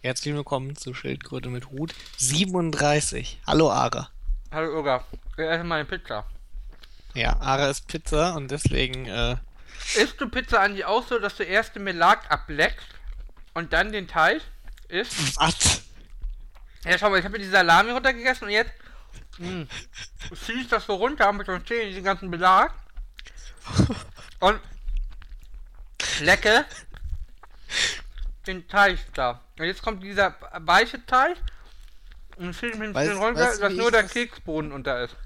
Herzlich willkommen zu Schildkröte mit Hut 37. Hallo Ara. Hallo Urga, ich esse meine Pizza. Ja, Ara ist Pizza und deswegen, äh, Isst du Pizza eigentlich auch so, dass du erst den Belag ableckst und dann den Teig isst? was? Ja, schau mal, ich habe mir die Salami runtergegessen und jetzt mh, ziehe ich das so runter mit den Zähnen, diesen ganzen Belag und lecke den Teig da. Und jetzt kommt dieser weiche Teig und ich mit Weißt- den weißt du, dass nur der das- Keksboden unter ist.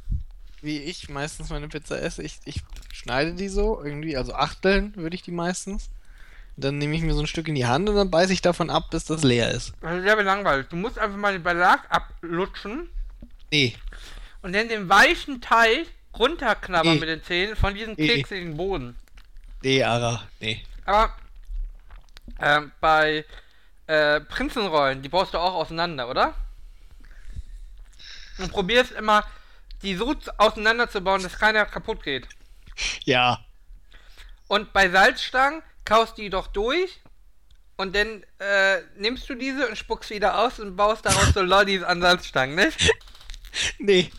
Wie ich meistens meine Pizza esse, ich, ich schneide die so irgendwie, also achteln würde ich die meistens. Dann nehme ich mir so ein Stück in die Hand und dann beiße ich davon ab, bis das leer ist. Das ist sehr langweilig. Du musst einfach mal den Belag ablutschen Nee, und dann den weichen Teig runterknabbern Nee. mit den Zähnen von diesem Nee. keksigen Boden. nee, Ara, nee. Aber ähm, bei äh, Prinzenrollen, die baust du auch auseinander, oder? Und probierst immer, die so auseinanderzubauen, dass keiner kaputt geht. Ja, Und bei Salzstangen kaust die doch durch und dann äh, nimmst du diese und spuckst wieder aus und baust daraus so Lollis an Salzstangen, nicht? nee,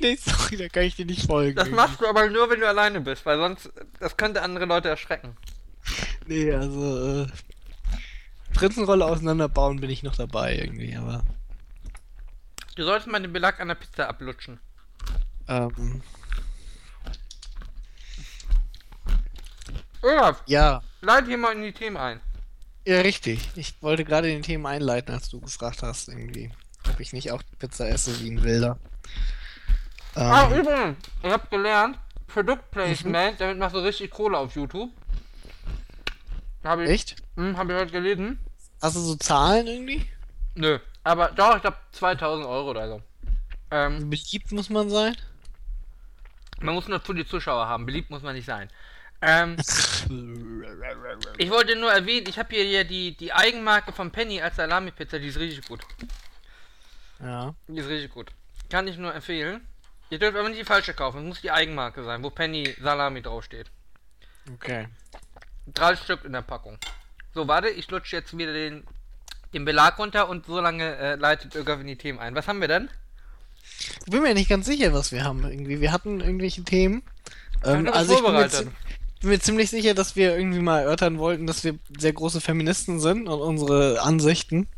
nee, sorry, da kann ich dir nicht folgen. Das machst du aber nur, wenn du alleine bist, weil sonst, das könnte andere Leute erschrecken. Nee, also, äh, Prinzenrolle auseinanderbauen bin ich noch dabei irgendwie, aber, Du solltest mal den Belag an der Pizza ablutschen. ähm, Olaf, ja. leit hier mal in die Themen ein. Ja, richtig. Ich wollte gerade den Thema einleiten, als du gefragt hast, irgendwie, ob ich nicht auch Pizza esse wie ein Wilder. Ah, Ähm, übrigens, ich hab gelernt, Produktplacement, damit machst du richtig Kohle auf YouTube. Habe ich, echt? hm, hab ich heute gelesen. Hast du so Zahlen irgendwie? Nö, aber doch, ich glaube 2000 Euro oder so. Ähm, beliebt muss man sein? man muss nur für die Zuschauer haben, beliebt muss man nicht sein. Ähm, ich wollte nur erwähnen, ich habe hier, hier die, die Eigenmarke von Penny als Salami-Pizza, die ist richtig gut. ja. Die ist richtig gut. Kann ich nur empfehlen. Ihr dürft aber nicht die falsche kaufen, es muss die Eigenmarke sein, wo Penny Salami draufsteht. Okay. Drei Stück in der Packung. So, warte, ich lutsche jetzt wieder den, den Belag runter und so lange äh, leitet die Themen ein. Was haben wir denn? Ich bin mir nicht ganz sicher, was wir haben irgendwie. Wir hatten irgendwelche Themen. Ähm, bist also ich bin mir, bin mir ziemlich sicher, dass wir irgendwie mal erörtern wollten, dass wir sehr große Feministen sind und unsere Ansichten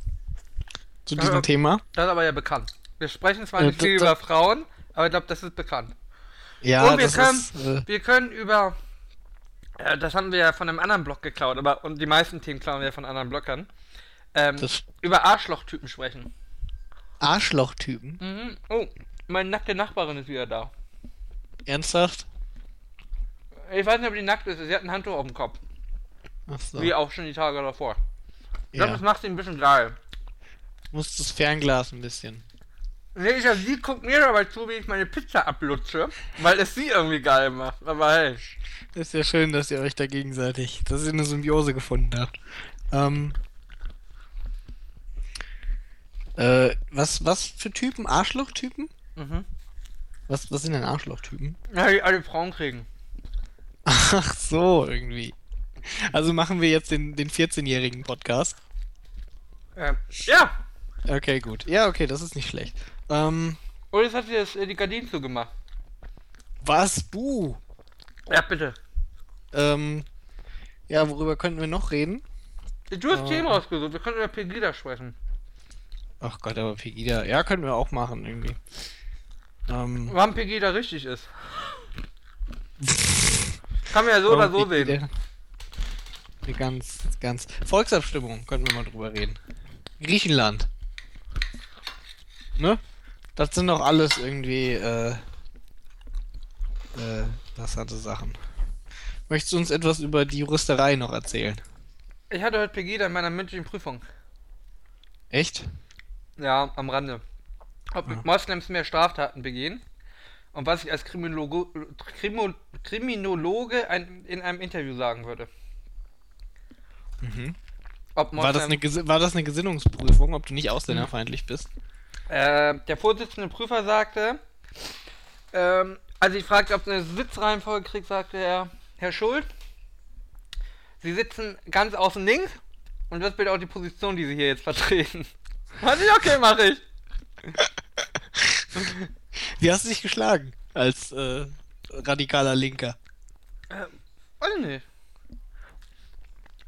zu diesem. Thema. Das ist aber ja bekannt. Wir sprechen zwar Ja, nicht viel da- über Frauen, aber ich glaube, das ist bekannt. Ja, und wir das können, ist. Äh, wir können über. Äh, das haben wir ja von einem anderen Blog geklaut, aber und die meisten Themen klauen wir von anderen Blockern. Ähm, das über Arschlochtypen sprechen. Arschlochtypen. Mhm. Oh, meine nackte Nachbarin ist wieder da. Ernsthaft? Ich weiß nicht, ob die nackt ist. Sie hat ein Handtuch auf dem Kopf. Ach so. Wie auch schon die Tage davor. Ich glaube, ja. das macht sie ein bisschen geil. Muss das Fernglas ein bisschen. Nee, ich sie guckt mir dabei zu, wie ich meine Pizza ablutsche, weil es sie irgendwie geil macht. Aber hey. Ist ja schön, dass ihr euch da gegenseitig, dass ihr eine Symbiose gefunden habt. Ähm. Äh, was, was für Typen? Arschlochtypen? Mhm. Was, was sind denn Arschlochtypen? Ja, die alle Frauen kriegen. Ach so, irgendwie. Also machen wir jetzt den, den 14-jährigen Podcast. Ähm, ja! Okay, gut. Ja, okay, das ist nicht schlecht. Ähm, Und jetzt hat sie das, äh, die Gardinen zugemacht. was? Buh. Ja, bitte. Ähm, ja, worüber könnten wir noch reden? Du hast Oh. Themen rausgesucht. Wir können über Pegida sprechen. Ach Gott, aber Pegida. Ja, können wir auch machen, irgendwie. Ähm, Warum Pegida richtig ist. Kann man ja so oder so sehen. Pegida- Eine ganz, ganz. Volksabstimmung könnten wir mal drüber reden. Griechenland. Ne? Das sind doch alles irgendwie, äh, äh, interessante Sachen. Möchtest du uns etwas über die Juristerei noch erzählen? Ich hatte heute Pegida in meiner mündlichen Prüfung. Echt? Ja, am Rande. Ob Ja. Moslems mehr Straftaten begehen und was ich als Kriminologe, Krimo, Kriminologe ein, in einem Interview sagen würde. Mhm. Ob War das, eine, war das eine Gesinnungsprüfung, ob du nicht ausländerfeindlich bist? Äh, der Vorsitzende Prüfer sagte, ähm, als ich fragte, ob es eine Sitzreihenfolge kriegt, sagte er, Herr Schuld, Sie sitzen ganz außen links Und das bildet auch die Position, die sie hier jetzt vertreten. Weiß ich, okay, mache ich. Wie hast du dich geschlagen als äh, radikaler Linker? Äh, weiß ich nicht.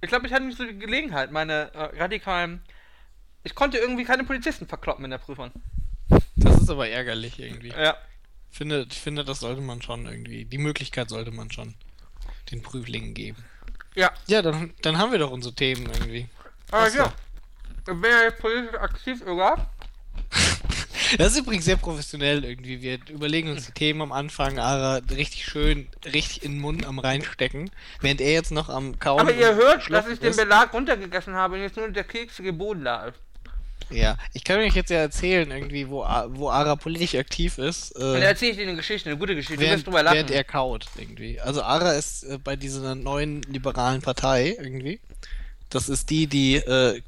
Ich glaube, ich hatte nicht so die Gelegenheit, meine äh, radikalen. Ich konnte irgendwie keine Polizisten verkloppen in der Prüfung. Das ist aber ärgerlich irgendwie. Ja. Ich finde, ich finde, das sollte man schon irgendwie. Die Möglichkeit sollte man schon den Prüflingen geben. Ja. Ja, dann, dann haben wir doch unsere Themen irgendwie. Aber so. ja. Ich bin ja jetzt politisch aktiv, oder? Das ist übrigens sehr professionell irgendwie. Wir überlegen uns die Themen am Anfang, Ara richtig schön, richtig in den Mund am reinstecken, während er jetzt noch am Kauen Aber ihr hört, dass ich den ist. Belag runtergegessen habe und jetzt nur der keksige Boden da ist. Ja, ich kann euch jetzt ja erzählen, irgendwie, wo, wo Ara politisch aktiv ist. Äh, erzähle ich dir eine Geschichte, eine gute Geschichte. Du während, wirst drüber lachen. während er kaut, irgendwie. Also Ara ist äh, bei dieser neuen liberalen Partei, irgendwie. Das ist die, die äh,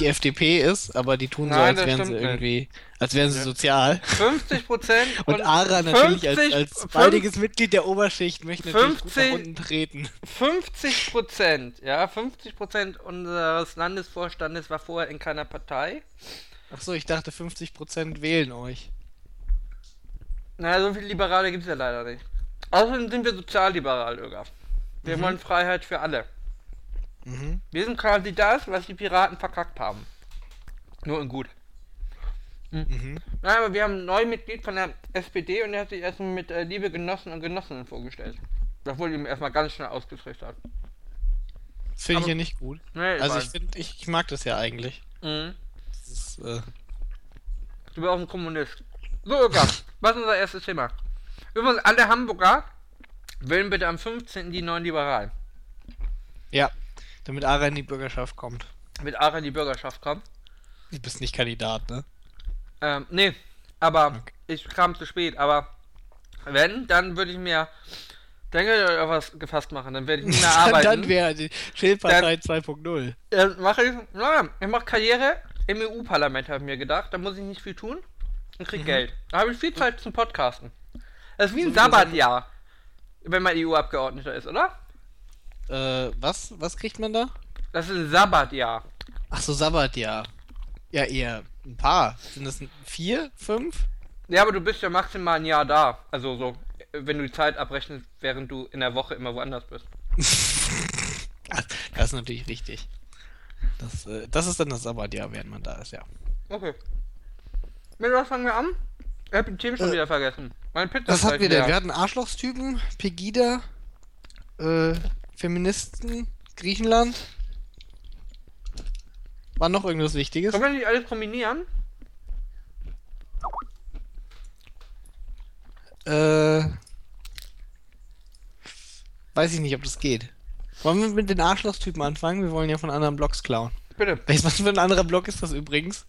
die FDP ist, aber die tun so, Nein, als das wären sie nicht. irgendwie, als wären sie sozial. 50 Prozent Und Ara natürlich als, 50 als baldiges Mitglied der Oberschicht möchte natürlich gut 50 nach unten treten. 50 Prozent, ja, 50 Prozent unseres Landesvorstandes war vorher in keiner Partei. Achso, ich dachte 50% wählen euch. Na, so viele Liberale gibt es ja leider nicht. Außerdem sind wir sozialliberal, Ögaf. Wir Mhm. wollen Freiheit für alle. Mhm. Wir sind quasi das, was die Piraten verkackt haben. Nur in gut. Mhm. Nein, aber wir haben ein neues Mitglied von der SPD und der hat sich erstmal mit äh, liebe Genossen und Genossinnen vorgestellt. Das wurde ihm erstmal ganz schnell ausgetrichtert. Finde ich ja nicht gut. Nee, Also weiß. ich finde, ich, ich mag das ja eigentlich. Mhm. Das ist, äh, Du bist auch ein Kommunist. So, Ögaf, was ist unser erstes Thema? Übrigens, alle Hamburger wählen bitte am 15. die neuen Liberalen. ja, damit Ara in die Bürgerschaft kommt. Mit Ara in die Bürgerschaft kommt. Du bist nicht Kandidat, ne? Ähm, nee, aber Okay. ich kam zu spät. Aber wenn, dann würde ich mir, denke auf was gefasst machen. Dann werde ich nicht mehr dann arbeiten. dann wäre die Schildpartei 2.0. Dann mache ich, naja, ich mache Karriere im EU-Parlament, habe ich mir gedacht. Da muss ich nicht viel tun und krieg Geld. Da habe ich viel Zeit zum Podcasten. Das ist wie ein So Sabbatjahr, wenn man EU-Abgeordneter ist, oder? Äh, was? Was kriegt man da? Das ist ein Sabbatjahr. Ach so, Sabbatjahr. Ja, eher ein paar. Sind das vier, fünf? Ja, aber du bist ja maximal ein Jahr da. Also so, wenn du die Zeit abrechnest, während du in der Woche immer woanders bist. Das, ist natürlich richtig. Das, äh, das ist dann das Sabbatjahr, während man da ist, ja. Okay. Mit was fangen wir an? Ich hab die Themen schon Äh, wieder vergessen. Mein Pizza Was hatten wir denn? Wir hatten Arschlochstypen, Pegida, äh, Feministen, Griechenland. War noch irgendwas Wichtiges? Können wir nicht alles kombinieren? Äh. Weiß ich nicht, ob das geht. Wollen wir mit den Arschlochstypen anfangen? Wir wollen ja von anderen Blogs klauen. Bitte. Du, was für ein anderer Blog ist das übrigens?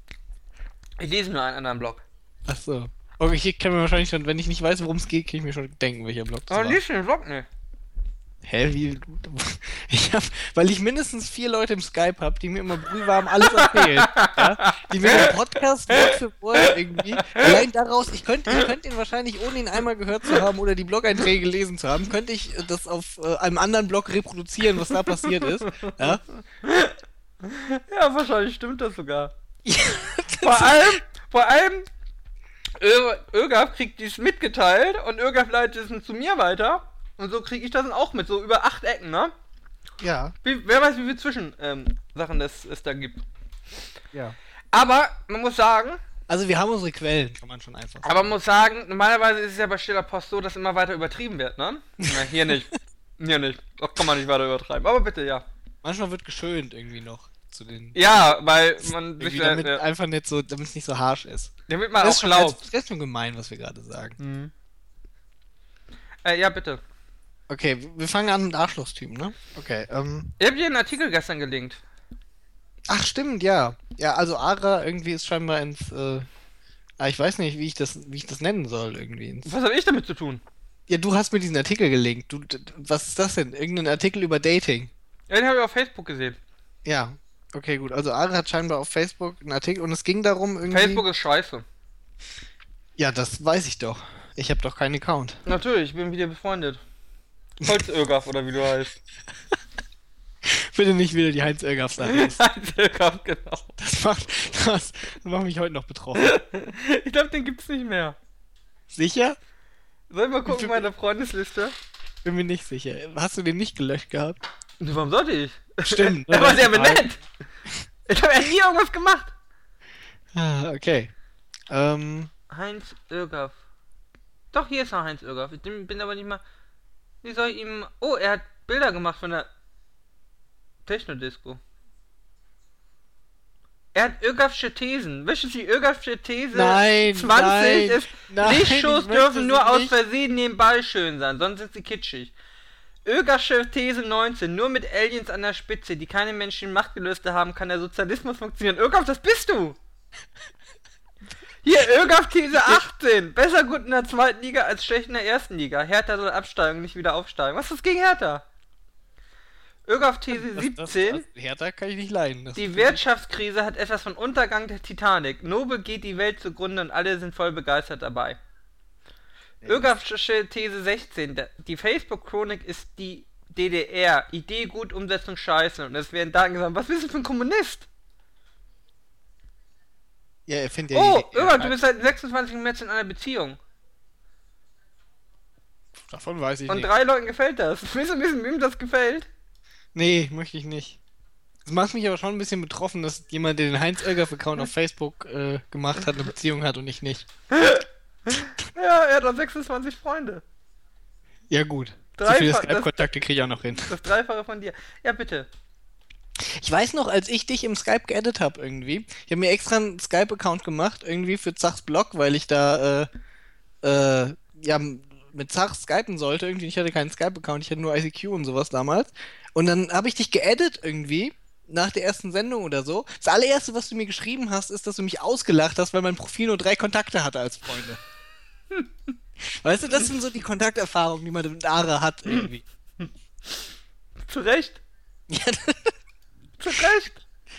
Ich lese nur einen anderen Blog. Ach so. Okay, ich kann mir wahrscheinlich schon, wenn ich nicht weiß, worum es geht, kann ich mir schon denken, welcher Blog das Aber war. lies den Blog nicht. Hä, wie? Ich hab, weil ich mindestens vier Leute im Skype hab, die mir immer brühwarm alles erzählen. ja? Die mir den Podcast Wort für Wort irgendwie. Allein daraus, ich könnte ich könnt ihn wahrscheinlich, ohne ihn einmal gehört zu haben oder die Blog-Einträge gelesen zu haben, könnte ich das auf äh, einem anderen Blog reproduzieren, was da passiert ist. Ja? Ja, wahrscheinlich stimmt das sogar. Vor allem, vor allem, Ö- Ögaf kriegt dies mitgeteilt und Ögaf leitet es zu mir weiter. Und so kriege ich das dann auch mit, so über acht Ecken, ne? ja. Wie, wer weiß, wie viele Zwischensachen ähm, das es da gibt. Ja. Aber man muss sagen, Also wir haben unsere Quellen, kann man schon einfach sagen. aber man muss sagen, normalerweise ist es ja bei Stiller Post so, dass immer weiter übertrieben wird, ne? Na, hier nicht. Hier nicht. Doch kann man nicht weiter übertreiben. Aber bitte, ja. Manchmal wird geschönt irgendwie noch zu den. Ja, weil man sich ja, damit ja, einfach nicht so, damit es nicht so harsch ist. damit man Das auch ist, schon, glaubt. das ist schon gemein, was wir gerade sagen. Mhm. Äh, ja, bitte. Okay, wir fangen an mit Arschlochstypen, ne? Okay, ähm. Ich habe dir einen Artikel gestern gelinkt. Ach, stimmt, ja. Ja, also Ara irgendwie ist scheinbar ins, äh. Ah, ich weiß nicht, wie ich das, wie ich das nennen soll, irgendwie. Ins, Was habe ich damit zu tun? ja, du hast mir diesen Artikel gelinkt. Du, was ist das denn? Irgendein Artikel über Dating. Ja, den habe ich auf Facebook gesehen. Ja. Okay, gut. Also Ara hat scheinbar auf Facebook einen Artikel und es ging darum irgendwie. Facebook ist scheiße. Ja, das weiß ich doch. Ich habe doch keinen Account. Natürlich, ich bin mit dir befreundet. Holzögaf oder wie du heißt. Bitte nicht wieder die Heinz Irgaf Sache. Heinz Irgaf, genau. Das macht, das macht mich heute noch betroffen. Ich glaube, den gibt's nicht mehr. Sicher? Soll ich mal gucken, meine Freundesliste? Bin mir nicht sicher. Hast du den nicht gelöscht gehabt? Warum sollte ich? Stimmt. Er war sehr Nein. nett. Ich habe ja nie irgendwas gemacht. Ah, okay. Ähm, Heinz Irgaf. Doch, hier ist noch Heinz Irgaf. Ich bin bin aber nicht mal. Wie soll ich ihm. Oh, er hat Bilder gemacht von der Technodisco. Er hat Irgafsche Thesen. Wischen Sie Irgafsche These Nein, 20 nein, ist. nein, Lichtshows dürfen nur aus. Versehen nebenbei schön sein, sonst sind sie kitschig. Irgafsche These 19. Nur mit Aliens an der Spitze, die keine Menschen Machtgelöste haben, kann der Sozialismus funktionieren. Irgaf, das bist du! Hier, Irgaf These 18. Besser gut in der zweiten Liga als schlecht in der ersten Liga. Hertha soll absteigen, nicht wieder aufsteigen. Was ist das gegen Hertha? Irgaf These das, das, 17. das, Hertha kann ich nicht leiden. Das Die Wirtschaftskrise hat etwas von Untergang der Titanic. Nobel geht die Welt zugrunde und alle sind voll begeistert dabei. Irgafsche These 16. Der- Die Facebook-Chronik ist die DDR. Idee gut, Umsetzung scheiße. Und es werden Daten gesagt, was bist du für ein Kommunist? Ja, er findet ja Oh, Irgaf, du bist seit 26. März in einer Beziehung. Davon weiß ich Und nicht. drei Leuten gefällt das. Willst du wissen, wem das gefällt? Nee, möchte ich nicht. Es macht mich aber schon ein bisschen betroffen, dass jemand, der den Heinz Irgaf-Account auf Facebook äh, gemacht hat, eine Beziehung hat und ich nicht. Ja, er hat auch 26 Freunde. Ja, gut. So Dreifach- viele das- Skype-Kontakte kriege ich auch noch hin. Das Dreifache von dir. Ja, bitte. Ich weiß noch, als ich dich im Skype geaddet habe irgendwie, ich habe mir extra einen Skype-Account gemacht, irgendwie für Zachs Blog, weil ich da, äh, äh, ja, mit Zach skypen sollte. Irgendwie, ich hatte keinen Skype-Account, ich hatte nur ICQ und sowas damals. Und dann habe ich dich geaddet irgendwie, nach der ersten Sendung oder so. Das allererste, was du mir geschrieben hast, ist, dass du mich ausgelacht hast, weil mein Profil nur drei Kontakte hatte als Freunde. weißt du, das sind so die Kontakterfahrungen, die man mit Ara hat irgendwie. Zu Recht. Ja, Zu Recht.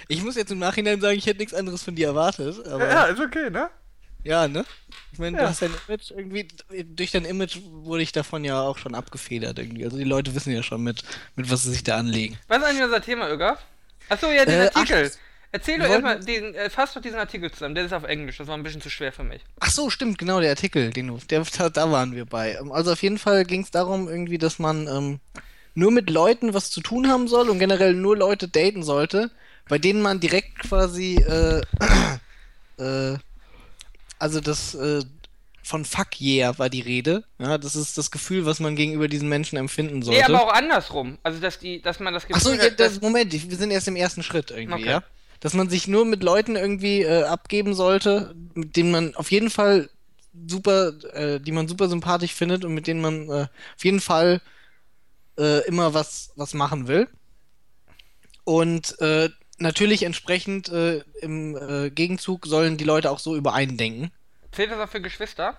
ich muss jetzt im Nachhinein sagen, ich hätte nichts anderes von dir erwartet. Aber Ja, ist okay, ne? Ja, ne? Ich meine, Ja. du hast dein Image irgendwie, durch dein Image wurde ich davon ja auch schon abgefedert irgendwie. Also die Leute wissen ja schon mit, mit was sie sich da anlegen. Was ist eigentlich unser Thema, Ögaf? Achso, ja, den Äh, Artikel. ach, Erzähl doch erstmal, diesen, äh, fass doch diesen Artikel zusammen. Der ist auf Englisch, das war ein bisschen zu schwer für mich. Ach so, stimmt, genau, der Artikel, den du, der, da, da waren wir bei. Also auf jeden Fall ging es darum irgendwie, dass man ähm, nur mit Leuten was zu tun haben soll und generell nur Leute daten sollte, bei denen man direkt quasi, äh, äh, also das, äh, von Fuck yeah war die Rede. Ja, das ist das Gefühl, was man gegenüber diesen Menschen empfinden sollte. Nee, aber auch andersrum. Also, dass, die, dass man das Gefühl ja, hat, dass- das, Moment, wir sind erst im ersten Schritt irgendwie, Okay. ja? Dass man sich nur mit Leuten irgendwie äh, abgeben sollte, mit denen man auf jeden Fall super, äh, die man super sympathisch findet und mit denen man äh, auf jeden Fall äh, immer was, was machen will. Und äh, natürlich entsprechend äh, im äh, Gegenzug sollen die Leute auch so übereindenken. Zählt das auch für Geschwister?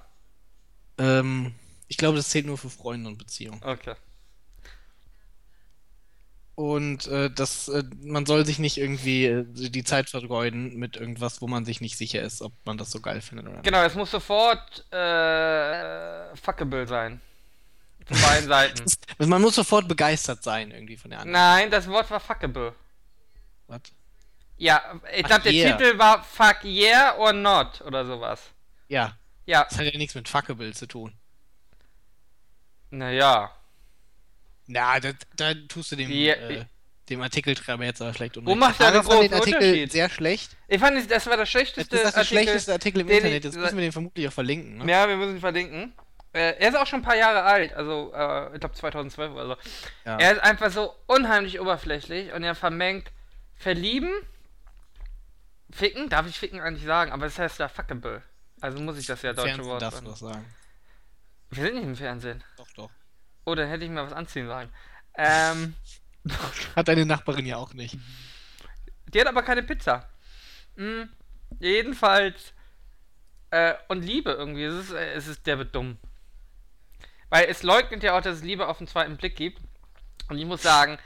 Ähm, ich glaube, das zählt nur für Freunde und Beziehungen. Okay. Und äh, das, äh, man soll sich nicht irgendwie äh, die Zeit vergeuden mit irgendwas, wo man sich nicht sicher ist, ob man das so geil findet oder nicht. Genau, es muss sofort äh, fuckable sein. Von beiden Seiten. Also man muss sofort begeistert sein irgendwie von der anderen. Nein, das Wort war fuckable. Was? Ja, ich glaube, der yeah. Titel war Fuck Yeah or Not oder sowas. Ja, Ja, das hat ja nichts mit Fuckable zu tun. naja. Na, da, da tust du dem, Ja, äh, dem Artikeltreiber jetzt aber vielleicht Wo macht der Sarah den Artikel Unterschied? sehr schlecht. Ich fand, das war das Das schlechteste ist das der Artikel. schlechteste Artikel im Internet. Jetzt müssen wir den vermutlich auch verlinken. Ne? Ja, wir müssen ihn verlinken. Äh, er ist auch schon ein paar Jahre alt, also äh, ich glaube 2012 oder so. Ja. Er ist einfach so unheimlich oberflächlich und er vermengt verlieben, ficken, darf ich ficken eigentlich sagen, aber das heißt ja fuckable. Also muss ich das ja deutsche Fernsehen Wort darfst du sagen. das sagen. Wir sind nicht im Fernsehen. Doch, doch. Oh, dann hätte ich mir was anziehen sollen. Ähm, Hat deine Nachbarin ja auch nicht. die hat aber keine Pizza. Hm, jedenfalls. Äh, und Liebe irgendwie. Es ist, äh, es ist der wird dumm. Weil es leugnet ja auch, dass es Liebe auf den zweiten Blick gibt. Und ich muss sagen,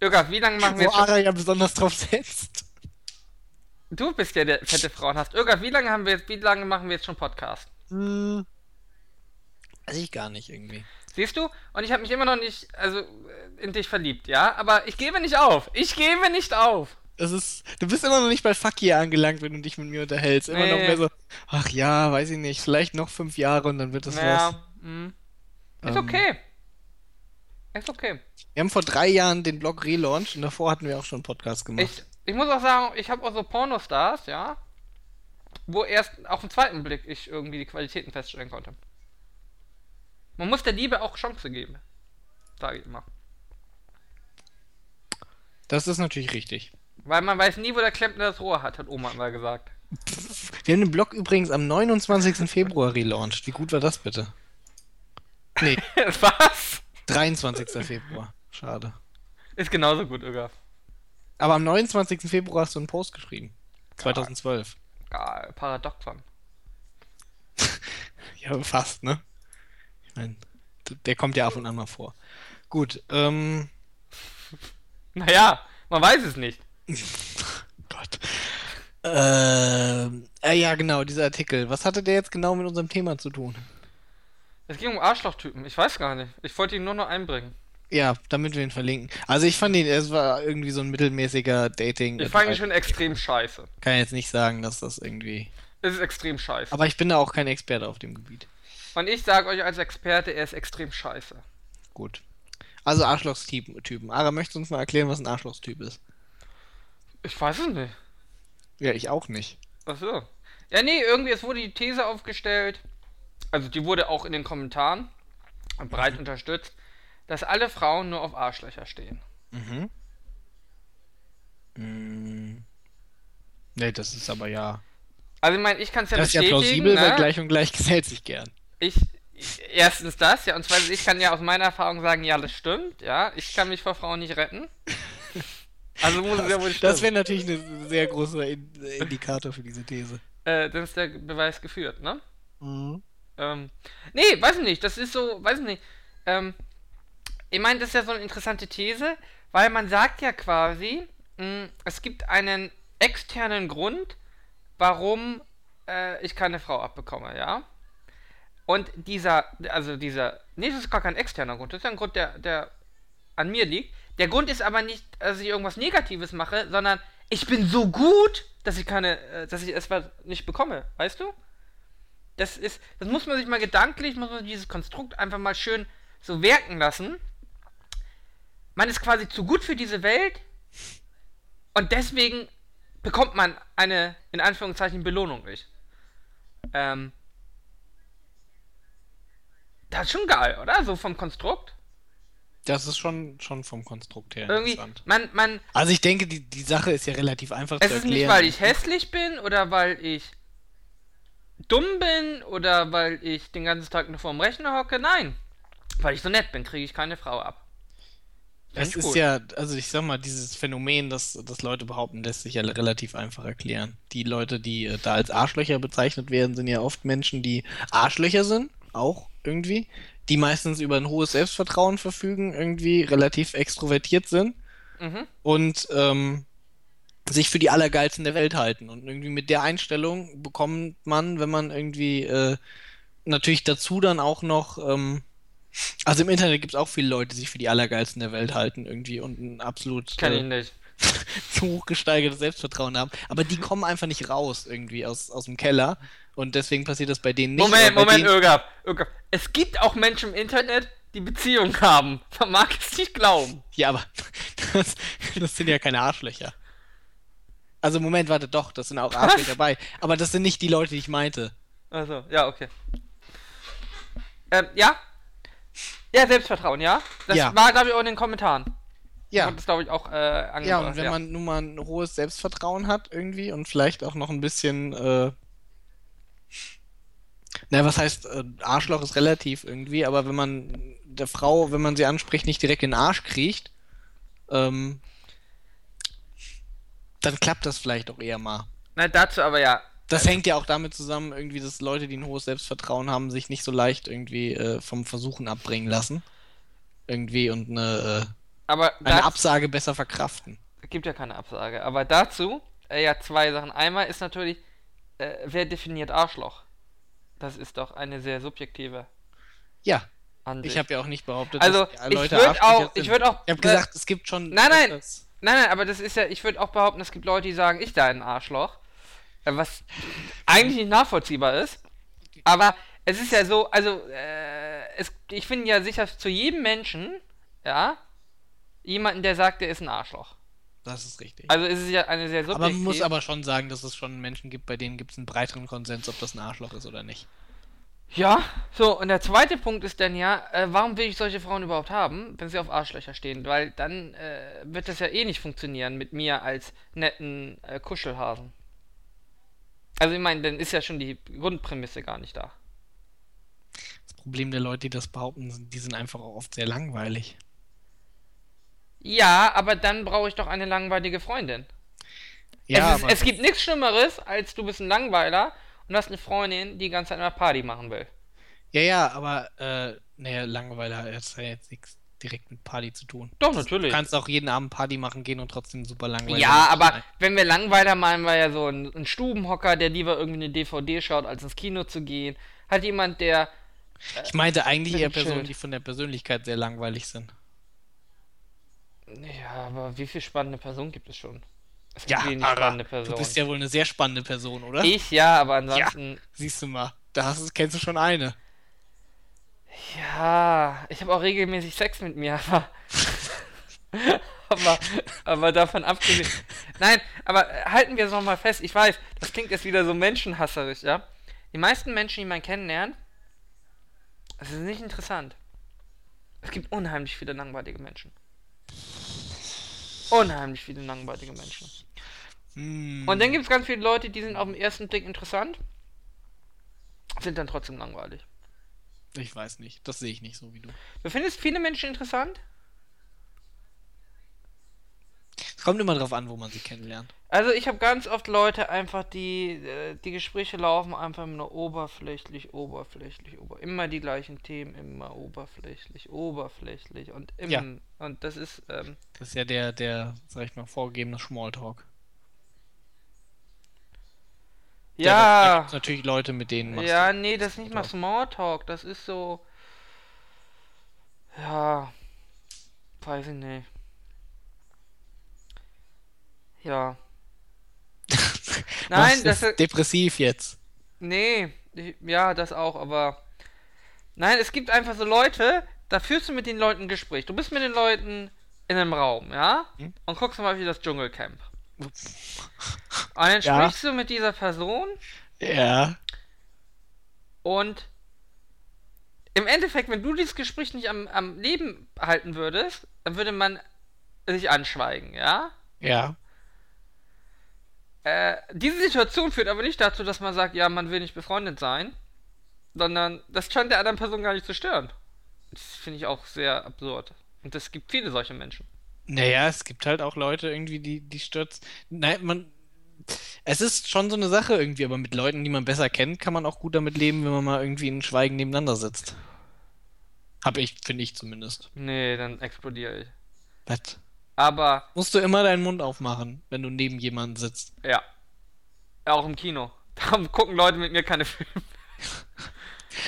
Irga, wie lange machen wir Wo jetzt schon... Ara ja besonders drauf setzt. Du bist ja der fette Frauen hast. Irga, wie lange haben wir jetzt, wie lange machen wir jetzt schon Podcast? Hm. Weiß ich gar nicht irgendwie. Siehst du? Und ich habe mich immer noch nicht, also äh, in dich verliebt, ja? Aber ich gebe nicht auf. Ich gebe nicht auf. Das ist, du bist immer noch nicht bei Fuck yeah angelangt, wenn du dich mit mir unterhältst. Immer noch Nee. mehr so, ach ja, weiß ich nicht, vielleicht noch fünf Jahre und dann wird das was. Naja, mm. Ist Ähm. okay. Ist okay. Wir haben vor drei Jahren den Blog relaunched und davor hatten wir auch schon einen Podcast gemacht. Ich, ich muss auch sagen, ich habe auch so Pornostars, ja, wo erst auf den zweiten Blick ich irgendwie die Qualitäten feststellen konnte. Man muss der Liebe auch Chance geben. Sage ich immer. Das ist natürlich richtig. Weil man weiß nie, wo der Klempner das Rohr hat, hat Oma immer gesagt. Wir haben den Blog übrigens am 29. Februar relaunched. Wie gut war das bitte? Nee, Was? 23. Februar. Schade. Ist genauso gut, Ögaf. Aber am 29. Februar hast du einen Post geschrieben. 2012. Geil, Paradoxon. Ja, fast, ne? Ich meine, der kommt ja ab und an mal vor. Gut, ähm. Naja, man weiß es nicht. Gott. Ähm, äh, ja, genau, dieser Artikel. Was hatte der jetzt genau mit unserem Thema zu tun? Es ging um Arschlochtypen. Ich weiß gar nicht. Ich wollte ihn nur noch einbringen. Ja, damit wir ihn verlinken. Also ich fand ihn, es war irgendwie so ein mittelmäßiger Dating. Ich fand ihn schon extrem scheiße. Kann jetzt nicht sagen, dass das irgendwie. Es ist extrem scheiße. Aber ich bin da auch kein Experte auf dem Gebiet. Und ich sage euch als Experte, er ist extrem scheiße. Gut. Also Arschlochstypen. Typen. Ara, möchtest du uns mal erklären, was ein Arschlochstyp ist? Ich weiß es nicht. Ja, ich auch nicht. Achso. Ja, nee, irgendwie, es wurde die These aufgestellt, also die wurde auch in den Kommentaren breit unterstützt, dass alle Frauen nur auf Arschlöcher stehen. Mhm. Mm. Nee, das ist aber ja. Also ich meine, ich kann es ja das ist ja bestätigen, plausibel, ne? weil gleich und gleich gesellt sich gern. ich, erstens das, ja, und zweitens, ich kann ja aus meiner Erfahrung sagen, ja, das stimmt, ja, ich kann mich vor Frauen nicht retten. Also muss es ja wohl Das stimmen. wäre natürlich ein sehr großer In Indikator für diese These. Äh, dann ist der Beweis geführt, ne? Mhm. Ähm, nee, weiß ich nicht. Das ist so, weiß ich nicht. Ähm, ich meine, das ist ja so eine interessante These, weil man sagt ja quasi, mh, es gibt einen externen Grund, warum äh, ich keine Frau abbekomme, ja? Und dieser, also dieser, nee, das ist gar kein externer Grund, das ist ein Grund, der, der an mir liegt. Der Grund ist aber nicht, dass ich irgendwas Negatives mache, sondern ich bin so gut, dass ich keine, äh, dass ich etwas nicht bekomme, weißt du? Das ist, das muss man sich mal gedanklich, muss man dieses Konstrukt einfach mal schön so wirken lassen. Man ist quasi zu gut für diese Welt und deswegen bekommt man eine, in Anführungszeichen, Belohnung nicht. Ähm, das ist schon geil, oder? So vom Konstrukt. Das ist schon, schon vom Konstrukt her Irgendwie, interessant. man, man, Also ich denke, die, die Sache ist ja relativ einfach es zu ist erklären. nicht, weil ich hässlich bin oder weil ich dumm bin oder weil ich den ganzen Tag nur vorm Rechner hocke. Nein. Weil ich so nett bin, kriege ich keine Frau ab. Find Es ich ist gut. ja, also ich sag mal, dieses Phänomen, das, das Leute behaupten, lässt sich ja relativ einfach erklären. Die Leute, die äh, da als Arschlöcher bezeichnet werden, sind ja oft Menschen, die Arschlöcher sind, auch irgendwie, die meistens über ein hohes Selbstvertrauen verfügen, irgendwie relativ extrovertiert sind Mhm. und ähm, sich für die Allergeilsten der Welt halten. Und irgendwie mit der Einstellung bekommt man, wenn man irgendwie äh, natürlich dazu dann auch noch, ähm, also im Internet gibt es auch viele Leute, die sich für die Allergeilsten der Welt halten irgendwie und ein absolut ich äh, nicht. zu hoch gesteigertes Selbstvertrauen haben. Aber die kommen einfach nicht raus irgendwie aus, aus dem Keller und deswegen passiert das bei denen nicht. Moment, Moment, denen, Irgab, Irgab. Es gibt auch Menschen im Internet, die Beziehungen haben. Man mag es nicht glauben. Ja, aber das, das sind ja keine Arschlöcher. Also Moment, warte, doch, das sind auch Arschlöcher dabei. Aber das sind nicht die Leute, die ich meinte. Also, ja, okay. Ähm, ja? Ja, Selbstvertrauen, ja? Das Ja. war, glaube ich, auch in den Kommentaren. Ja. Hat das, glaube ich, auch äh, angebracht. Ja, und wenn man nun mal ein hohes Selbstvertrauen hat irgendwie und vielleicht auch noch ein bisschen, äh, na, was heißt, äh, Arschloch ist relativ irgendwie, aber wenn man der Frau, wenn man sie anspricht, nicht direkt in den Arsch kriecht, ähm, dann klappt das vielleicht auch eher mal. Na, dazu aber ja. Das hängt ja auch damit zusammen, irgendwie, dass Leute, die ein hohes Selbstvertrauen haben, sich nicht so leicht irgendwie äh, vom Versuchen abbringen lassen. Irgendwie und eine, Aber äh, eine das Absage besser verkraften. gibt ja keine Absage. Aber dazu, äh, ja, zwei Sachen. Einmal ist natürlich, äh, wer definiert Arschloch? Das ist doch eine sehr subjektive. Ja, an Ich habe ja auch nicht behauptet, Also, dass die ich Leute würde auch, ich würde auch. Ich habe gesagt, es gibt schon. Nein, nein. öfters- Nein, nein, aber das ist ja, ich würde auch behaupten, es gibt Leute, die sagen, ich sei ein Arschloch. Äh, Was eigentlich nicht nachvollziehbar ist. Aber es ist ja so, also, äh, es, ich finde ja sicher zu jedem Menschen, ja, jemanden, der sagt, der ist ein Arschloch. Das ist richtig. Also es ist ja eine sehr aber subjektiv. man muss aber schon sagen, dass es schon Menschen gibt, bei denen gibt es einen breiteren Konsens, ob das ein Arschloch ist oder nicht. Ja, so, und der zweite Punkt ist dann ja, äh, warum will ich solche Frauen überhaupt haben, wenn sie auf Arschlöcher stehen? Weil dann äh, wird das ja eh nicht funktionieren mit mir als netten äh, Kuschelhasen. Also ich meine, dann ist ja schon die Grundprämisse gar nicht da. Das Problem der Leute, die das behaupten, sind- die sind einfach auch oft sehr langweilig. Ja, aber dann brauche ich doch eine langweilige Freundin. Ja, es, ist, es gibt nichts Schlimmeres, als du bist ein Langweiler und hast eine Freundin, die die ganze Zeit immer Party machen will. ja, ja, aber äh, naja, Langeweile hat jetzt, ja jetzt nichts direkt mit Party zu tun. Doch, Du natürlich. kannst auch jeden Abend Party machen gehen und trotzdem super langweilig Ja, aber sein. wenn wir Langweiler meinen wir ja so ein, ein Stubenhocker, der lieber irgendwie eine DVD schaut, als ins Kino zu gehen. Halt jemand, der. Ich meinte eigentlich eher Personen, Schild. die von der Persönlichkeit sehr langweilig sind. Ja, aber wie viel spannende Personen gibt es schon? Gibt Ja, Ara, du bist ja wohl eine sehr spannende Person, oder? Ich ja, aber ansonsten. Siehst du mal, da hast, kennst du schon eine. Ja, ich habe auch regelmäßig Sex mit mir, aber. aber, aber davon abgesehen. Nein, aber halten wir es nochmal fest. Ich weiß, das klingt jetzt wieder so menschenhasserisch, ja? Die meisten Menschen, die man kennenlernt, das ist nicht interessant. Es gibt unheimlich viele langweilige Menschen. Unheimlich viele langweilige Menschen. Hm, Und dann gibt es ganz viele Leute, die sind auf den ersten Blick interessant, sind dann trotzdem langweilig. ich weiß nicht, das sehe ich nicht so wie du. Du findest viele Menschen interessant? Es kommt immer drauf an, wo man sie kennenlernt. Also ich habe ganz oft Leute einfach, die äh, die Gespräche laufen einfach nur oberflächlich, oberflächlich, ober immer die gleichen Themen, immer oberflächlich, oberflächlich und im Ja. und das ist ähm, Das ist ja der, der, sag ich mal, vorgegebene Smalltalk. Ja, ja, natürlich Leute, mit denen machst ja, nee, das ist nicht mal Smalltalk, das ist so ja, weiß ich nicht. Ja. Nein, Was das ist depressiv jetzt. Nee, ja, das auch, aber. Nein, es gibt einfach so Leute, da führst du mit den Leuten ein Gespräch. Du bist mit den Leuten in einem Raum, ja? Hm? Und guckst mal wie das Dschungelcamp. Und dann Ja. sprichst du mit dieser Person Ja. und im Endeffekt, wenn du dieses Gespräch nicht am, am Leben halten würdest, dann würde man sich anschweigen, ja? Ja. Äh, diese Situation führt aber nicht dazu, dass man sagt, ja, man will nicht befreundet sein, sondern das scheint der anderen Person gar nicht zu stören. Das finde ich auch sehr absurd. Und es gibt viele solche Menschen. Naja, es gibt halt auch Leute irgendwie, die, die stürzt. Nein, man. Es ist schon so eine Sache irgendwie, aber mit Leuten, die man besser kennt, kann man auch gut damit leben, wenn man mal irgendwie in Schweigen nebeneinander sitzt. Hab ich, finde ich zumindest. Nee, dann explodiere ich. Was? Aber, Musst du immer deinen Mund aufmachen, wenn du neben jemandem sitzt. ja. Auch im Kino. Darum gucken Leute mit mir keine Filme.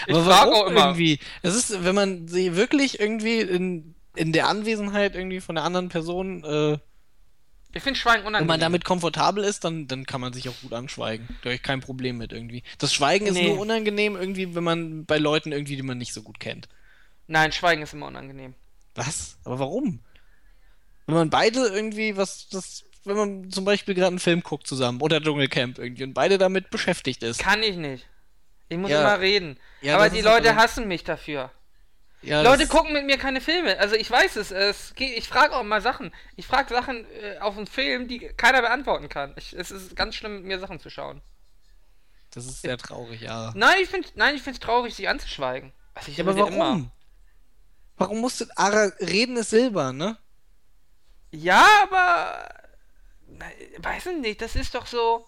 Ich Aber frage auch immer. irgendwie? Es ist, wenn man sie wirklich irgendwie in, in der Anwesenheit irgendwie von der anderen Person, äh, Ich finde Schweigen wenn unangenehm. man damit komfortabel ist, dann, dann kann man sich auch gut anschweigen. Da habe ich kein Problem mit irgendwie. Das Schweigen ist Nee. nur unangenehm irgendwie, wenn man bei Leuten irgendwie, die man nicht so gut kennt. Nein, Schweigen ist immer unangenehm. Was? Aber warum? Wenn man beide irgendwie was, das, wenn man zum Beispiel gerade einen Film guckt zusammen oder Dschungelcamp irgendwie und beide damit beschäftigt ist. Kann ich nicht. Ich muss Ja. immer reden. Ja, aber die Leute aber- hassen mich dafür. Ja, Leute gucken mit mir keine Filme. Also ich weiß es. es geht, ich frage auch mal Sachen. Ich frage Sachen äh, auf einen Film, die keiner beantworten kann. Ich, es ist ganz schlimm, mit mir Sachen zu schauen. Das ist sehr traurig, ja. Nein, ich finde nein, ich finde es traurig, sich anzuschweigen. Also ich Ja, aber warum? Immer. Warum musst du. Ara, reden ist Silber, ne? Ja, aber. Weiß ich nicht, das ist doch so.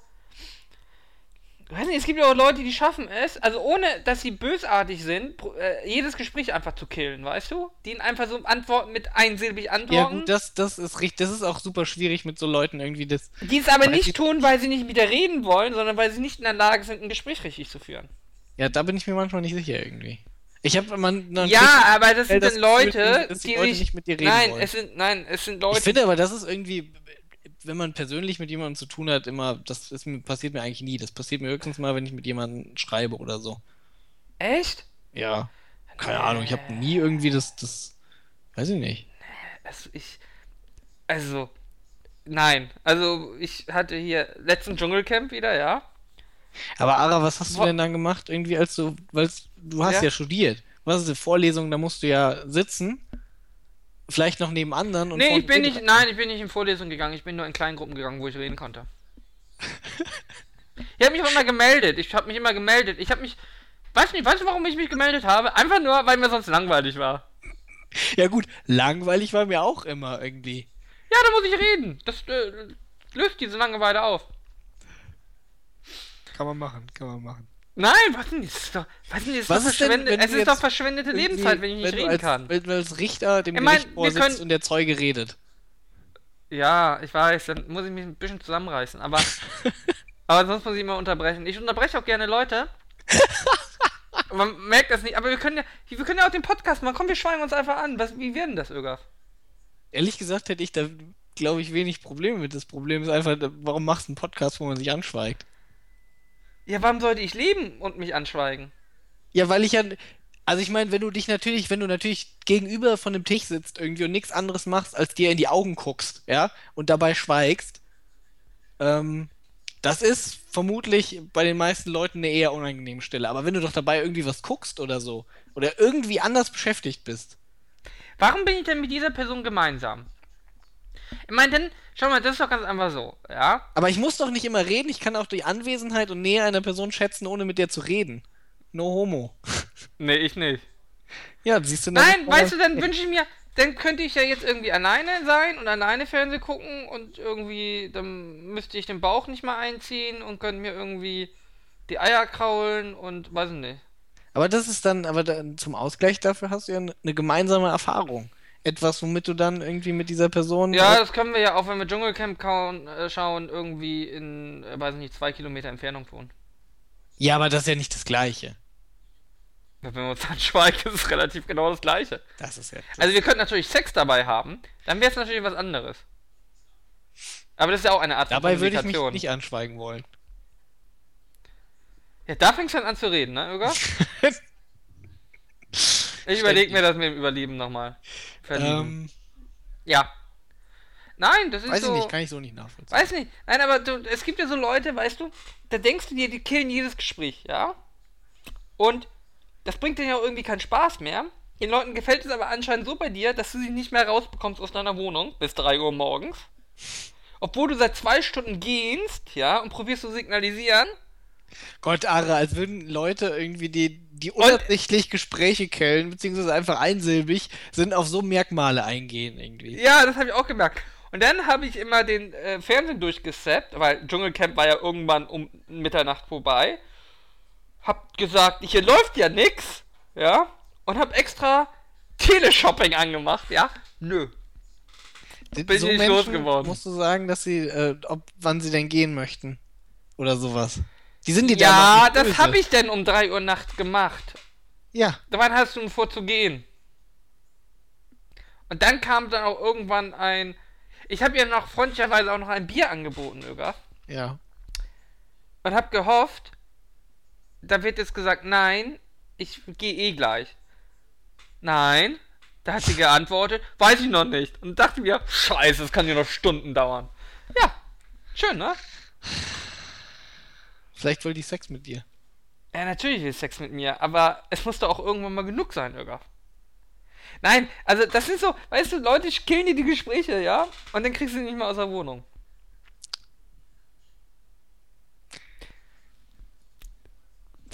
Weiß nicht, es gibt ja auch Leute, die schaffen es, also ohne dass sie bösartig sind, äh, jedes Gespräch einfach zu killen, weißt du? Die einfach so antworten mit einsilbig antworten. Ja, gut, das, das ist richtig. Das ist auch super schwierig mit so Leuten irgendwie das. Die es aber nicht tun, weil sie nicht mit dir reden wollen, sondern weil sie nicht in der Lage sind, ein Gespräch richtig zu führen. Ja, da bin ich mir manchmal nicht sicher irgendwie. Ich habe man Ja, aber das sind das dann Gefühl, Leute, dass die Leute sich, nicht mit dir reden nein, wollen. es sind nein, es sind Ich Leute, finde aber, das ist irgendwie, wenn man persönlich mit jemandem zu tun hat, immer, das ist, passiert mir eigentlich nie. Das passiert mir höchstens mal, wenn ich mit jemandem schreibe oder so. echt? Ja. Keine Ahnung, ich habe nie irgendwie das, das, weiß ich nicht. Also ich, also, nein, also ich hatte hier letzten Dschungelcamp wieder, ja. Aber Ara, was hast du Wo- denn dann gemacht? Irgendwie als du, weil du hast Ja. ja studiert. Was ist die Vorlesung? Da musst du ja sitzen. Vielleicht noch neben anderen und Nee, ich bin nicht, nein, ich bin nicht in Vorlesungen gegangen, ich bin nur in kleinen Gruppen gegangen, wo ich reden konnte. ich habe mich auch immer gemeldet, ich habe mich immer gemeldet, ich habe mich, weiß nicht, weißt du, warum ich mich gemeldet habe? Einfach nur, weil mir sonst langweilig war. Ja gut, langweilig war mir auch immer irgendwie. Ja, da muss ich reden, das äh, löst diese Langeweile auf. Kann man machen, kann man machen. Nein, was denn, das ist doch, was denn, das ist Was doch ist denn, wenn es ist doch verschwendete Lebenszeit, wenn ich nicht du reden als, kann. Wenn du als Richter dem Ich mein, Gericht wir vorsitzt können- und der Zeuge redet. Ja, ich weiß, dann muss ich mich ein bisschen zusammenreißen, aber, aber sonst muss ich immer unterbrechen. Ich unterbreche auch gerne Leute. Man merkt das nicht, aber wir können ja, wir können ja auch den Podcast machen. Komm, wir schweigen uns einfach an. Was, wie werden das, Ögaf? Ehrlich gesagt hätte ich da, glaube ich, wenig Probleme mit. Das Problem ist einfach, warum machst du einen Podcast, wo man sich anschweigt? Ja, warum sollte ich leben und mich anschweigen? Ja, weil ich ja. Also ich meine, wenn du dich natürlich, wenn du natürlich gegenüber von dem Tisch sitzt irgendwie und nichts anderes machst, als dir in die Augen guckst, ja, und dabei schweigst, ähm, das ist vermutlich bei den meisten Leuten eine eher unangenehme Stelle. Aber wenn du doch dabei irgendwie was guckst oder so, oder irgendwie anders beschäftigt bist, Warum bin ich denn mit dieser Person gemeinsam? Ich meine, denn, schau mal, das ist doch ganz einfach so, ja? aber ich muss doch nicht immer reden, ich kann auch die Anwesenheit und Nähe einer Person schätzen, ohne mit der zu reden. No homo. Nee, ich nicht. Ja, siehst du Nein, weißt du, dann wünsche ich mir, dann könnte ich ja jetzt irgendwie alleine sein und alleine Fernsehen gucken und irgendwie, dann müsste ich den Bauch nicht mal einziehen und könnte mir irgendwie die Eier kraulen und weiß ich nicht. Aber das ist dann, aber dann zum Ausgleich dafür hast du ja eine gemeinsame Erfahrung. Etwas, womit du dann irgendwie mit dieser Person. Ja, das können wir ja auch, wenn wir Dschungelcamp kauen, äh, schauen, irgendwie in, äh, weiß ich nicht, zwei Kilometer Entfernung wohnen. ja, aber das ist ja nicht das Gleiche. Wenn wir uns anschweigen, ist es relativ genau das gleiche. Das ist ja. Also wir könnten natürlich Sex dabei haben, dann wäre es natürlich was anderes. Aber das ist ja auch eine Art von Dabei würde ich mich nicht anschweigen wollen. Ja, da fängst du dann an zu reden, ne, Öger? Ich überlege mir das mit dem Überleben nochmal. Verlieben. ähm, Ja. Nein, das ist weiß so. ich nicht, kann ich so nicht nachvollziehen. Weiß nicht. Nein, aber du, es gibt ja so Leute, weißt du, da denkst du dir, die killen jedes Gespräch, ja? Und das bringt dir ja auch irgendwie keinen Spaß mehr. Den Leuten gefällt es aber anscheinend so bei dir, dass du sie nicht mehr rausbekommst aus deiner Wohnung bis 3 Uhr morgens. Obwohl du seit zwei Stunden gehst, ja, und probierst zu signalisieren. Gott, Ara, als würden Leute irgendwie, die, die unabsichtlich Gespräche killen, beziehungsweise einfach einsilbig, sind auf so Merkmale eingehen irgendwie. Ja, das habe ich auch gemerkt. Und dann habe ich immer den äh, Fernsehen durchgesappt, weil Dschungelcamp war ja irgendwann um Mitternacht vorbei. Hab gesagt, hier läuft ja nix, ja, und hab extra Teleshopping angemacht, ja. Nö. bin ich nicht losgeworden. musst du sagen, dass sie, äh, ob, wann sie denn gehen möchten. Oder sowas. Die sind dir da Ja, das habe ich denn um 3 Uhr nachts gemacht. Ja, Wann hast du vor zu gehen? Und dann kam dann auch irgendwann ein. Ich habe ihr noch freundlicherweise auch noch ein Bier angeboten, Öger. ja. und hab gehofft, da wird jetzt gesagt, nein, ich gehe eh gleich. Nein, da hat sie geantwortet, weiß ich noch nicht. Und dachte mir, scheiße, das kann ja noch Stunden dauern. Ja, schön, ne? Vielleicht wollte ich Sex mit dir. Ja, natürlich will Sex mit mir, aber es muss doch auch irgendwann mal genug sein, Irga. Nein, also das ist so, weißt du, Leute killen dir die Gespräche, ja? Und dann kriegst du sie nicht mehr aus der Wohnung.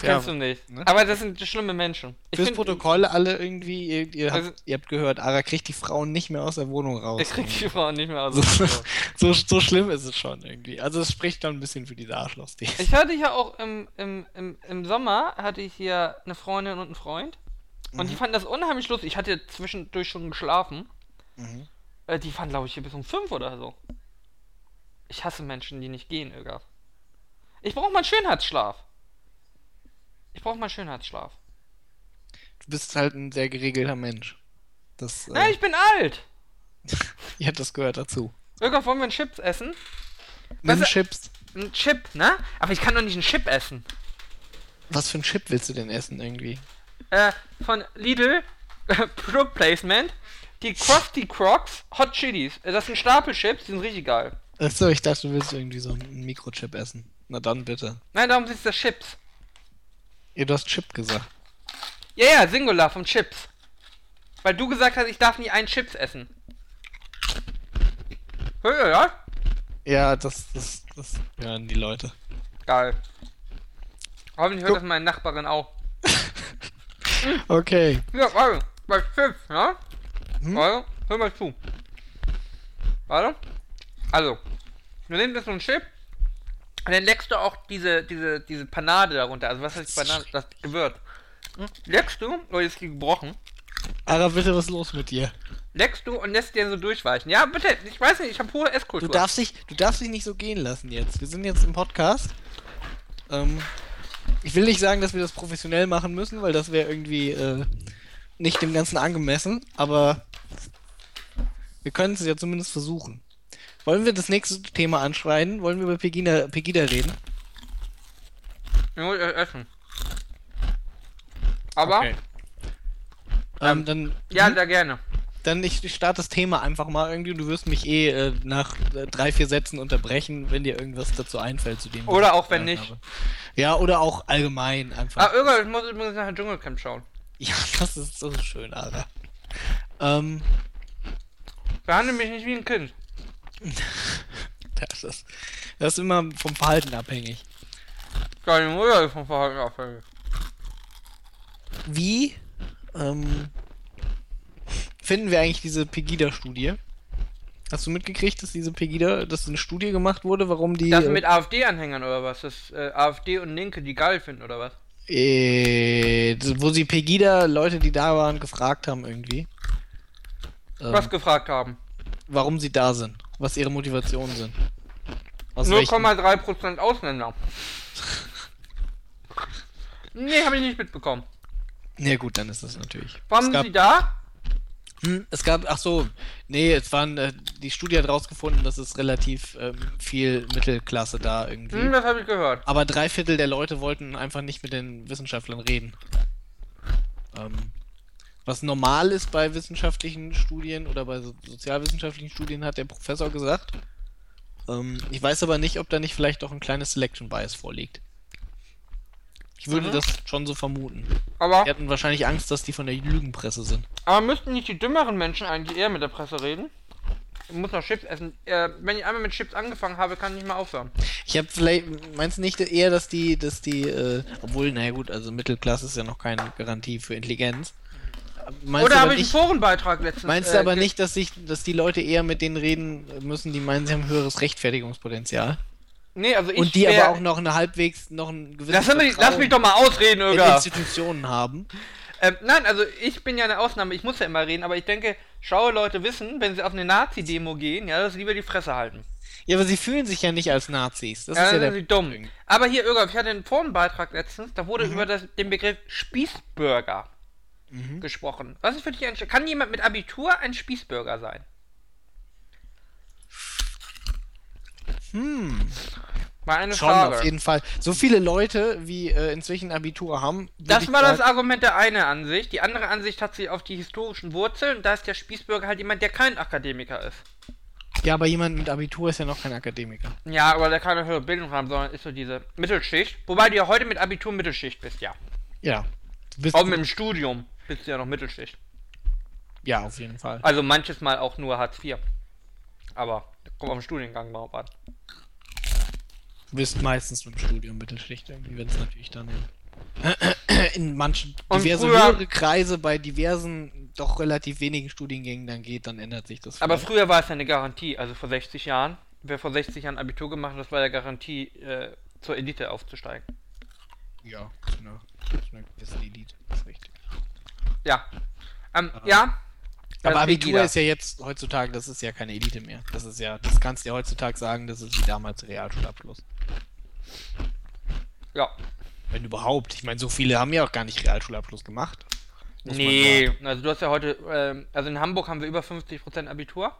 Ja, Kennst du nicht. ne? Aber das sind schlimme Menschen. Ich Fürs find- Protokoll alle irgendwie, ihr, ihr, Also- habt, ihr habt gehört, Ara kriegt die Frauen nicht mehr aus der Wohnung raus. Ich krieg die Frau nicht mehr aus so, der Wohnung. so, so schlimm ist es schon irgendwie. Also es spricht dann ein bisschen für diese Arschlochs. Die. Ich hatte ja auch im, im, im, im Sommer hatte ich hier eine Freundin und einen Freund. Und die fanden das unheimlich lustig. Ich hatte zwischendurch schon geschlafen. Mhm. Äh, die fanden, glaube ich, hier bis um fünf oder so. Ich hasse Menschen, die nicht gehen, Ögaf. Ich brauche mal einen Schönheitsschlaf. Ich brauche mal Schönheitsschlaf. du bist halt ein sehr geregelter Mensch. Das, Nein, äh, ich bin alt. ja, das gehört dazu. Irgendwann wollen wir einen Chips essen. Nimm Was- Chips. Ein Chip, ne? Aber ich kann doch nicht einen Chip essen. Was für ein Chip willst du denn essen irgendwie? Äh, von Lidl, Product Placement, die Krusty Crocs Hot Chilis. Äh, Das sind Stapelchips, die sind richtig geil. Achso, ich dachte, du willst irgendwie so einen Mikrochip essen. Na dann bitte. Nein, darum sind es Chips. Ja, du hast Chip gesagt. Ja, ja, Singular vom Chips. Weil du gesagt hast, ich darf nie einen Chips essen. Hör ihr das? Ja, das, das, das hören die Leute. Geil. Hoffentlich hört Guck. das meine Nachbarin auch. Okay. Ja, warte. Bei Chips, ja? Hm? Warte, hör mal zu. Warte. Also, du nimmst jetzt so einen Chip und dann leckst du auch diese, diese, diese Panade darunter. Also, was heißt Panade? Das Gewürz. Hm? Leckst du, oh, jetzt ist die gebrochen. Ara, bitte, was ist los mit dir? Leckst du und lässt dir so durchweichen. Ja, bitte, ich weiß nicht, ich habe hohe Du Esskultur. darfst dich, du darfst dich nicht so gehen lassen jetzt. Wir sind jetzt im Podcast. Ähm, ich will nicht sagen, dass wir das professionell machen müssen, weil das wäre irgendwie äh, nicht dem Ganzen angemessen, aber wir können es ja zumindest versuchen. Wollen wir das nächste Thema anschreien? Wollen wir über Pegida, Pegida reden? Ich muss erst essen. Aber, Okay. Ähm, dann, ja, sehr gerne. dann ich, ich starte das Thema einfach mal irgendwie. Du wirst mich eh äh, nach äh, drei, vier Sätzen unterbrechen, wenn dir irgendwas dazu einfällt zu dem. Oder auch wenn nicht. habe. Ja, oder auch allgemein einfach. Ah, Irga, ich muss übrigens nach dem Dschungelcamp schauen. Ja, das ist so schön, Alter. Ähm, Behandle mich nicht wie ein Kind. das ist, das ist immer vom Verhalten abhängig. Deine Mutter ist vom Verhalten abhängig. Wie ähm, finden wir eigentlich diese Pegida-Studie? Hast du mitgekriegt, dass diese Pegida, dass eine Studie gemacht wurde, warum die Das äh, mit AfD-Anhängern oder was? Das äh, AfD und Linke, die geil finden oder was? äh, wo sie Pegida, Leute, die da waren, gefragt haben irgendwie, ähm, Was gefragt haben. warum sie da sind, was ihre Motivationen sind. Aus welchen- 0,3% Ausländer. Nee, habe ich nicht mitbekommen. Ja gut, dann ist das natürlich. Sind gab, sie da? Hm, es gab, ach so, nee, es waren, äh, die Studie hat rausgefunden, dass es relativ ähm, viel Mittelklasse da irgendwie. Hm, das habe ich gehört. Aber drei Viertel der Leute wollten einfach nicht mit den Wissenschaftlern reden. Ähm, was normal ist bei wissenschaftlichen Studien oder bei so sozialwissenschaftlichen Studien, hat der Professor gesagt. Ähm, ich weiß aber nicht, ob da nicht vielleicht auch ein kleines Selection Bias vorliegt. Ich würde Mhm. das schon so vermuten. Aber, Die hatten wahrscheinlich Angst, dass die von der Lügenpresse sind. aber müssten nicht die dümmeren Menschen eigentlich eher mit der Presse reden? Ich muss noch Chips essen. Äh, wenn ich einmal mit Chips angefangen habe, kann ich nicht mehr aufhören. Ich habe vielleicht, meinst du nicht eher, dass die, dass die, äh, obwohl, naja gut, also Mittelklasse ist ja noch keine Garantie für Intelligenz. Meinst Oder habe aber ich nicht, einen Forenbeitrag letztens meinst du äh, aber ge- nicht, dass sich, dass die Leute eher mit denen reden müssen, die meinen, sie haben höheres Rechtfertigungspotenzial? Nee, also ich Und die aber auch noch eine halbwegs, noch ein gewisses Lass mich, lass mich doch mal ausreden, in Irga. Institutionen haben. Ähm, nein, also ich bin ja eine Ausnahme, ich muss ja immer reden, aber ich denke, schlaue Leute wissen, wenn sie auf eine Nazi-Demo gehen, ja, dass sie lieber die Fresse halten. Ja, aber sie fühlen sich ja nicht als Nazis. Das Ja, ist ja der sie dumm. Aber hier, Irga, ich hatte einen Forenbeitrag letztens, da wurde über das, den Begriff Spießbürger Mhm. gesprochen. Was ist für dich ein... Kann jemand mit Abitur ein Spießbürger sein? Hm. War eine Schon, Frage. auf jeden Fall. So viele Leute, wie äh, inzwischen Abitur haben. Das war das Argument der eine Ansicht. Die andere Ansicht hat sich auf die historischen Wurzeln. Da ist der Spießbürger halt jemand, der kein Akademiker ist. Ja, aber jemand mit Abitur ist ja noch kein Akademiker. Ja, aber der keine höhere Bildung haben, sondern ist so diese Mittelschicht. Wobei du ja heute mit Abitur Mittelschicht bist, ja. Ja. Bist Auch mit dem Studium bist du ja noch Mittelschicht. ja, auf jeden Fall. Also manches Mal auch nur Hartz IV. Aber kommt auf den Studiengang mal an. Du bist meistens mit dem Studium Mittelschicht irgendwie, wenn es natürlich dann in, in manchen Und diverse früher- höhere Kreise bei diversen, doch relativ wenigen Studiengängen dann geht, dann ändert sich das. Aber vielleicht. früher war es ja eine Garantie, also vor 60 Jahren. Wer vor 60 Jahren Abitur gemacht hat, das war ja Garantie, äh, zur Elite aufzusteigen. Ja, einer, zu einer gewissen Elite, das ist richtig. Ja. Ähm, ja. Aber Das Abitur ist ja jetzt heutzutage, das ist ja keine Elite mehr. Das ist ja, das kannst du ja heutzutage sagen, das ist wie damals Realschulabschluss. Ja. Wenn überhaupt. Ich meine, so viele haben ja auch gar nicht Realschulabschluss gemacht. Muss Nee, also du hast ja heute, ähm, also in Hamburg haben wir über 50% Abitur.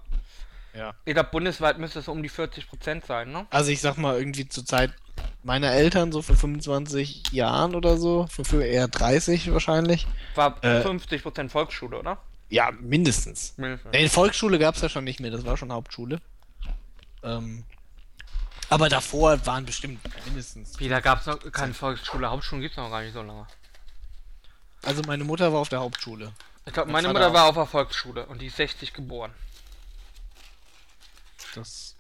Ja. Ich glaube, bundesweit müsste es so um die 40% sein, ne? Also ich sag mal, irgendwie zur Zeit meiner Eltern, so vor 25 Jahren oder so, für, eher 30 wahrscheinlich. War Äh. 50% Volksschule, oder? Ja, mindestens. Mindestens. Nee, Volksschule gab es ja schon nicht mehr, das war schon Hauptschule. Ähm, aber davor waren bestimmt mindestens. Wie, da gab es noch keine Volksschule. Hauptschulen gibt es noch gar nicht so lange. Also meine Mutter war auf der Hauptschule. Ich glaube, Mein meine Mutter war auf der Volksschule und die ist 60 geboren. Das,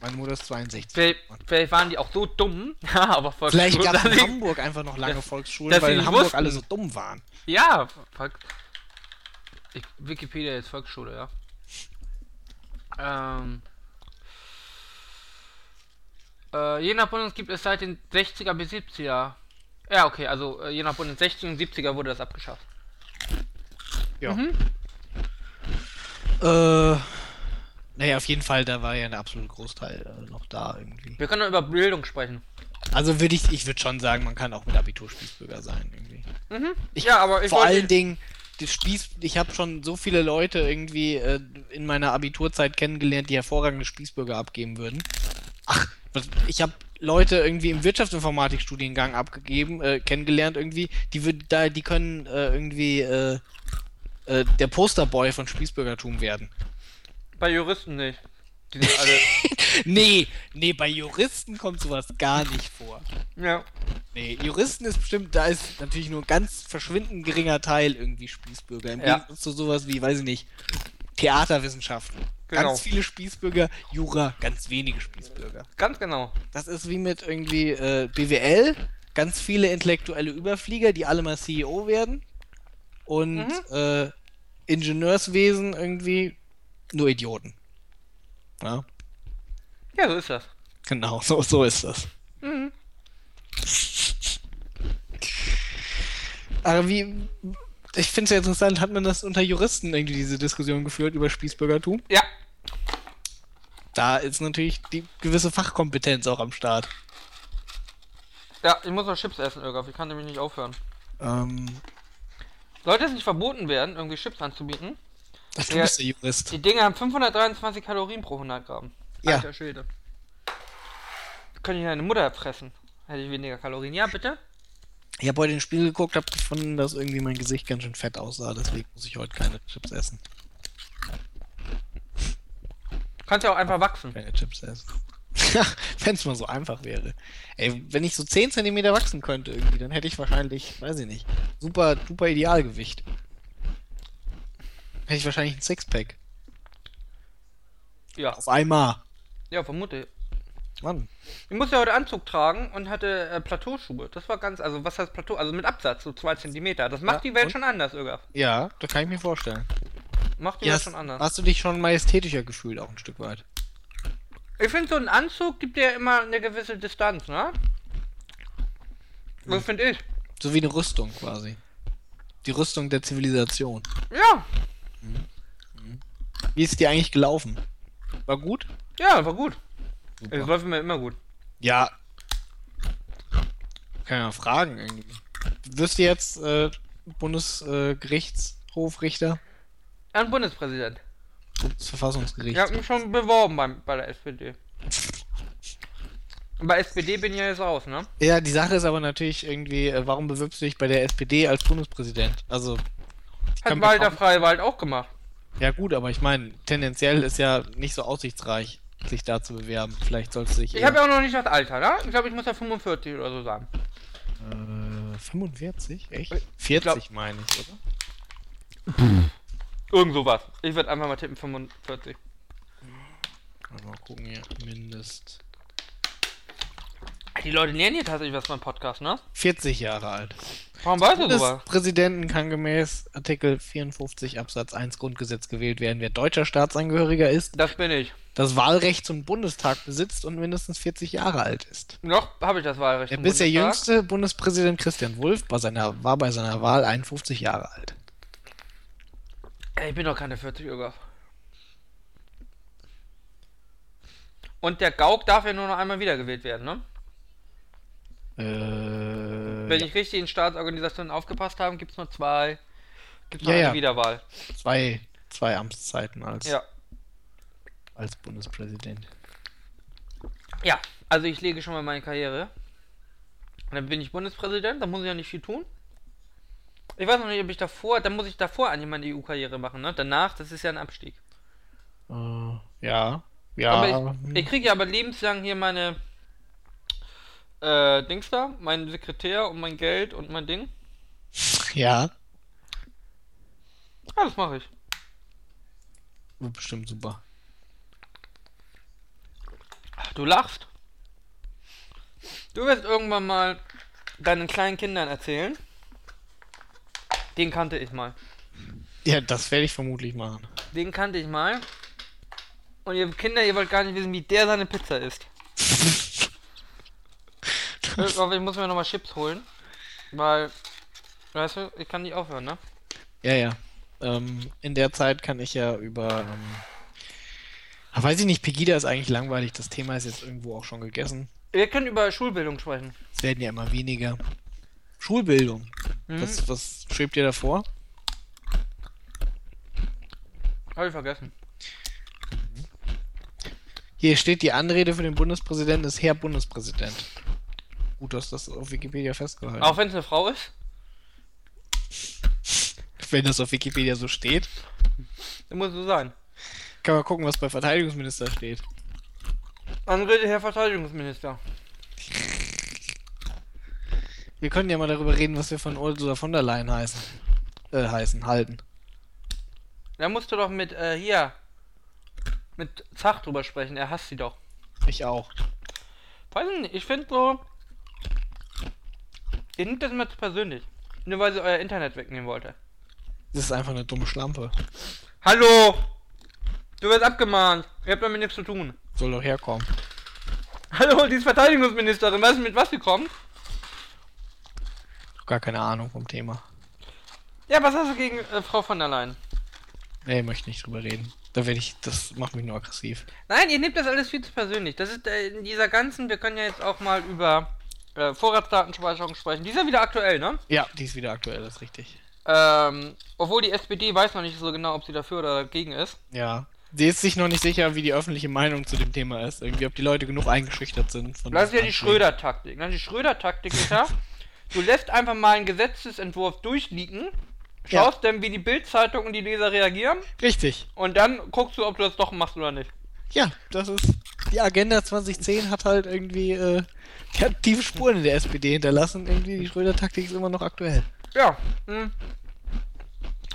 meine Mutter ist 62. Vielleicht, vielleicht waren die auch so dumm. Ja, aber Volksschule. Vielleicht gab es in Hamburg einfach noch lange Volksschulen, weil in Hamburg wussten. alle so dumm waren. Ja, Volk ich, Wikipedia ist Volksschule, ja. Ähm. Äh, je nach Bundesland gibt es seit den 60er bis 70er. Ja, okay, also äh, je nach Bundesland 60er und 70er wurde das abgeschafft. Ja. Mhm. Äh, naja, auf jeden Fall, da war ja der absolute Großteil äh, noch da irgendwie. Wir können doch über Bildung sprechen. Also würde ich, ich würde schon sagen, man kann auch mit Abitur Spießbürger sein irgendwie. Mhm. Ich- ja, aber ich Vor allen Dingen, die Spieß, ich habe schon so viele Leute irgendwie äh, in meiner Abiturzeit kennengelernt, die hervorragende Spießbürger abgeben würden. Ach, ich habe Leute irgendwie im Wirtschaftsinformatikstudiengang abgegeben, äh, kennengelernt irgendwie, die würd, da, die können äh, irgendwie äh, äh, der Posterboy von Spießbürgertum werden. Bei Juristen nicht. Die sind alle. Nee, nee, bei Juristen kommt sowas gar nicht vor. ja. Nee, Juristen ist bestimmt, da ist natürlich nur ein ganz verschwindend geringer Teil irgendwie Spießbürger. Im Ja. Gegensatz zu sowas wie, weiß ich nicht, Theaterwissenschaften. Genau. Ganz viele Spießbürger, Jura, ganz wenige Spießbürger. Ganz genau. Das ist wie mit irgendwie äh, BWL, ganz viele intellektuelle Überflieger, die alle mal CEO werden. Und Mhm. äh, Ingenieurswesen irgendwie nur Idioten. Ja, Ja, so ist das. genau, so, so ist das. Mhm. Aber wie. Ich finde es ja interessant, hat man das unter Juristen irgendwie diese Diskussion geführt über Spießbürgertum? Ja. Da ist natürlich die gewisse Fachkompetenz auch am Start. Ja, ich muss noch Chips essen, Irgaf. Ich kann nämlich nicht aufhören. Ähm, Sollte es nicht verboten werden, irgendwie Chips anzubieten, du Ja. bist der Jurist. Die Dinge haben 523 Kalorien pro 100 Gramm. Ja. Alter Schwede. Könnte ich deine Mutter fressen. Hätte ich weniger Kalorien. Ja, bitte? Ich habe heute in den Spiegel geguckt, habe gefunden, dass irgendwie mein Gesicht ganz schön fett aussah, deswegen muss ich heute keine Chips essen. Kannst ja auch einfach wachsen. Keine Chips essen. Ja, wenn es mal so einfach wäre. Ey, wenn ich so 10 cm wachsen könnte irgendwie, dann hätte ich wahrscheinlich, weiß ich nicht, super, super Idealgewicht. Hätte ich wahrscheinlich ein Sixpack. Ja. Auf einmal. Ja, vermute. Mann. Ich musste ja heute Anzug tragen und hatte äh, Plateauschuhe. Das war ganz, also was heißt Plateau? Also mit Absatz, so 2 cm. Das macht Ja, die Welt und? schon anders, Irgaf. Ja, das kann ich mir vorstellen. Macht die Ja, Welt schon anders. hast du dich schon majestätischer gefühlt, auch ein Stück weit. Ich finde, so ein Anzug gibt dir immer eine gewisse Distanz, ne? Das finde ich. So wie eine Rüstung quasi. Die Rüstung der Zivilisation. Ja, Wie ist die eigentlich gelaufen? War gut? ja, war gut. Es läuft mir immer gut. Ja. Kann ja fragen irgendwie. Wirst du jetzt äh, Bundesgerichtshofrichter? Ein Bundespräsident. Bundesverfassungsgericht. Ich habe mich schon beworben beim, bei der SPD. Bei SPD bin ich ja jetzt raus, ne? Ja, die Sache ist aber natürlich irgendwie, äh, warum bewirbst du dich bei der SPD als Bundespräsident? Also, Hat Walter Freiwald auch gemacht. ja gut, aber ich meine, tendenziell ist ja nicht so aussichtsreich, sich da zu bewerben. Vielleicht sollst du dich Ich habe ja auch noch nicht das Alter, ne? Ich glaube, ich muss ja 45 oder so sagen. Äh, 45? Echt? Ich 40 meine ich, oder? Irgend sowas. Ich würde einfach mal tippen 45. Mal gucken hier. Mindest. Die Leute lernen hier tatsächlich was beim Podcast, ne? 40 Jahre alt. Warum weißt du sowas? Bundespräsidenten kann gemäß Artikel 54 Absatz 1 Grundgesetz gewählt werden, wer deutscher Staatsangehöriger ist, Das bin ich. das Wahlrecht zum Bundestag besitzt und mindestens 40 Jahre alt ist. Noch habe ich das Wahlrecht. Der bisher Bundestag. jüngste Bundespräsident Christian Wulff war, seiner, war bei seiner Wahl 51 Jahre alt. Ich bin doch keine 40 Irgaf. Und der Gauk darf ja nur noch einmal wiedergewählt werden, ne? Äh, Wenn ich richtig in Staatsorganisationen aufgepasst habe, gibt es nur zwei Gibt Ja, noch eine ja. Wiederwahl. Zwei, zwei Amtszeiten als, Ja. als Bundespräsident. Ja, also ich lege schon mal meine Karriere. Und dann bin ich Bundespräsident, dann muss ich ja nicht viel tun. Ich weiß noch nicht, ob ich davor, dann muss ich davor eigentlich meine EU-Karriere machen, ne? Danach, das ist ja ein Abstieg. Äh, ja. Ja. aber ich, ich kriege ja aber lebenslang hier meine äh, Dings da, meinen Sekretär und mein Geld und mein Ding. ja. Ja, das mache ich. Wird bestimmt super. Du lachst. Du wirst irgendwann mal deinen kleinen Kindern erzählen. Den kannte ich mal. Ja, das werde ich vermutlich machen. Den kannte ich mal. Und ihr Kinder, ihr wollt gar nicht wissen, wie der seine Pizza isst. Ich hoffe, ich muss mir nochmal Chips holen. Weil, weißt du, ich kann nicht aufhören, ne? Ja, ja. Ähm, in der Zeit kann ich ja über. Ähm, ah, weiß ich nicht, Pegida ist eigentlich langweilig. Das Thema ist jetzt irgendwo auch schon gegessen. Wir können über Schulbildung sprechen. Es werden ja immer weniger. Schulbildung. Mhm. Was, was schwebt dir davor? Hab ich vergessen. Hier steht, die Anrede für den Bundespräsidenten ist Herr Bundespräsident. Gut, dass das auf Wikipedia festgehalten. Auch wenn es eine Frau ist, Wenn das auf Wikipedia so steht. dann muss es so sein. Kann man gucken, was bei Verteidigungsminister steht. Anrede, Herr Verteidigungsminister. Wir können ja mal darüber reden, was wir von Ursula von der Leyen heißen. Äh, heißen, halten. Da musst du doch mit, äh, hier, mit Zach drüber sprechen. Er hasst sie doch. Ich auch. Weiß ich nicht, ich finde so. Ihr nimmt das immer zu persönlich. Nur weil sie euer Internet wegnehmen wollte. Das ist einfach eine dumme Schlampe. Hallo! Du wirst abgemahnt. Ihr habt damit nichts zu tun. Soll doch herkommen. Hallo, die ist Verteidigungsministerin. Weißt du, mit was sie kommt? Gar keine Ahnung vom Thema. Ja, was hast du gegen äh, Frau von der Leyen? Nee, möchte nicht drüber reden. Da werde ich, das macht mich nur aggressiv. Nein, ihr nehmt das alles viel zu persönlich. Das ist äh, in dieser ganzen, wir können ja jetzt auch mal über äh, Vorratsdatenspeicherung sprechen. Die ist ja wieder aktuell, ne? Ja, die ist wieder aktuell, das ist richtig. Ähm, obwohl die SPD weiß noch nicht so genau, ob sie dafür oder dagegen ist. Ja. Sie ist sich noch nicht sicher, wie die öffentliche Meinung zu dem Thema ist. Irgendwie, ob die Leute genug eingeschüchtert sind. Von Das ist ja die. Schröder-Taktik. Ne? Die Schröder-Taktik ist ja, du lässt einfach mal einen Gesetzesentwurf durchliegen, Ja. schaust dann, wie die Bildzeitung und die Leser reagieren Richtig. und dann guckst du, ob du das doch machst oder nicht. Ja, das ist. Die Agenda 2010 hat halt irgendwie. Äh, die hat tiefe Spuren in der SPD hinterlassen. Irgendwie, die Schröder-Taktik ist immer noch aktuell. Ja. Mh.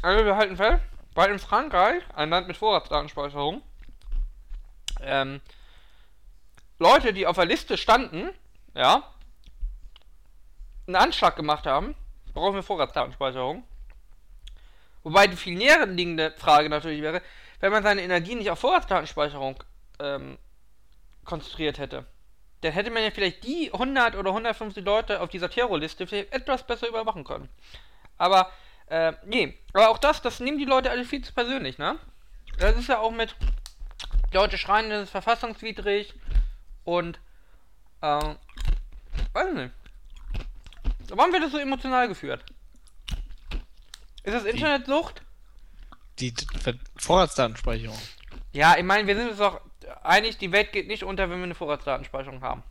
Also wir halten fest, weil in Frankreich, ein Land mit Vorratsdatenspeicherung, ähm, Leute, die auf der Liste standen, ja, einen Anschlag gemacht haben, brauchen wir Vorratsdatenspeicherung. Wobei die viel näher liegende Frage natürlich wäre, wenn man seine Energie nicht auf Vorratsdatenspeicherung ähm, konzentriert hätte, dann hätte man ja vielleicht die 100 oder 150 Leute auf dieser Terrorliste vielleicht etwas besser überwachen können. Aber, äh, nee, aber auch das, das nehmen die Leute alle viel zu persönlich, ne? Das ist ja auch mit, die Leute schreien, das ist verfassungswidrig und, äh, weiß ich nicht. Warum wird das so emotional geführt? Ist das Internetsucht? Die D- Ver Vorratsdatenspeicherung. Ja, ich meine, wir sind uns doch einig, die Welt geht nicht unter, wenn wir eine Vorratsdatenspeicherung haben.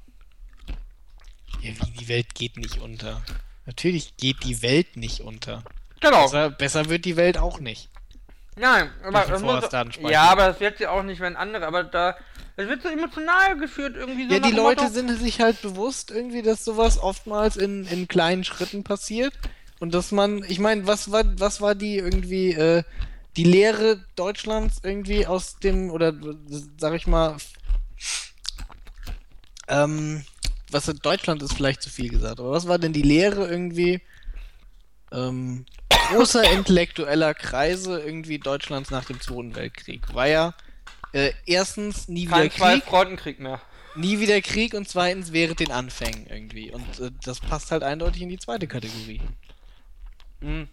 Ja, wie die Welt geht nicht unter. Natürlich geht die Welt nicht unter. Genau. Besser, besser wird die Welt auch nicht. Nein, aber das muss, ja, aber das wird sie auch nicht, wenn andere, aber da es wird so emotional geführt irgendwie so Ja, die Leute Motto, sind sich halt bewusst irgendwie, dass sowas oftmals in, in kleinen Schritten passiert. Und dass man, ich meine, was war, was war die irgendwie, äh, die Lehre Deutschlands irgendwie aus dem, oder sag ich mal, ähm, was Deutschland ist vielleicht zu viel gesagt, aber was war denn die Lehre irgendwie, ähm, großer intellektueller Kreise irgendwie Deutschlands nach dem Zweiten Weltkrieg? War ja, äh, erstens nie wieder kein Krieg. Zwei-Frontenkrieg mehr. Nie wieder Krieg und zweitens während den Anfängen irgendwie. Und äh, das passt halt eindeutig in die zweite Kategorie. Hm.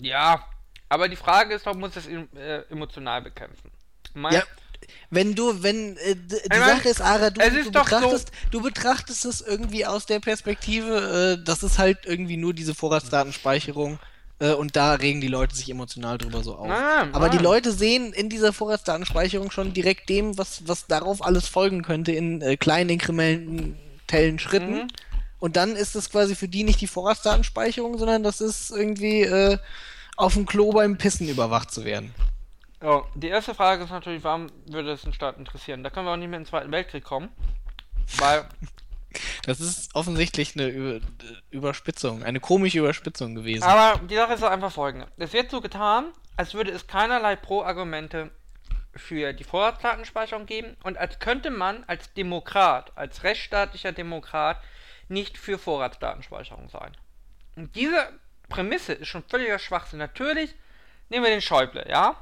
Ja, aber die Frage ist doch, muss es em- äh, emotional bekämpfen? Mein, Ja, wenn du, wenn äh, die Ich mein, Sache ist, Ara, du, du, doch so- betrachtest, du betrachtest es irgendwie aus der Perspektive, äh, das ist halt irgendwie nur diese Vorratsdatenspeicherung äh, und da regen die Leute sich emotional drüber so auf. Nein, Aber die. Leute sehen in dieser Vorratsdatenspeicherung schon direkt dem, was, was darauf alles folgen könnte, in äh, kleinen inkrementellen Schritten. Mhm. Und dann ist es quasi für die nicht die Vorratsdatenspeicherung, sondern das ist irgendwie äh, auf dem Klo beim Pissen überwacht zu werden. Ja, die erste Frage ist natürlich, warum würde es den Staat interessieren? Da können wir auch nicht mehr in den Zweiten Weltkrieg kommen. Weil, Das ist offensichtlich eine Über Überspitzung, eine komische Überspitzung gewesen. aber die Sache ist einfach folgende. Es wird so getan, als würde es keinerlei Pro-Argumente für die Vorratsdatenspeicherung geben und als könnte man als Demokrat, als rechtsstaatlicher Demokrat nicht für Vorratsdatenspeicherung sein. Und diese Prämisse ist schon völliger Schwachsinn. Natürlich nehmen wir den Schäuble, ja?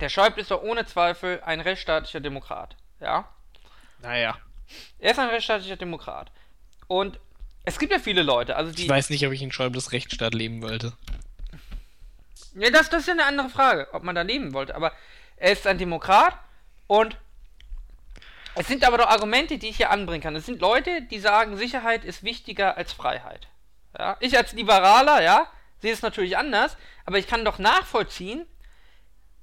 Der Schäuble ist doch ohne Zweifel ein rechtsstaatlicher Demokrat, ja? Naja. Er ist ein rechtsstaatlicher Demokrat. Und es gibt ja viele Leute, also die. Ich weiß nicht, ob ich in Schäubles Rechtsstaat leben wollte. Ja, das, das ist ja eine andere Frage, ob man da leben wollte. Aber er ist ein Demokrat und es sind aber doch Argumente, die ich hier anbringen kann. Es sind Leute, die sagen, Sicherheit ist wichtiger als Freiheit. Ja? Ich als Liberaler, ja, sehe es natürlich anders, aber ich kann doch nachvollziehen,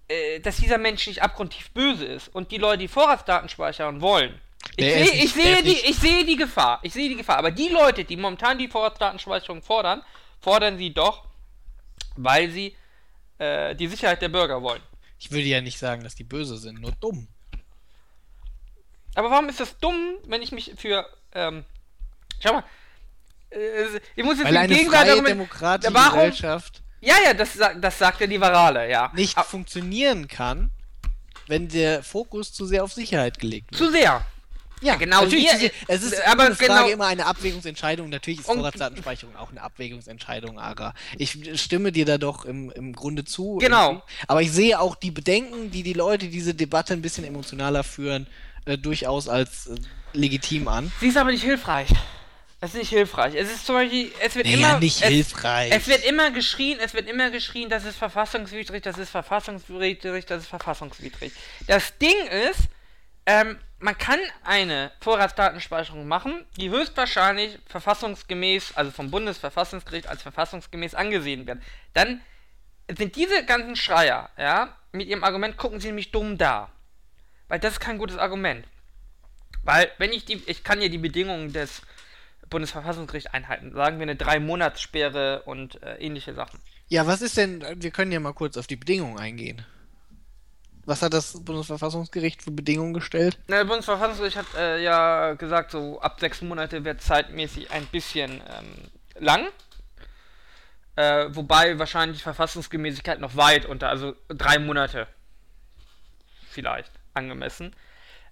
äh, dass dieser Mensch nicht abgrundtief böse ist und die Leute, die Vorratsdaten speichern wollen. Ich, Nee, sehe, ich, sehe die, ich sehe die Gefahr. Ich sehe die Gefahr. Aber die Leute, die momentan die Vorratsdatenspeicherung fordern, fordern sie doch, weil sie äh, die Sicherheit der Bürger wollen. Ich würde ja nicht sagen, dass die böse sind, nur dumm. Aber warum ist das dumm, wenn ich mich für. Ähm, schau mal. Äh, ich muss jetzt Weil im eine Gegenteil freie argument- demokratische Warum? Gesellschaft Ja, ja, das, das sagt der Liberale, ja. nicht Ah, funktionieren kann, wenn der Fokus zu sehr auf Sicherheit gelegt wird. zu sehr. Ja, genau, natürlich hier-. Es ist aber eine Frage genau- immer eine Abwägungsentscheidung. Natürlich ist Vorratsdatenspeicherung auch eine Abwägungsentscheidung, Ara. Ich stimme dir da doch im, im Grunde zu. Genau. irgendwie. Aber ich sehe auch die Bedenken, die die Leute diese Debatte ein bisschen emotionaler führen, äh, durchaus als äh, legitim an. Sie ist aber nicht hilfreich. Es ist nicht hilfreich. Es ist zum Beispiel, es wird Naja, immer. nicht es, hilfreich. Es wird immer geschrien, es wird immer geschrien, das ist verfassungswidrig, das ist verfassungswidrig, das ist verfassungswidrig. Das Ding ist, ähm, man kann eine Vorratsdatenspeicherung machen, die höchstwahrscheinlich verfassungsgemäß, also vom Bundesverfassungsgericht als verfassungsgemäß angesehen wird. Dann sind diese ganzen Schreier, ja, mit ihrem Argument gucken sie nämlich dumm da. Weil das ist kein gutes Argument. Weil, wenn ich die, ich kann ja die Bedingungen des Bundesverfassungsgerichts einhalten. Sagen wir eine Drei-Monats-Sperre und äh, ähnliche Sachen. Ja, was ist denn, wir können ja mal kurz auf die Bedingungen eingehen. Was hat das Bundesverfassungsgericht für Bedingungen gestellt? Na, das Bundesverfassungsgericht hat äh, ja gesagt, so ab sechs Monate wird zeitmäßig ein bisschen ähm, lang. Äh, wobei wahrscheinlich Verfassungsgemäßigkeit noch weit unter, also drei Monate vielleicht angemessen.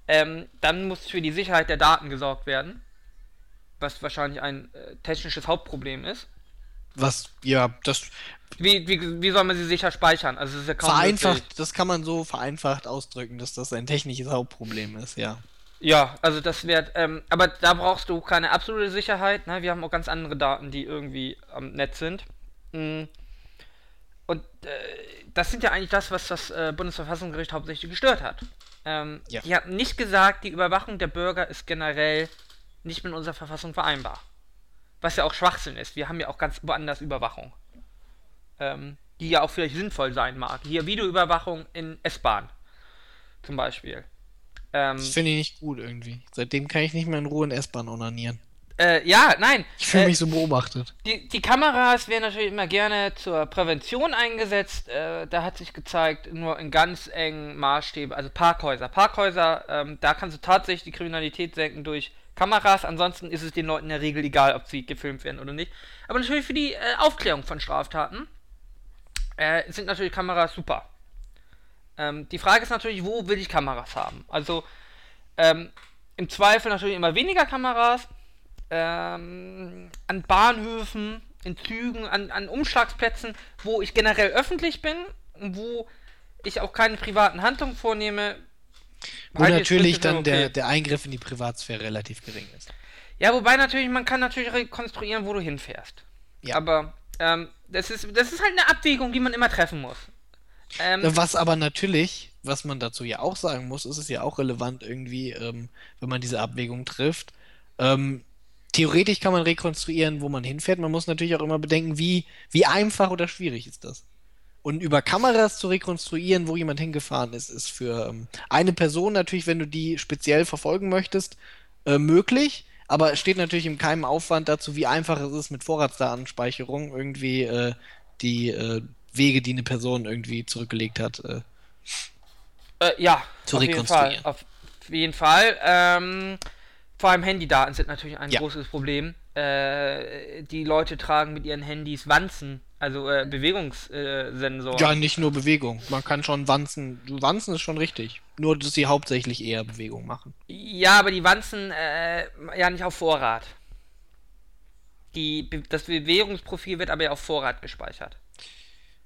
Ähm, dann muss für die Sicherheit der Daten gesorgt werden, was wahrscheinlich ein äh, technisches Hauptproblem ist. Was, ja, das Wie, wie, wie soll man sie sicher speichern? Also ja kaum möglich. vereinfacht, das kann man so vereinfacht ausdrücken, dass das ein technisches Hauptproblem ist, ja. Ja, also das wird, ähm, aber da brauchst du keine absolute Sicherheit, ne? Wir haben auch ganz andere Daten, die irgendwie am Netz sind. Mm. Äh, das sind ja eigentlich das, was das äh, Bundesverfassungsgericht hauptsächlich gestört hat. Ähm, Ja. Die haben nicht gesagt, die Überwachung der Bürger ist generell nicht mit unserer Verfassung vereinbar. Was ja auch Schwachsinn ist. Wir haben ja auch ganz woanders Überwachung. Ähm, die ja auch vielleicht sinnvoll sein mag. Hier Videoüberwachung in S-Bahn. Zum Beispiel. Ähm, Das finde ich nicht gut irgendwie. Seitdem kann ich nicht mehr in Ruhe in S-Bahn onanieren. Äh, ja, nein. Ich fühle äh, mich so beobachtet. die, die Kameras werden natürlich immer gerne zur Prävention eingesetzt. Äh, da hat sich gezeigt, nur in ganz engen Maßstäben, also Parkhäuser. Parkhäuser, ähm, da kannst du tatsächlich die Kriminalität senken durch Kameras. Ansonsten ist es den Leuten in der Regel egal, ob sie gefilmt werden oder nicht. Aber natürlich für die äh, Aufklärung von Straftaten äh, sind natürlich Kameras super. Ähm, die Frage ist natürlich, wo will ich Kameras haben? Also ähm, im Zweifel natürlich immer weniger Kameras ähm, an Bahnhöfen, in Zügen, an, an Umschlagsplätzen, wo ich generell öffentlich bin und wo ich auch keine privaten Handlungen vornehme. Wo natürlich dann der, okay. der Eingriff in die Privatsphäre relativ gering ist. Ja, wobei natürlich, man kann natürlich rekonstruieren, wo du hinfährst. Ja. Aber ähm, das, ist, das ist halt eine Abwägung, die man immer treffen muss. Ähm, Was aber natürlich, was man dazu ja auch sagen muss, ist es ja auch relevant irgendwie, ähm, wenn man diese Abwägung trifft. Theoretisch kann man rekonstruieren, wo man hinfährt. Man muss natürlich auch immer bedenken, wie, wie einfach oder schwierig ist das. Und über Kameras zu rekonstruieren, wo jemand hingefahren ist, ist für ähm, eine Person natürlich, wenn du die speziell verfolgen möchtest, äh, möglich. Aber es steht natürlich in keinem Aufwand dazu, wie einfach es ist, mit Vorratsdatenspeicherung irgendwie äh, die äh, Wege, die eine Person irgendwie zurückgelegt hat, äh, Äh, ja, Zu auf jeden Fall. rekonstruieren. Auf jeden Fall. Ähm, vor allem Handydaten sind natürlich ein Ja. großes Problem. Äh, die Leute tragen mit ihren Handys Wanzen, also äh, Bewegungssensoren. Ja, nicht nur Bewegung. Man kann schon Wanzen. Wanzen ist schon richtig. Nur, dass sie hauptsächlich eher Bewegung machen. Ja, aber die Wanzen äh, ja nicht auf Vorrat. Die, das Bewegungsprofil wird aber ja auf Vorrat gespeichert.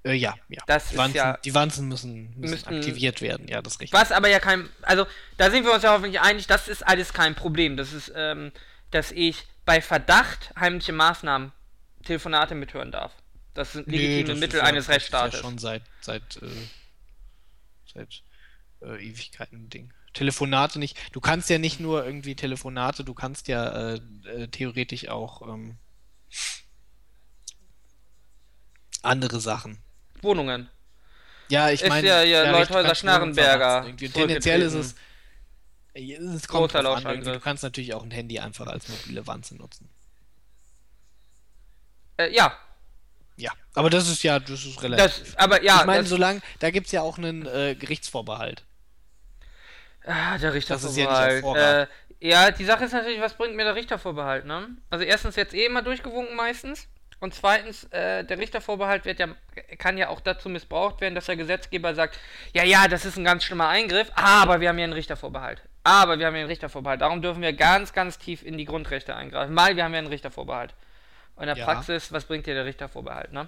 Äh, ja, ja. Das die Wanzen, ja- die Wanzen müssen, müssen Müssten- aktiviert werden. Ja, das ist richtig. Was aber ja kein. Also, da sind wir uns ja hoffentlich einig, das ist alles kein Problem. Das ist, ähm, dass ich bei Verdacht heimliche Maßnahmen Telefonate mithören darf. Das sind Nö, legitime das Mittel ja, eines das Rechtsstaates. Ist ja schon seit, seit, äh, seit äh, Ewigkeiten ein Ding. Telefonate nicht. Du kannst ja nicht nur irgendwie Telefonate, du kannst ja äh, äh, theoretisch auch ähm, andere Sachen. Wohnungen. Ja, ich Ist meine, ja hier richtig, Leuthäuser Schnarrenberger Tendenziell ist es. Es kommt drauf an. Du kannst natürlich auch ein Handy einfach als mobile Wanze nutzen. Äh, ja, Ja, aber das ist ja, das ist relativ. das, aber ja, ich meine, solange, da gibt es ja auch einen äh, Gerichtsvorbehalt. ah, der Das ist ja Richtervorbehalt. äh, ja, die Sache ist natürlich, was bringt mir der Richtervorbehalt, ne? Also erstens jetzt eh immer durchgewunken meistens. Und zweitens, äh, der Richtervorbehalt wird ja, kann ja auch dazu missbraucht werden, dass der Gesetzgeber sagt, ja, ja, das ist ein ganz schlimmer Eingriff, aber wir haben hier einen Richtervorbehalt. Aber wir haben hier einen Richtervorbehalt. Darum dürfen wir ganz, ganz tief in die Grundrechte eingreifen, weil wir haben ja einen Richtervorbehalt. Und in der Ja. Praxis, was bringt dir der Richtervorbehalt, ne?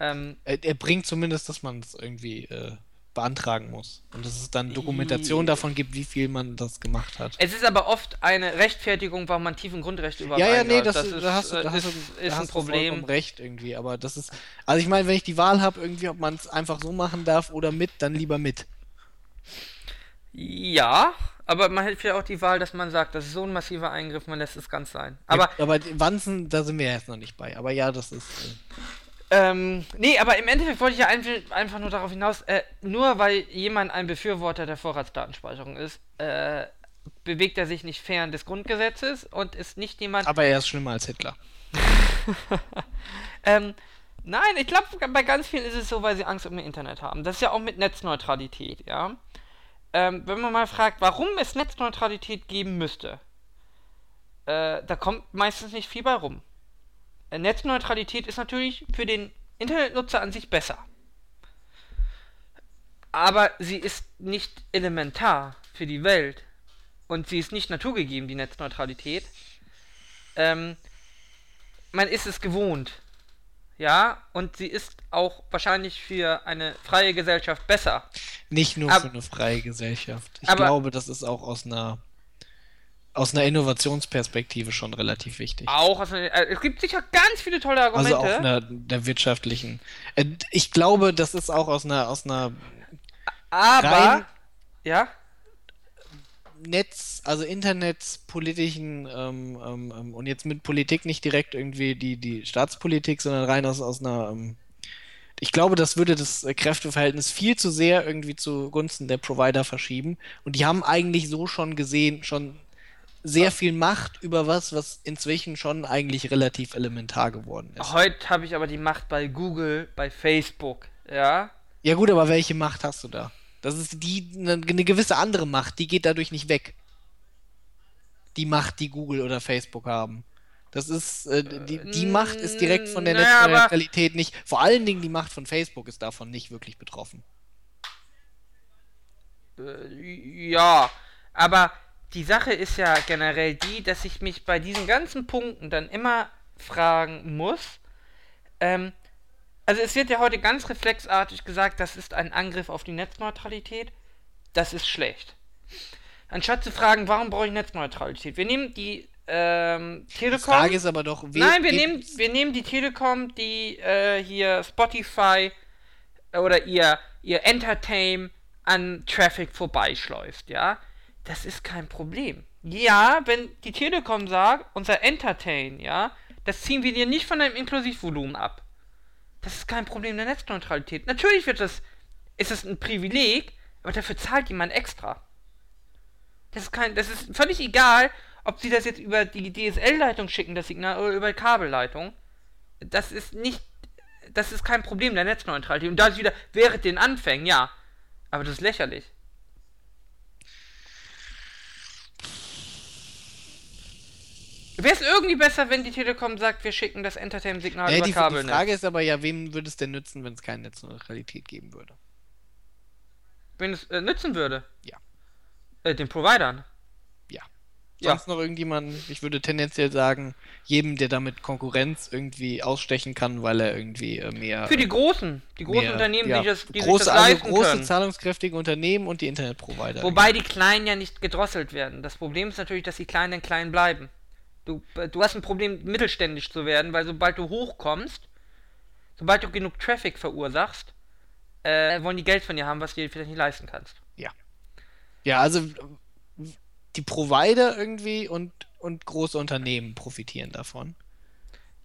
Ähm, Er, er bringt zumindest, dass man es irgendwie äh, beantragen muss. Und dass es dann Dokumentation davon gibt, wie viel man das gemacht hat. Es ist aber oft eine Rechtfertigung, warum man tiefen Grundrechte überhaupt Ja, ja, nee, eingreift. das, da hast du, äh, da hast ist, du, ist da ein hast du Problem. vollkommen recht irgendwie, aber das ist, also ich meine, wenn ich die Wahl habe, irgendwie, ob man es einfach so machen darf oder mit, dann lieber mit. Ja, aber man hätte ja auch die Wahl, dass man sagt, das ist so ein massiver Eingriff, man lässt es ganz sein. Aber, ja, aber Wanzen, da sind wir jetzt noch nicht bei. Aber ja, das ist, äh, ähm, nee, aber im Endeffekt wollte ich ja einfach, nur darauf hinaus, äh, nur weil jemand ein Befürworter der Vorratsdatenspeicherung ist, äh, bewegt er sich nicht fern des Grundgesetzes und ist nicht jemand, aber er ist schlimmer als Hitler. Ähm, nein, ich glaube, bei ganz vielen ist es so, weil sie Angst um ihr Internet haben. Das ist ja auch mit Netzneutralität, ja. Ähm, wenn man mal fragt, warum es Netzneutralität geben müsste, äh, da kommt meistens nicht viel bei rum. Äh, Netzneutralität ist natürlich für den Internetnutzer an sich besser. Aber sie ist nicht elementar für die Welt. Und sie ist nicht naturgegeben, die Netzneutralität. Ähm, man ist es gewohnt. Ja, und sie ist auch wahrscheinlich für eine freie Gesellschaft besser. Nicht nur Ab- für eine freie Gesellschaft. Ich glaube, das ist auch aus einer aus einer Innovationsperspektive schon relativ wichtig. Auch aus einer, äh, es gibt sicher ganz viele tolle Also Argumente. auf einer der wirtschaftlichen. Äh, Ich glaube, das ist auch aus einer aus einer aber rein- ja, Netz, also internetspolitischen ähm, ähm, ähm, und jetzt mit Politik nicht direkt irgendwie die, die Staatspolitik, sondern rein aus, aus einer. Ähm, ich glaube, das würde das äh, Kräfteverhältnis viel zu sehr irgendwie zugunsten der Provider verschieben. Und die haben eigentlich so schon gesehen, schon sehr viel Macht über was, was inzwischen schon eigentlich relativ elementar geworden ist. heute habe ich aber die Macht bei Google, bei Facebook. Ja, Ja gut, aber welche Macht hast du da? Das ist die eine, eine gewisse andere Macht, die geht dadurch nicht weg. Die Macht, die Google oder Facebook haben. Das ist äh, die, die Macht ist direkt von der naja, Netzneutralität nicht. Vor allen Dingen die Macht von Facebook ist davon nicht wirklich betroffen. Äh, ja, aber die Sache ist ja generell die, dass ich mich bei diesen ganzen Punkten dann immer fragen muss. Ähm, also es wird ja heute ganz reflexartig gesagt, das ist ein Angriff auf die Netzneutralität. Das ist schlecht. Anstatt zu fragen, warum brauche ich Netzneutralität? Wir nehmen die ähm, Die Telekom. Frage ist aber doch, Nein, wir nehmen, wir nehmen die Telekom, die äh, hier Spotify äh, oder ihr ihr Entertain an Traffic vorbeischleust, ja, das ist kein Problem. Ja, wenn die Telekom sagt, unser Entertain, ja, das ziehen wir dir nicht von deinem Inklusivvolumen ab. Das ist kein Problem der Netzneutralität. Natürlich wird das, ist es ein Privileg, aber dafür zahlt jemand extra. Das ist kein, das ist völlig egal, ob sie das jetzt über die DSL-Leitung schicken, das Signal, oder über die Kabelleitung. Das ist nicht, das ist kein Problem der Netzneutralität. Und da ist wieder, während den Anfängen, ja. Aber das ist lächerlich. Wäre es irgendwie besser, wenn die Telekom sagt, wir schicken das Entertainment-Signal Ja, über die, Kabel? die Frage ist aber ja, wem würde es denn nützen, wenn es keine Netzneutralität geben würde? Wenn es äh, nützen würde? Ja. Äh, den Providern. Ja. Ja. Sonst noch irgendjemanden, ich würde tendenziell sagen, jedem, der damit Konkurrenz irgendwie ausstechen kann, weil er irgendwie äh, mehr. Für die großen, die großen mehr, Unternehmen, ja, die, das, die große, sich das also leisten große können. zahlungskräftige Unternehmen und die Internetprovider. Wobei die Kleinen ja nicht gedrosselt werden. Das Problem ist natürlich, dass die Kleinen klein bleiben. Du, äh, du hast ein Problem, mittelständisch zu werden, weil sobald du hochkommst, sobald du genug Traffic verursachst, äh, wollen die Geld von dir haben, was du dir vielleicht nicht leisten kannst. Ja, also die Provider irgendwie und, und große Unternehmen profitieren davon.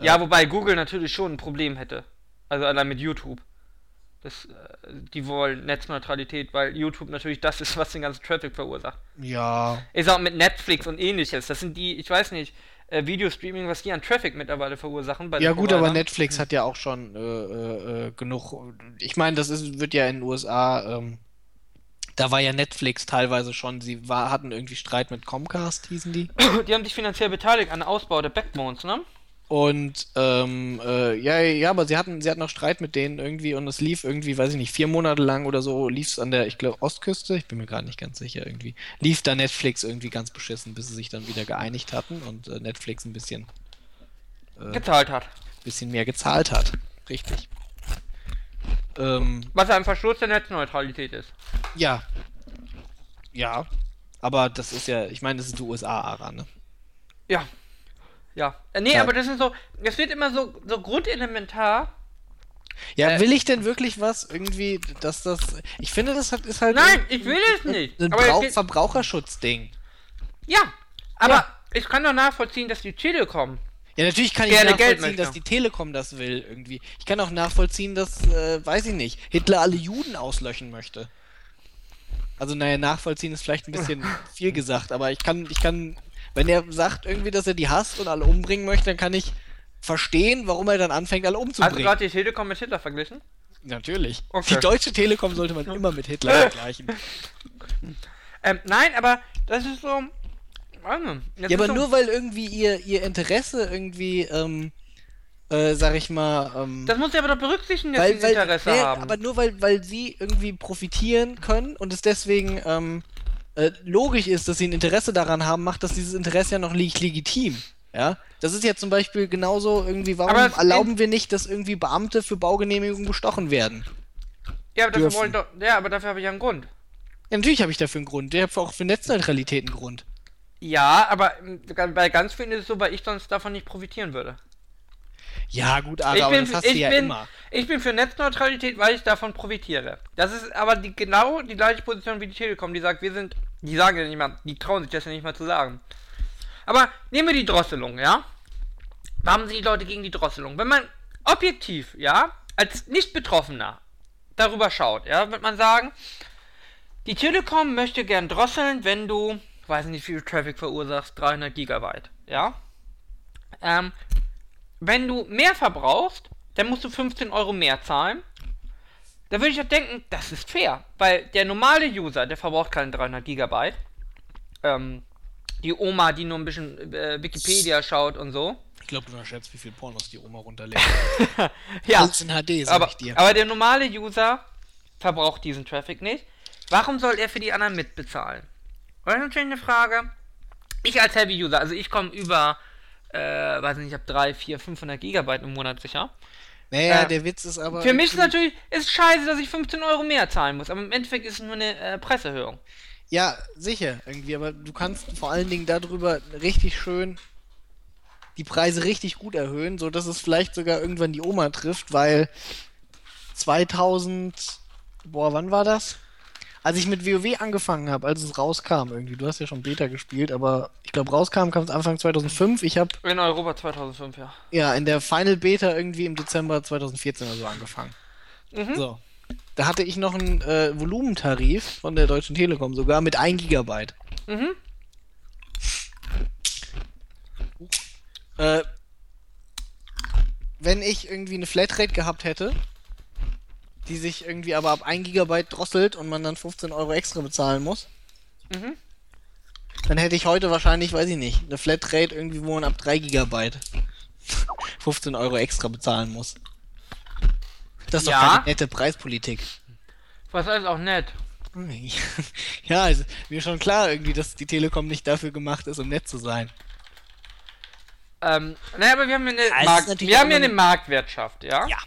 Ja, wobei Google natürlich schon ein Problem hätte. Also allein mit YouTube. Das, äh, die wollen Netzneutralität, weil YouTube natürlich das ist, was den ganzen Traffic verursacht. Ja. Ist auch mit Netflix und ähnliches. Das sind die, ich weiß nicht, äh, Videostreaming, was die an Traffic mittlerweile verursachen. Ja gut, aber Providern. Netflix hat ja auch schon äh, äh, äh, genug. Ich meine, das ist, wird ja in den USA. Ähm, da war ja Netflix teilweise schon. Sie war, hatten irgendwie Streit mit Comcast, hießen die. Die haben sich finanziell beteiligt an Ausbau der Backbones, ne? Und ähm, äh, ja, ja, aber sie hatten, sie hatten auch Streit mit denen irgendwie und es lief irgendwie, weiß ich nicht, vier Monate lang oder so, lief es an der, ich glaube, Ostküste, ich bin mir gerade nicht ganz sicher irgendwie, lief da Netflix irgendwie ganz beschissen, bis sie sich dann wieder geeinigt hatten und äh, Netflix ein bisschen, äh, Gezahlt hat. bisschen mehr gezahlt hat. Richtig. Ähm, Was ein Verstoß der Netzneutralität ist. ja. Ja. Aber das ist ja, ich meine, das ist die USA, Ara, ne? Ja. Ja. Äh, nee, Ja. aber das ist so, es wird immer so, so grundelementar. Ja, Äh, will ich denn wirklich was irgendwie, dass das. Ich finde, das hat, ist halt. Nein, ein- ich will es nicht. Ein Brauch geht- Verbraucherschutzding. Ja, aber Ja. ich kann doch nachvollziehen, dass die Telekom. Ja, natürlich kann ich nachvollziehen, dass die Telekom das will, irgendwie. Ich kann auch nachvollziehen, dass, äh, weiß ich nicht, Hitler alle Juden auslöschen möchte. Also, naja, nachvollziehen ist vielleicht ein bisschen viel gesagt, aber ich kann, ich kann, wenn er sagt irgendwie, dass er die hasst und alle umbringen möchte, dann kann ich verstehen, warum er dann anfängt, alle Hast du umzubringen. gerade die Telekom mit Hitler verglichen? Natürlich. Okay. Die Deutsche Telekom sollte man immer mit Hitler vergleichen. Ähm, nein, aber das ist so. das Ja, aber so, nur weil irgendwie ihr, ihr Interesse irgendwie, ähm, äh, sag ich mal, ähm, Das muss ja aber doch berücksichtigen, dass weil, sie weil, Interesse nee, haben. aber nur weil, weil sie irgendwie profitieren können und es deswegen ähm, äh, logisch ist, dass sie ein Interesse daran haben, macht das dieses Interesse ja noch nicht legitim. Ja, das ist ja zum Beispiel genauso irgendwie, warum Aber es- erlauben wir nicht, dass irgendwie Beamte für Baugenehmigungen bestochen werden? ja, aber dafür wollen doch. Ja, aber dafür habe ich ja einen Grund. Ja, natürlich habe ich dafür einen Grund. Ich habe auch für Netzneutralität einen Grund. Ja, aber ähm, bei ganz vielen ist es so, weil ich sonst davon nicht profitieren würde. Ja, gut, aber, ich aber bin, das hast ich, du ja bin, immer. ich bin für Netzneutralität, weil ich davon profitiere. Das ist aber die, genau die gleiche Position wie die Telekom, die sagt, wir sind, die sagen ja nicht mal, die trauen sich das ja nicht mal zu sagen. Aber nehmen wir die Drosselung, ja? Warum sind die Leute gegen die Drosselung? Wenn man objektiv, ja, als Nicht-Betroffener darüber schaut, ja, wird man sagen, die Telekom möchte gern drosseln, wenn du, weiß nicht, wie viel Traffic verursachst, 300 Gigabyte, ja? Ähm, wenn du mehr verbrauchst, dann musst du 15 Euro mehr zahlen. Da würde ich ja denken, das ist fair, weil der normale User, der verbraucht keine 300 Gigabyte. Ähm, die Oma, die nur ein bisschen äh, Wikipedia schaut und so. Ich glaube, du unterschätzt, wie viel Pornos die Oma runterlädt. Ja, Alles in HD, sag aber, ich dir. aber der normale User verbraucht diesen Traffic nicht. Warum soll er für die anderen mitbezahlen? Und das ist natürlich eine Frage. Ich als Heavy-User, also ich komme über, äh, weiß nicht, ich habe 3, 4, 500 Gigabyte im Monat sicher. Naja, äh, der Witz ist aber. Für mich ist natürlich, ist scheiße, dass ich 15 Euro mehr zahlen muss, aber im Endeffekt ist es nur eine äh, Presseerhöhung. Ja, sicher, irgendwie, aber du kannst vor allen Dingen darüber richtig schön die Preise richtig gut erhöhen, so dass es vielleicht sogar irgendwann die Oma trifft, weil 2000 boah, wann war das? Als ich mit WoW angefangen habe, als es rauskam irgendwie. Du hast ja schon Beta gespielt, aber ich glaube, rauskam kam es Anfang 2005. Ich habe In Europa 2005, ja. ja in der Final Beta irgendwie im Dezember 2014 oder so angefangen. Mhm. So. Da hatte ich noch einen äh, Volumentarif von der Deutschen Telekom, sogar mit 1 Gigabyte. Mhm. Äh, wenn ich irgendwie eine Flatrate gehabt hätte, die sich irgendwie aber ab 1 Gigabyte drosselt und man dann 15 Euro extra bezahlen muss, Mhm. dann hätte ich heute wahrscheinlich, weiß ich nicht, eine Flatrate irgendwie, wo man ab 3 Gigabyte 15 Euro extra bezahlen muss. Das ist Ja. doch keine nette Preispolitik. Was ist auch nett. Ja, also, mir schon klar irgendwie, dass die Telekom nicht dafür gemacht ist, um nett zu sein. Ähm, naja, aber wir haben ja eine, Markt wir haben immer eine Marktwirtschaft, ja? Ja.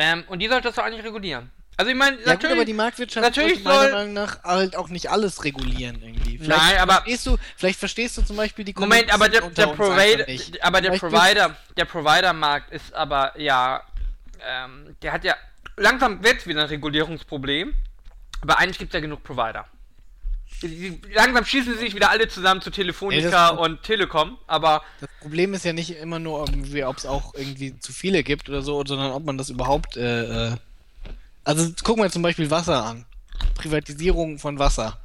Ähm, und die sollte das doch eigentlich regulieren. Also ich meine, Ja, gut, natürlich, aber die Marktwirtschaft natürlich sollte meiner soll- Meinung nach halt auch nicht alles regulieren irgendwie. Nein, aber- verstehst du, vielleicht verstehst du zum Beispiel die Moment, aber der, der Provider, aber der Vielleicht Provider, der Provider-Markt ist aber ja, ähm, der hat ja langsam wird wieder ein Regulierungsproblem, aber eigentlich gibt es ja genug Provider. Langsam schießen sie sich wieder alle zusammen zu Telefonica Ey, und Telekom, aber Das Problem ist ja nicht immer nur, ob es auch irgendwie zu viele gibt oder so, sondern ob man das überhaupt. Äh, äh also gucken wir zum Beispiel Wasser an. Privatisierung von Wasser.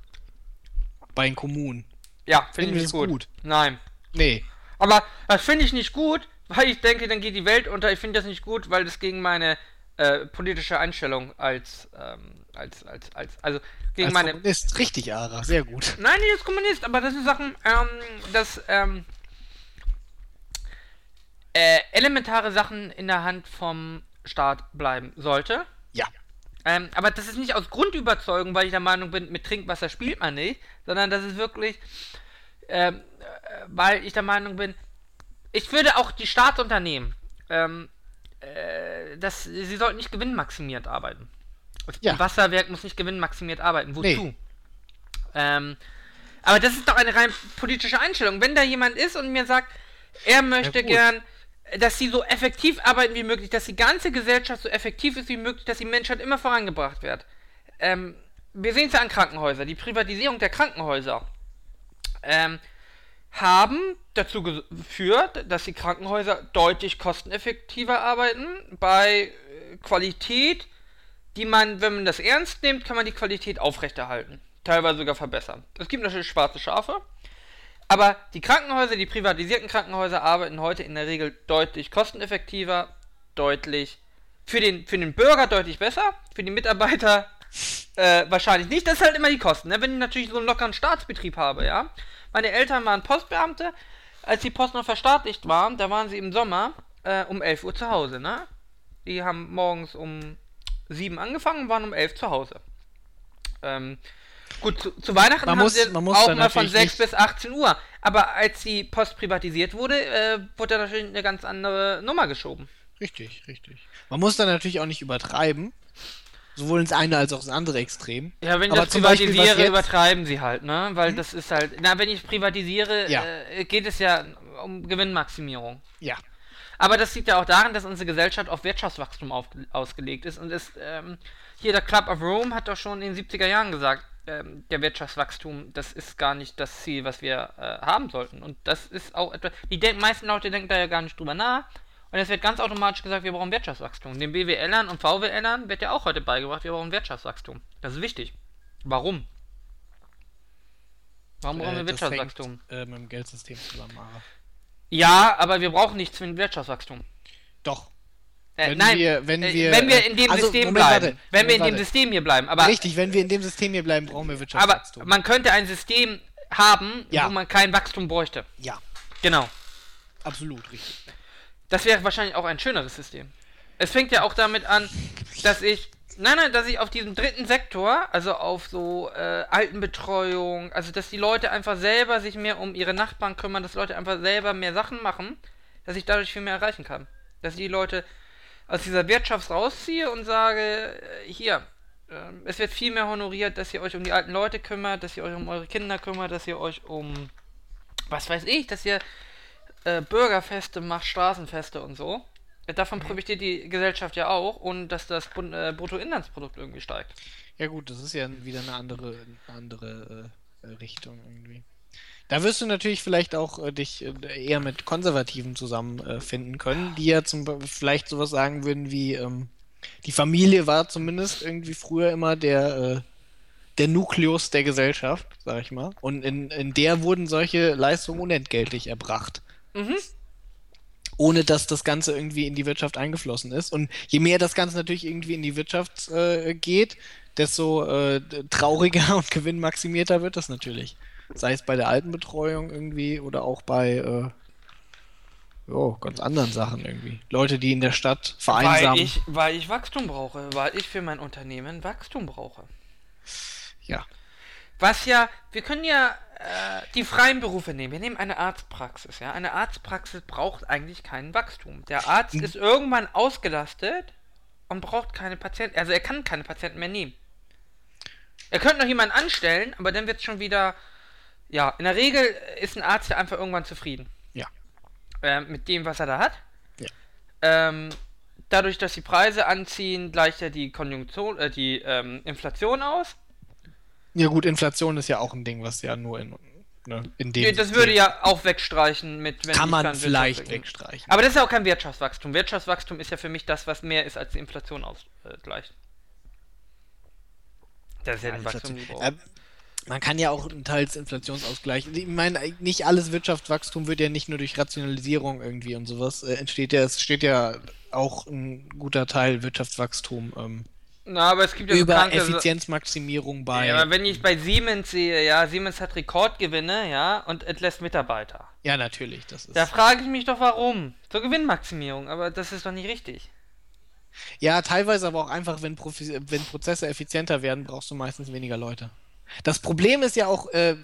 Bei den Kommunen. ja, finde ich nicht gut. gut? Nein. Nee. Aber das finde ich nicht gut, weil ich denke, dann geht die Welt unter. Ich finde das nicht gut, weil das gegen meine äh, politische Einstellung als, ähm, als, als, als, also gegen Als meine. Kommunist, richtig, Ara, sehr gut. Nein, nicht als Kommunist, aber das sind Sachen, ähm, dass, ähm, äh, elementare Sachen in der Hand vom Staat bleiben sollte. Ja. Ähm, aber das ist nicht aus Grundüberzeugung, weil ich der Meinung bin, mit Trinkwasser spielt man nicht, sondern das ist wirklich, ähm, äh, weil ich der Meinung bin, ich würde auch die Staatsunternehmen, ähm, äh, das, sie sollten nicht gewinnmaximiert arbeiten. Das Ja. Wasserwerk muss nicht gewinnmaximiert arbeiten. Wozu? Nee. Ähm, aber das ist doch eine rein politische Einstellung. Wenn da jemand ist und mir sagt, er möchte gut. gern, dass sie so effektiv arbeiten wie möglich, dass die ganze Gesellschaft so effektiv ist wie möglich, dass die Menschheit immer vorangebracht wird. Ähm, wir sehen es ja an Krankenhäusern. Die Privatisierung der Krankenhäuser ähm, haben dazu geführt, dass die Krankenhäuser deutlich kosteneffektiver arbeiten. Bei äh, Qualität, die man, wenn man das ernst nimmt, kann man die Qualität aufrechterhalten. Teilweise sogar verbessern. Es gibt natürlich schwarze Schafe. Aber die Krankenhäuser, die privatisierten Krankenhäuser arbeiten heute in der Regel deutlich kosteneffektiver, deutlich für den, für den Bürger deutlich besser, für die Mitarbeiter äh, wahrscheinlich nicht. Das ist halt immer die Kosten. Ne? Wenn ich natürlich so einen lockeren Staatsbetrieb habe, ja. Meine Eltern waren Postbeamte. Als die Post noch verstaatlicht waren, da waren sie im Sommer äh, um 11 Uhr zu Hause, ne? Die haben morgens um 7 angefangen und waren um 11 zu Hause. Ähm, gut, zu, zu Weihnachten Man haben muss- sie man muss auch mal von natürlich 6 nicht- bis 18 Uhr. Aber als die Post privatisiert wurde, äh, wurde da natürlich eine ganz andere Nummer geschoben. Richtig, richtig. Man muss da natürlich auch nicht übertreiben. Sowohl ins eine als auch ins andere Extrem. Ja, wenn ich Aber das Beispiel, privatisiere, jetzt- übertreiben sie halt, ne? Weil das ist halt. Na, wenn ich privatisiere, Ja. äh, geht es ja um Gewinnmaximierung. Ja. Aber das liegt ja auch daran, dass unsere Gesellschaft auf Wirtschaftswachstum auf, ausgelegt ist. Und ist, ähm, hier der Club of Rome hat doch schon in den 70er Jahren gesagt, ähm, der Wirtschaftswachstum, das ist gar nicht das Ziel, was wir äh, haben sollten. Und das ist auch etwas. Die denk, meisten Leute denken da ja gar nicht drüber nach. Und es wird ganz automatisch gesagt, wir brauchen Wirtschaftswachstum. Den BWLern und VWLern wird ja auch heute beigebracht, wir brauchen Wirtschaftswachstum. Das ist wichtig. Warum? Warum brauchen wir Äh, Wirtschaftswachstum? hängt, äh, mit dem Geldsystem zusammen, Ara. Ja, aber wir brauchen nicht zwingend Wirtschaftswachstum. Doch. Äh, Wenn nein, wir- wenn äh, wir- wenn wir in dem also, System Moment, bleiben. warte, wenn wir in Moment, dem warte. System hier bleiben. Aber, Richtig, wenn wir in dem System hier bleiben, brauchen wir aber Wirtschaftswachstum. man könnte ein System haben, Ja. wo man kein Wachstum bräuchte. ja, Genau. absolut richtig. Das wäre wahrscheinlich auch ein schöneres System. Es fängt ja auch damit an, dass ich. Nein, nein, dass ich auf diesem dritten Sektor, also auf so äh, Altenbetreuung, also dass die Leute einfach selber sich mehr um ihre Nachbarn kümmern, dass Leute einfach selber mehr Sachen machen, dass ich dadurch viel mehr erreichen kann. Dass ich die Leute aus dieser Wirtschaft rausziehe und sage, äh, hier, äh, es wird viel mehr honoriert, dass ihr euch um die alten Leute kümmert, dass ihr euch um eure Kinder kümmert, dass ihr euch um, was weiß ich, dass ihr äh, Bürgerfeste macht, Straßenfeste und so. Davon profitiert die Gesellschaft ja auch und dass das äh, Bruttoinlandsprodukt irgendwie steigt. Ja gut, das ist ja wieder eine andere, eine andere äh, Richtung irgendwie. Da wirst du natürlich vielleicht auch äh, dich äh, eher mit Konservativen zusammenfinden können, die ja zum vielleicht sowas sagen würden wie ähm, die Familie war zumindest irgendwie früher immer der äh, der Nukleus der Gesellschaft, sag ich mal. Und in, in der wurden solche Leistungen unentgeltlich erbracht. Mhm. Ohne dass das Ganze irgendwie in die Wirtschaft eingeflossen ist. Und je mehr das Ganze natürlich irgendwie in die Wirtschaft äh, geht, desto äh, trauriger und gewinnmaximierter wird das natürlich. Sei es bei der Altenbetreuung irgendwie oder auch bei äh, jo, ganz anderen Sachen irgendwie. Leute, die in der Stadt Weil vereinsamen. ich, weil ich Wachstum brauche, weil ich für mein Unternehmen Wachstum brauche. Ja. Was ja, wir können ja die freien Berufe nehmen. Wir nehmen eine Arztpraxis, ja. Eine Arztpraxis braucht eigentlich kein Wachstum. Der Arzt ist irgendwann ausgelastet und braucht keine Patienten. Also er kann keine Patienten mehr nehmen. Er könnte noch jemanden anstellen, aber dann wird es schon wieder. Ja, in der Regel ist ein Arzt ja einfach irgendwann zufrieden. Ja. Äh, mit dem, was er da hat. Ja. Ähm, dadurch, dass die Preise anziehen, gleicht er die Konjunktion, äh, die ähm, Inflation aus. Ja gut, Inflation ist ja auch ein Ding, was ja nur in, ne, in dem Ja, das würde ja auch wegstreichen mit wenn kann man dann vielleicht wegstreichen. Aber das ist ja auch kein Wirtschaftswachstum. Wirtschaftswachstum ist ja für mich das, was mehr ist, als die Inflation ausgleicht. Das ist ja, ein Wachstum. Äh, man kann ja auch Teils Inflationsausgleich. Ich meine, nicht alles Wirtschaftswachstum wird ja nicht nur durch Rationalisierung irgendwie und sowas äh, entsteht ja, es steht ja auch ein guter Teil Wirtschaftswachstum ähm, Na, aber es gibt ja über kranke- Effizienzmaximierung bei. Ja, aber wenn ich bei Siemens sehe, ja, Siemens hat Rekordgewinne, ja, und entlässt Mitarbeiter. Ja, natürlich, das ist. Da frage ich mich doch, warum? Zur Gewinnmaximierung, aber das ist doch nicht richtig. Ja, teilweise aber auch einfach, wenn, Profi wenn Prozesse effizienter werden, brauchst du meistens weniger Leute. Das Problem ist ja auch, äh,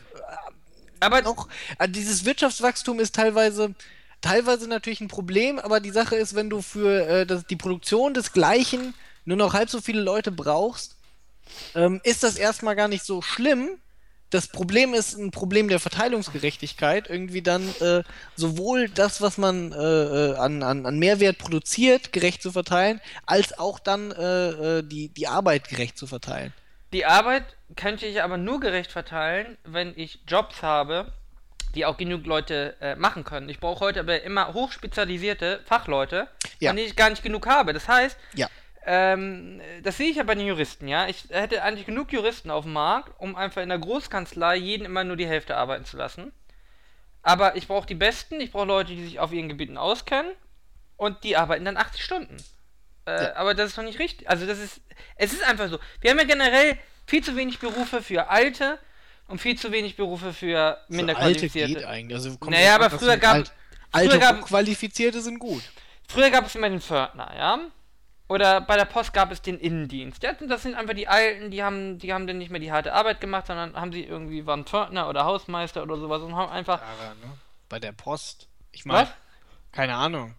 Aber noch, äh, dieses Wirtschaftswachstum ist teilweise, teilweise natürlich ein Problem, aber die Sache ist, wenn du für äh, das, die Produktion des Gleichen nur noch halb so viele Leute brauchst, ähm, ist das erstmal gar nicht so schlimm. Das Problem ist ein Problem der Verteilungsgerechtigkeit, irgendwie dann äh, sowohl das, was man äh, äh, an, an, an Mehrwert produziert, gerecht zu verteilen, als auch dann äh, äh, die, die Arbeit gerecht zu verteilen. Die Arbeit könnte ich aber nur gerecht verteilen, wenn ich Jobs habe, die auch genug Leute äh, machen können. Ich brauche heute aber immer hochspezialisierte Fachleute, Ja. denen ich gar nicht genug habe. Das heißt, Ja. Ähm, das sehe ich ja bei den Juristen, ja. Ich hätte eigentlich genug Juristen auf dem Markt, um einfach in der Großkanzlei jeden immer nur die Hälfte arbeiten zu lassen. Aber ich brauche die Besten, ich brauche Leute, die sich auf ihren Gebieten auskennen und die arbeiten dann 80 Stunden. Äh, Ja. Aber das ist doch nicht richtig. Also das ist, es ist einfach so. Wir haben ja generell viel zu wenig Berufe für Alte und viel zu wenig Berufe für minder Für Alte qualifizierte. geht eigentlich. Also kommt Naja, aber früher gab- Alt, alte früher gab- Qualifizierte sind gut. Früher gab es immer den Pförtner, ja. Oder bei der Post gab es den Innendienst. Ja, das sind einfach die Alten, die haben, die haben dann nicht mehr die harte Arbeit gemacht, sondern haben sie irgendwie, waren Pförtner oder Hausmeister oder sowas und haben einfach. Bei der Post. Ich meine, Was? keine Ahnung.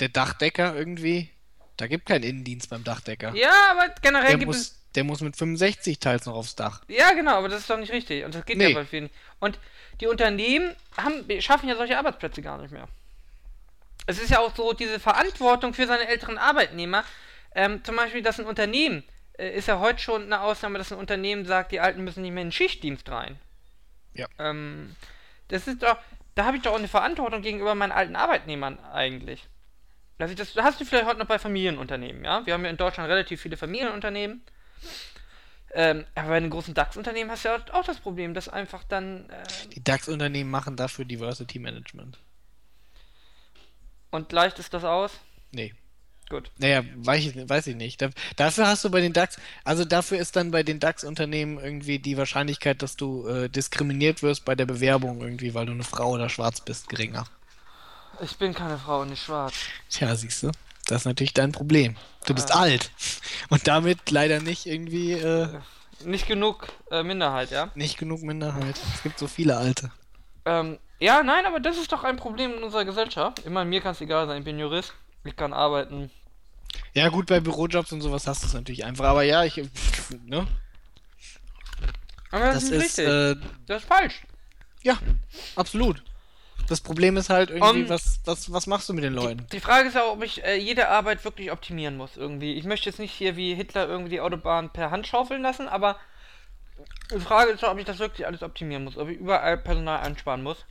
Der Dachdecker irgendwie? Da gibt keinen Innendienst beim Dachdecker. Ja, aber generell der, gibt es. muss, der muss mit 65 teils noch aufs Dach. Ja, genau, aber das ist doch nicht richtig. Und das geht Nee. ja bei vielen. Und die Unternehmen haben, schaffen ja solche Arbeitsplätze gar nicht mehr. Es ist ja auch so, diese Verantwortung für seine älteren Arbeitnehmer. Ähm, zum Beispiel, dass ein Unternehmen, äh, ist ja heute schon eine Ausnahme, dass ein Unternehmen sagt, die Alten müssen nicht mehr in den Schichtdienst rein. Ja. Ähm, das ist doch, da habe ich doch auch eine Verantwortung gegenüber meinen alten Arbeitnehmern eigentlich. Also das hast du vielleicht heute noch bei Familienunternehmen, ja? Wir haben ja in Deutschland relativ viele Familienunternehmen. Ähm, aber bei den großen DAX-Unternehmen hast du ja auch das Problem, dass einfach dann. Äh, Die DAX-Unternehmen machen dafür Diversity Management. Und leicht ist das aus? Nee. Gut. Naja, weiß ich, weiß ich nicht. Da, dafür hast du bei den DAX, also dafür ist dann bei den DAX-Unternehmen irgendwie die Wahrscheinlichkeit, dass du äh, diskriminiert wirst bei der Bewerbung irgendwie, weil du eine Frau oder schwarz bist, geringer. Ich bin keine Frau und nicht schwarz. Tja, siehst du, das ist natürlich dein Problem. Du bist Ah. alt und damit leider nicht irgendwie äh, Nicht genug äh, Minderheit, ja? nicht genug Minderheit. Es gibt so viele Alte. Ähm, ja, nein, aber das ist doch ein Problem in unserer Gesellschaft. Meine, mir kann es egal sein, ich bin Jurist, ich kann arbeiten. Ja gut, bei Bürojobs und sowas hast du es natürlich einfach, aber ja, ich, ne, Aber das, das ist ist, äh, das ist falsch. ja, absolut. Das Problem ist halt irgendwie, Um, was, was, was machst du mit den Leuten? Die Frage ist ja, ob ich äh, jede Arbeit wirklich optimieren muss irgendwie. Ich möchte jetzt nicht hier wie Hitler irgendwie die Autobahn per Hand schaufeln lassen, aber die Frage ist doch, ob ich das wirklich alles optimieren muss, ob ich überall Personal einsparen muss.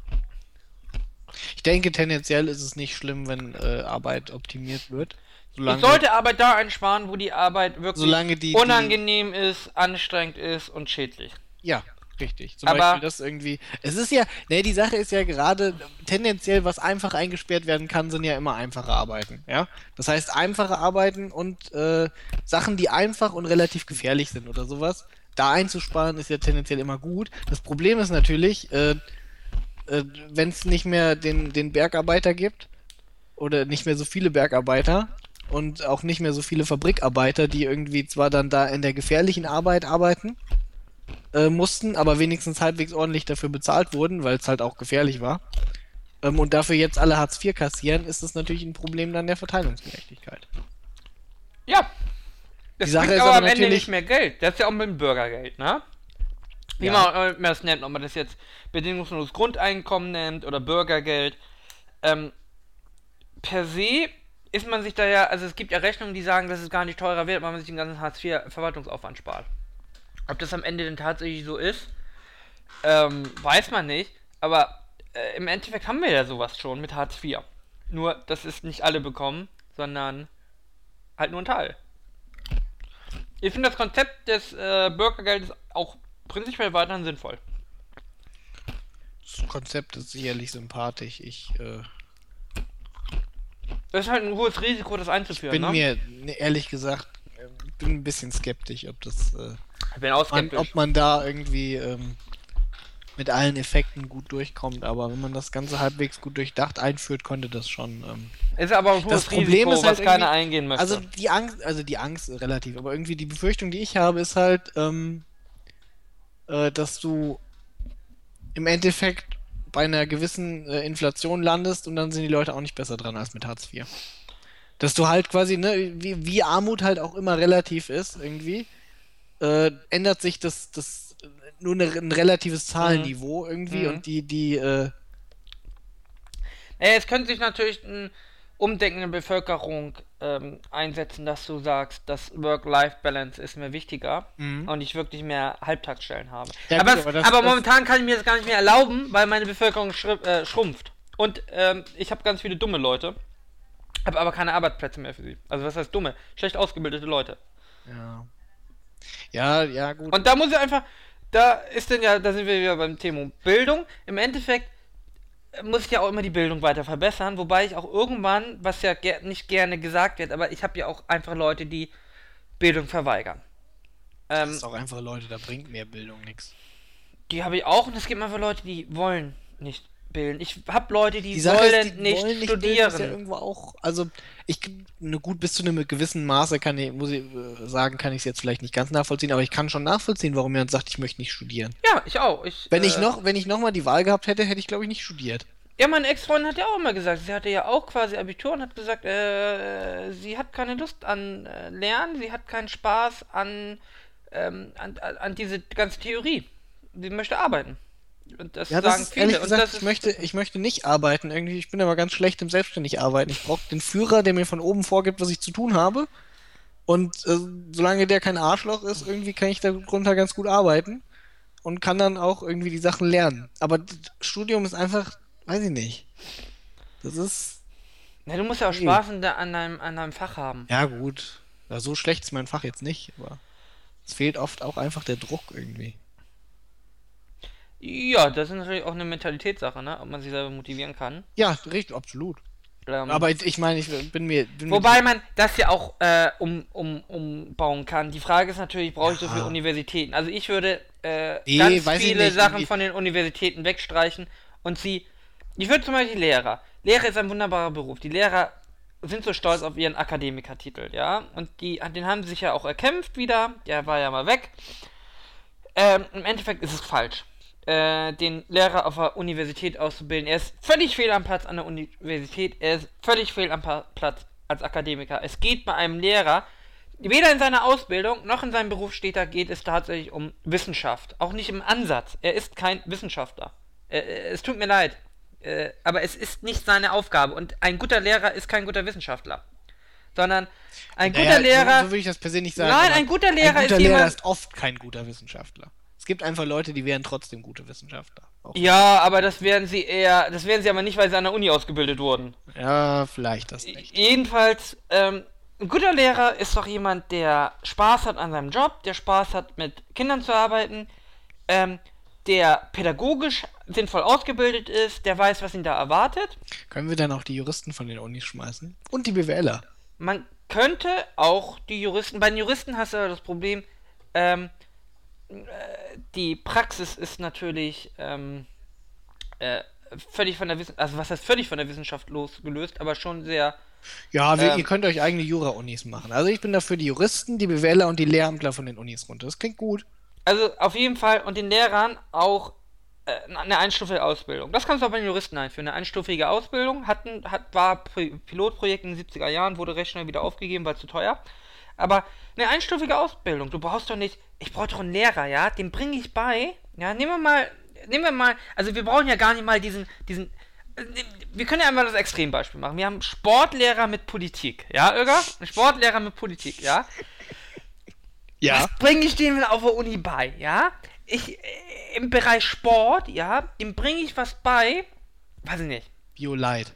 Ich denke, tendenziell ist es nicht schlimm, wenn äh, Arbeit optimiert wird. Solange, ich sollte Arbeit da einsparen, wo die Arbeit wirklich die- die- unangenehm ist, anstrengend ist und schädlich. Ja, richtig. Zum Aber- Beispiel das irgendwie. Es ist ja, ne, die Sache ist ja gerade tendenziell, was einfach eingesperrt werden kann, sind ja immer einfache Arbeiten. Ja, das heißt einfache Arbeiten und äh, Sachen, die einfach und relativ gefährlich sind oder sowas. Da einzusparen ist ja tendenziell immer gut. Das Problem ist natürlich, äh, äh, wenn es nicht mehr den, den Bergarbeiter gibt oder nicht mehr so viele Bergarbeiter und auch nicht mehr so viele Fabrikarbeiter, die irgendwie zwar dann da in der gefährlichen Arbeit arbeiten, äh, mussten, aber wenigstens halbwegs ordentlich dafür bezahlt wurden, weil es halt auch gefährlich war. Ähm, und dafür jetzt alle Hartz IV kassieren, ist das natürlich ein Problem dann der Verteilungsgerechtigkeit. Ja. Das Die Sache ist aber aber am Ende nicht mehr Geld. Das ist ja auch mit dem Bürgergeld, ne? Wie Ja. man äh, das nennt, ob man das jetzt bedingungsloses Grundeinkommen nennt oder Bürgergeld. Ähm, per se ist man sich da ja, also es gibt ja Rechnungen, die sagen, dass es gar nicht teurer wird, weil man sich den ganzen Hartz-IV-Verwaltungsaufwand spart. Ob das am Ende denn tatsächlich so ist, ähm, weiß man nicht. Aber äh, im Endeffekt haben wir ja sowas schon mit Hartz IV. Nur, dass es nicht alle bekommen, sondern halt nur ein Teil. Ich finde das Konzept des äh, Bürgergeldes auch prinzipiell weiterhin sinnvoll. Das Konzept ist sicherlich sympathisch. Ich äh, Das ist halt ein hohes Risiko, das einzuführen, bin ne? mir ne, ehrlich gesagt äh, bin ein bisschen skeptisch, ob das äh, ich bin auch man, skeptisch. ob man da irgendwie ähm, mit allen Effekten gut durchkommt. Aber wenn man das Ganze halbwegs gut durchdacht einführt, konnte das schon. Ähm, ist aber ein das Problem Risiko, ist halt was keiner eingehen möchte. Also die Angst, also die Angst ist relativ, aber irgendwie die Befürchtung, die ich habe, ist halt, ähm, äh, dass du im Endeffekt bei einer gewissen äh, Inflation landest und dann sind die Leute auch nicht besser dran als mit Hartz IV. Dass du halt quasi, ne, wie, wie Armut halt auch immer relativ ist, irgendwie, äh, ändert sich das, das nur eine, ein relatives Zahlenniveau irgendwie Mhm. und die, die, äh, Naja, es könnte sich natürlich ein Umdenken der Bevölkerung ähm, einsetzen, dass du sagst, dass Work-Life-Balance ist mir wichtiger Mhm. und ich wirklich mehr Halbtagsstellen habe. Ja, aber gut, aber aber, das- das- momentan kann ich mir das gar nicht mehr erlauben, weil meine Bevölkerung äh, schrumpft. Und ähm, ich habe ganz viele dumme Leute, habe aber keine Arbeitsplätze mehr für sie. Also was heißt dumme? Schlecht ausgebildete Leute. ja. Ja, ja, gut. Und da muss ich einfach, da ist denn ja, da sind wir wieder beim Thema Bildung. Im Endeffekt äh, muss ich ja auch immer die Bildung weiter verbessern, wobei ich auch irgendwann, was ja ger nicht gerne gesagt wird, aber ich habe ja auch einfach Leute, die Bildung verweigern. Das Ähm, ist auch einfach Leute, da bringt mehr Bildung nichts. die habe ich auch und es gibt einfach Leute, die wollen nicht bilden. Ich habe Leute, die, Die wollen ist, die nicht wollen nicht studieren. bilden, ist ja irgendwo auch, also ich ne, gut bis zu einem gewissen Maße kann ich, muss ich äh, sagen, kann ich es jetzt vielleicht nicht ganz nachvollziehen, aber ich kann schon nachvollziehen, warum jemand sagt, ich möchte nicht studieren. ja, ich auch. Ich, Wenn ich äh, noch, wenn ich noch mal die Wahl gehabt hätte, hätte ich glaube ich nicht studiert. Ja, meine Ex-Freundin hat ja auch immer gesagt, sie hatte ja auch quasi Abitur und hat gesagt, äh, sie hat keine Lust an äh, Lernen, sie hat keinen Spaß an, ähm, an, an diese ganze Theorie. Sie möchte arbeiten. Und das Ja, das ist viele. ehrlich gesagt, ich möchte, ich möchte nicht arbeiten irgendwie. Ich bin aber ganz schlecht im selbstständig arbeiten. Ich brauche den Führer, der mir von oben vorgibt, was ich zu tun habe. Und äh, solange der kein Arschloch ist, irgendwie kann ich darunter ganz gut arbeiten und kann dann auch irgendwie die Sachen lernen. Aber das Studium ist einfach, weiß ich nicht. Das ist Na, du musst ja auch. Spaß an, deinem, an deinem Fach haben. ja gut. Ja, so schlecht ist mein Fach jetzt nicht, aber es fehlt oft auch einfach der Druck irgendwie. Ja, das ist natürlich auch eine Mentalitätssache, ne? Ob man sich selber motivieren kann. Ja, richtig, absolut. Ähm, Aber ich, ich meine, ich bin mir. Bin Wobei man das ja auch äh, um, um, umbauen kann. Die Frage ist natürlich, brauche ich so Ja. viele Universitäten? Also ich würde äh, Nee, ganz viele Sachen von den Universitäten wegstreichen und sie. Ich würde zum Beispiel Lehrer. Lehrer ist ein wunderbarer Beruf. Die Lehrer sind so stolz auf ihren Akademikertitel, ja. Und die, den haben sie sich ja auch erkämpft wieder. Der war ja mal weg. Ähm, Im Endeffekt ist es falsch, äh, den Lehrer auf der Universität auszubilden. Er ist völlig fehl am Platz an der Universität. Er ist völlig fehl am Pa- Platz als Akademiker. Es geht bei einem Lehrer, weder in seiner Ausbildung noch in seinem Beruf steht da, geht es tatsächlich um Wissenschaft. Auch nicht im Ansatz. Er ist kein Wissenschaftler. Äh, es tut mir leid. äh, aber es ist nicht seine Aufgabe. Und ein guter Lehrer ist kein guter Wissenschaftler. Sondern ein guter Naja, Lehrer. So, so würde ich das per se nicht sagen. Nein, ein guter Lehrer ein guter ist Lehrer jemand- ist oft kein guter Wissenschaftler. Es gibt einfach Leute, die wären trotzdem gute Wissenschaftler. Auch- ja, aber das werden sie eher. Das werden sie aber nicht, weil sie an der Uni ausgebildet wurden. Ja, vielleicht das nicht. Jedenfalls, ähm, ein guter Lehrer ist doch jemand, der Spaß hat an seinem Job, der Spaß hat, mit Kindern zu arbeiten, ähm, der pädagogisch sinnvoll ausgebildet ist, der weiß, was ihn da erwartet. Können wir dann auch die Juristen von den Unis schmeißen? Und die BWLer. Man könnte auch die Juristen, bei den Juristen hast du aber das Problem, ähm, äh, die Praxis ist natürlich ähm, äh, völlig von der Wissenschaft, also was heißt völlig von der Wissenschaft losgelöst, aber schon sehr Ja, wir, Ähm. ihr könnt euch eigene Jura-Unis machen. Also ich bin dafür die Juristen, die BWLer und die Lehramtler von den Unis runter. Das klingt gut. Also auf jeden Fall und den Lehrern auch äh, eine einstufige Ausbildung. Das kannst du auch bei den Juristen einführen. Eine einstufige Ausbildung hatten, hat, war Pilotprojekt in den 70er Jahren, wurde recht schnell wieder aufgegeben, weil zu teuer. Aber eine einstufige Ausbildung, du brauchst doch nicht, ich brauche doch einen Lehrer, ja, den bringe ich bei. Ja, nehmen wir mal, nehmen wir mal, also wir brauchen ja gar nicht mal diesen, diesen, äh, wir können ja einmal das Extrembeispiel machen. Wir haben Sportlehrer mit Politik, ja? Ein Sportlehrer mit Politik, ja? Ja. Was bringe ich denen auf der Uni bei, ja? Ich, äh, im Bereich Sport, ja, dem bringe ich was bei, weiß ich nicht. Bio-Light.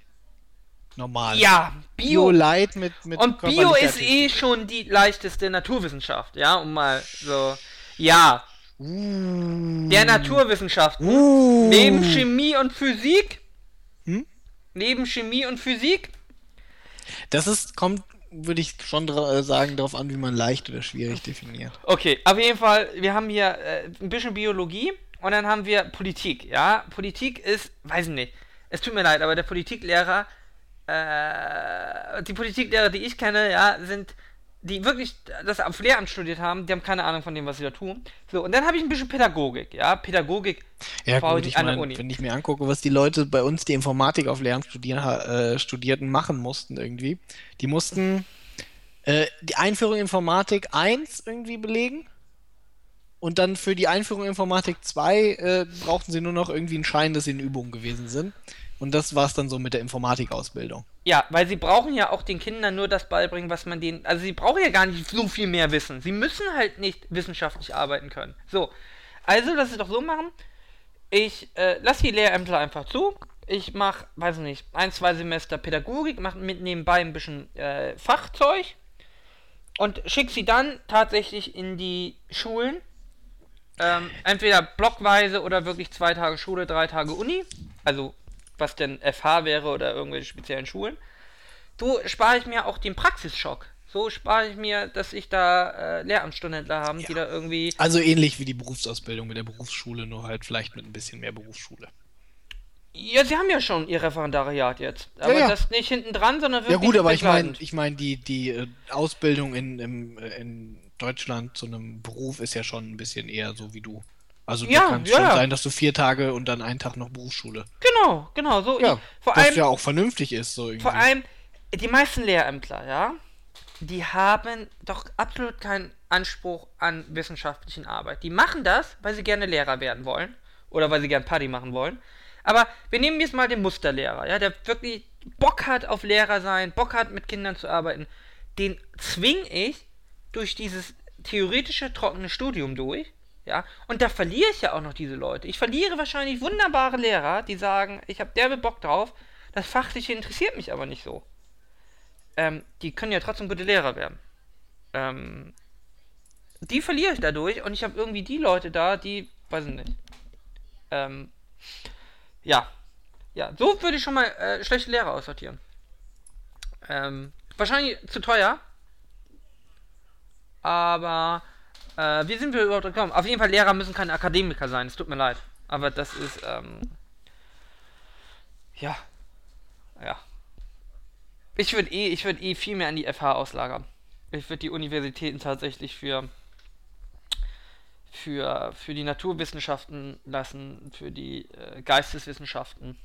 Normal. Ja, Bio. Bio-Light mit, mit und Bio ist eh schon die leichteste Naturwissenschaft, ja, um mal so. Ja, Uh. der Naturwissenschaften. Uh. Neben Chemie und Physik. Hm? Neben Chemie und Physik. Das ist, kommt, würde ich schon dra äh, sagen, darauf an, wie man leicht oder schwierig definiert. Okay, auf jeden Fall, wir haben hier äh, ein bisschen Biologie und dann haben wir Politik, ja. Politik ist, weiß ich nicht, es tut mir leid, aber der Politiklehrer, äh, die Politiklehrer, die ich kenne, ja, sind, die wirklich das auf Lehramt studiert haben, die haben keine Ahnung von dem, was sie da tun. So, und dann habe ich ein bisschen Pädagogik, ja. Pädagogik Ja gut, ich meine, wenn ich mir angucke, was die Leute bei uns, die Informatik auf Lehramt studieren, äh, studierten, machen mussten irgendwie. Die mussten äh, die Einführung in Informatik 1 irgendwie belegen. Und dann für die Einführung in Informatik 2 äh, brauchten sie nur noch irgendwie einen Schein, dass sie in Übungen gewesen sind. Und das war es dann so mit der Informatikausbildung. Ja, weil sie brauchen ja auch den Kindern nur das beibringen, was man denen. Also sie brauchen ja gar nicht so viel mehr wissen. Sie müssen halt nicht wissenschaftlich arbeiten können. So. Also, lass es doch so machen. Ich äh, lasse die Lehrämter einfach zu. Ich mache, weiß ich nicht, ein, zwei Semester Pädagogik, mache mit nebenbei ein bisschen äh, Fachzeug und schicke sie dann tatsächlich in die Schulen. Ähm, entweder blockweise oder wirklich zwei Tage Schule, drei Tage Uni. Also, was denn FH wäre oder irgendwelche speziellen Schulen. So spare ich mir auch den Praxisschock. So spare ich mir, dass ich da äh, Lehramtsstudentler haben, die da irgendwie. Also ähnlich wie die Berufsausbildung mit der Berufsschule, nur halt vielleicht mit ein bisschen mehr Berufsschule. Ja, sie haben ja schon ihr Referendariat jetzt. Aber ja. das nicht hinten dran, sondern Ja wirklich. gut, aber ich meine, ich meine, die, die äh, Ausbildung in, im, äh, in Deutschland zu einem Beruf ist ja schon ein bisschen eher so wie du. Also Ja, kann es ja, schon ja. sein, dass du vier Tage und dann einen Tag noch Berufsschule. Genau, genau, so. Ja, vor was allem, ja auch vernünftig ist, so irgendwie. vor allem, die meisten Lehrämtler, ja, die haben doch absolut keinen Anspruch an wissenschaftlichen Arbeit. Die machen das, weil sie gerne Lehrer werden wollen. Oder weil sie gerne Party machen wollen. Aber wir nehmen jetzt mal den Musterlehrer, ja, der wirklich Bock hat auf Lehrer sein, Bock hat mit Kindern zu arbeiten. Den zwing ich durch dieses theoretische, trockene Studium durch. Ja, und da verliere ich ja auch noch diese Leute. Ich verliere wahrscheinlich wunderbare Lehrer, die sagen, ich habe derbe Bock drauf, das Fachliche interessiert mich aber nicht so. Ähm, die können ja trotzdem gute Lehrer werden. Ähm, die verliere ich dadurch und ich habe irgendwie die Leute da, die, weiß ich nicht. Ähm, ja. Ja, so würde ich schon mal äh, schlechte Lehrer aussortieren. Ähm, wahrscheinlich zu teuer. Aber äh, wie sind wir überhaupt gekommen? Auf jeden Fall, Lehrer müssen keine Akademiker sein. Es tut mir leid. Aber das ist, ähm, ja. Ja. Ich würde eh, ich würde eh viel mehr an die FH auslagern. Ich würde die Universitäten tatsächlich für für, für die Naturwissenschaften lassen, für die äh, Geisteswissenschaften.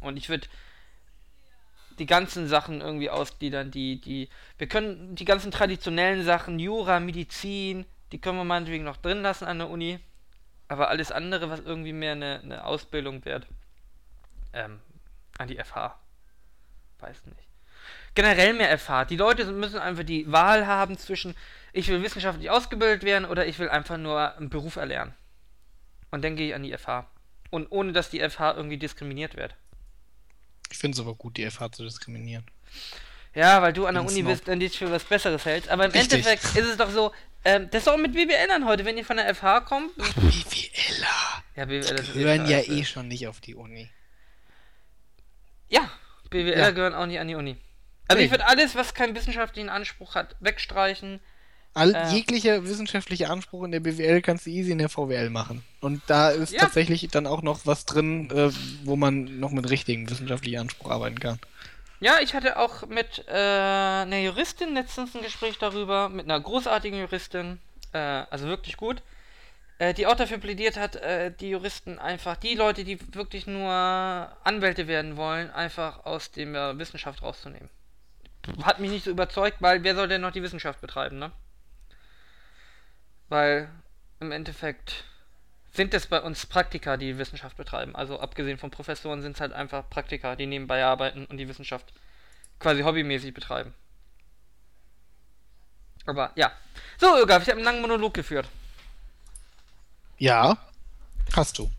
Und ich würde die ganzen Sachen irgendwie ausgliedern, die, die, wir können die ganzen traditionellen Sachen, Jura, Medizin, die können wir meinetwegen noch drin lassen an der Uni. Aber alles andere, was irgendwie mehr eine, eine Ausbildung wird, ähm, an die FH. Weiß nicht. Generell mehr FH. Die Leute müssen einfach die Wahl haben zwischen, ich will wissenschaftlich ausgebildet werden oder ich will einfach nur einen Beruf erlernen. Und dann gehe ich an die FH. Und ohne dass die FH irgendwie diskriminiert wird. Ich finde es aber gut, die FH zu diskriminieren. Ja, weil du an der Uni Snob. bist und dich für was Besseres hältst. Aber im Richtig. Endeffekt ist es doch so, ähm, das ist auch mit BWLern heute, wenn ihr von der FH kommt. BWLer. Ja, BWLer Die sind gehören ja eh schon nicht auf die Uni. Ja, BWLer Ja. gehören auch nicht an die Uni. Also ich würde alles, was keinen wissenschaftlichen Anspruch hat, wegstreichen. All, Äh. Jeglicher wissenschaftliche Anspruch in der BWL kannst du easy in der VWL machen. Und da ist Ja. tatsächlich dann auch noch was drin, äh, wo man noch mit richtigem wissenschaftlichen Anspruch arbeiten kann. Ja, ich hatte auch mit äh, einer Juristin letztens ein Gespräch darüber, mit einer großartigen Juristin, äh, also wirklich gut, äh, die auch dafür plädiert hat, äh, die Juristen einfach, die Leute, die wirklich nur Anwälte werden wollen, einfach aus der Wissenschaft rauszunehmen. Hat mich nicht so überzeugt, weil wer soll denn noch die Wissenschaft betreiben, ne? Weil im Endeffekt sind es bei uns Praktiker, die Wissenschaft betreiben. Also abgesehen von Professoren sind es halt einfach Praktiker, die nebenbei arbeiten und die Wissenschaft quasi hobbymäßig betreiben. Aber ja. So, Irgaf, ich habe einen langen Monolog geführt. Ja, hast du.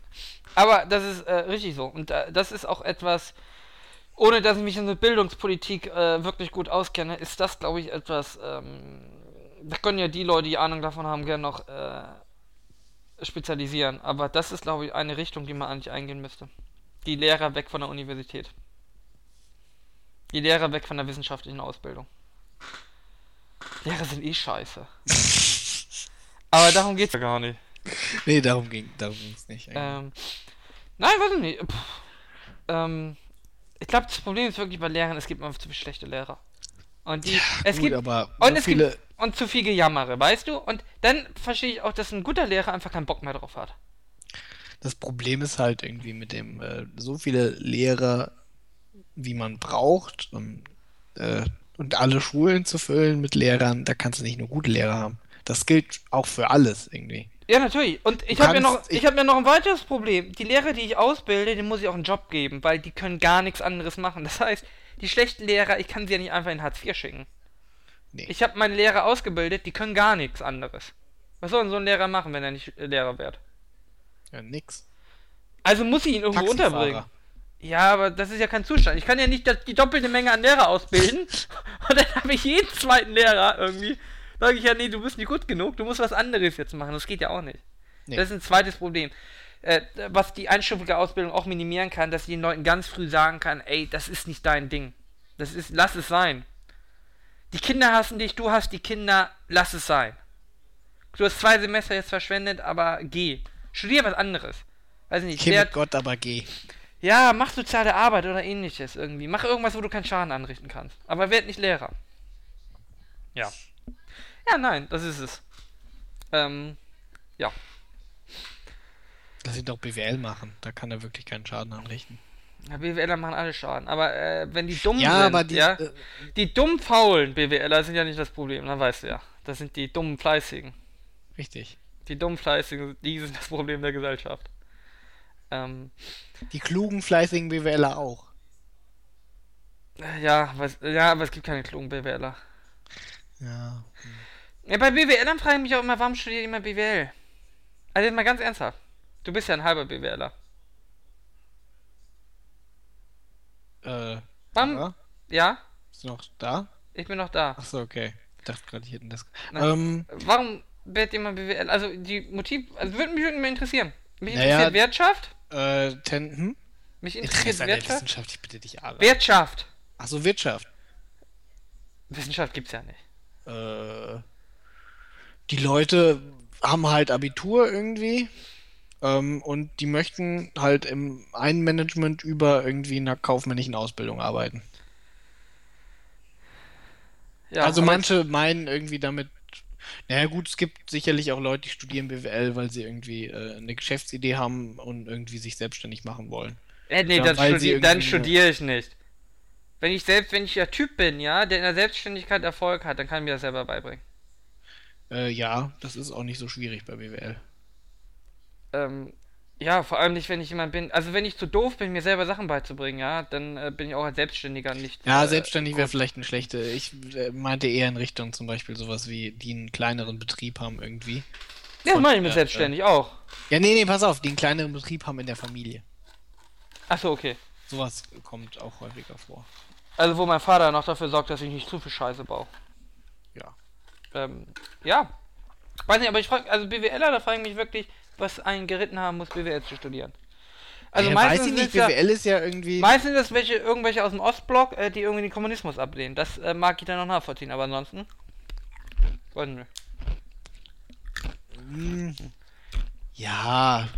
Aber das ist äh, richtig so. Und äh, das ist auch etwas, ohne dass ich mich in der Bildungspolitik äh, wirklich gut auskenne, ist das, glaube ich, etwas, ähm, da können ja die Leute, die Ahnung davon haben, gerne noch äh, spezialisieren. Aber das ist, glaube ich, eine Richtung, die man eigentlich eingehen müsste. Die Lehrer weg von der Universität. Die Lehrer weg von der wissenschaftlichen Ausbildung. Lehrer sind eh scheiße. Aber darum geht's ja gar nicht. Nee, darum ging darum ging's nicht. eigentlich. Ähm, nein, weiß ich nicht. Puh. Ähm, ich glaube, das Problem ist wirklich bei Lehrern, es gibt einfach zu viele schlechte Lehrer. Und die, es Gut, gibt, aber und so es viele. gibt, und zu viel Gejammere, weißt du? Und dann verstehe ich auch, dass ein guter Lehrer einfach keinen Bock mehr drauf hat. Das Problem ist halt irgendwie mit dem äh, so viele Lehrer, wie man braucht, um, äh, und alle Schulen zu füllen mit Lehrern, da kannst du nicht nur gute Lehrer haben. Das gilt auch für alles irgendwie. Ja, natürlich. Und ich habe mir noch, kannst- ich ich- habe mir noch ein weiteres Problem. Die Lehrer, die ich ausbilde, denen muss ich auch einen Job geben, weil die können gar nichts anderes machen. Das heißt, die schlechten Lehrer, ich kann sie ja nicht einfach in Hartz IV schicken. Nee. Ich habe meine Lehrer ausgebildet, die können gar nichts anderes. Was soll denn so ein Lehrer machen, wenn er nicht Lehrer wird? Ja, nix. Also muss ich ihn irgendwo unterbringen. Ja, aber das ist ja kein Zustand. Ich kann ja nicht die doppelte Menge an Lehrer ausbilden und dann habe ich jeden zweiten Lehrer irgendwie. Sage ich ja, nee, du bist nicht gut genug, du musst was anderes jetzt machen. Das geht ja auch nicht. Nee. Das ist ein zweites Problem. Äh, was die einstufige Ausbildung auch minimieren kann, dass sie den Leuten ganz früh sagen kann, ey, das ist nicht dein Ding. Das ist, lass es sein. Die Kinder hassen dich, du hast die Kinder, lass es sein. Du hast zwei Semester jetzt verschwendet, aber geh. Studier was anderes. Weiß nicht, Geh wer- mit Gott, aber geh. ja, mach soziale Arbeit oder ähnliches irgendwie. Mach irgendwas, wo du keinen Schaden anrichten kannst. Aber werd nicht Lehrer. Ja. Ja, nein, das ist es. Ähm, ja. Lass ihn doch BWL machen. Da kann er wirklich keinen Schaden anrichten. BWLer machen alle Schaden. Aber äh, wenn die dumm Ja, sind, aber die. ja, äh, die dumm faulen BWLer sind ja nicht das Problem, dann weißt du ja. Das sind die dummen Fleißigen. richtig. Die dummen Fleißigen, die sind das Problem der Gesellschaft. Ähm, Die klugen, fleißigen BWLer auch. äh, ja, was, ja, aber es gibt keine klugen BWLer. Ja. Ja, bei BWLern frage ich mich auch immer, warum studiert jemand BWL? Also jetzt mal ganz ernsthaft. Du bist ja ein halber BWLer. Äh. Warum? ja? Ja, Bist du noch da? ich bin noch da. Achso, okay. Ich dachte gerade, ich hätte das. Na. Ähm, Warum wird jemand BWL? Also die Motiv, also würde mich mal interessieren. Mich interessiert Wirtschaft. äh, ten, hm? Mich interessiert Interesse Wirtschaft. Wissenschaft, ich bitte dich, Ara. Wirtschaft. Achso, Wirtschaft. Wissenschaft gibt's ja nicht. Äh, die Leute haben halt Abitur irgendwie. Ähm, und die möchten halt im einen Management über irgendwie einer kaufmännischen Ausbildung arbeiten. Ja, also manche meinen irgendwie damit. Naja gut, es gibt sicherlich auch Leute, die studieren BWL, weil sie irgendwie äh, eine Geschäftsidee haben und irgendwie sich selbstständig machen wollen. Äh, nee, Ja, dann, studi dann studiere ich nicht. Wenn ich selbst, wenn ich der Typ bin, ja, der in der Selbstständigkeit Erfolg hat, dann kann ich mir das selber beibringen. Äh, ja, das ist auch nicht so schwierig bei BWL. Ähm, Ja, vor allem nicht, wenn ich jemand bin. Also wenn ich zu doof bin, mir selber Sachen beizubringen, ja, dann äh, bin ich auch als Selbstständiger nicht. Ja, äh, selbstständig wäre vielleicht eine schlechte. Ich äh, meinte eher in Richtung zum Beispiel sowas wie, die einen kleineren Betrieb haben irgendwie. Ja, von- meine ich mit ja, selbstständig auch. Ja, nee, nee, pass auf, die einen kleineren Betrieb haben in der Familie. Achso, okay. Sowas kommt auch häufiger vor. Also wo mein Vater noch dafür sorgt, dass ich nicht zu viel Scheiße baue. Ja. Ähm, ja. Weiß nicht, aber ich frage, also BWLer, da frage ich mich wirklich, was einen geritten haben muss, BWL zu studieren. Also ja, meistens weiß ich nicht, ist ja, BWL ist ja irgendwie. meistens ist welche, irgendwelche aus dem Ostblock, äh, die irgendwie den Kommunismus ablehnen. Das äh, mag ich dann noch nachvollziehen, aber ansonsten. Weiß nicht. Hm, Ja.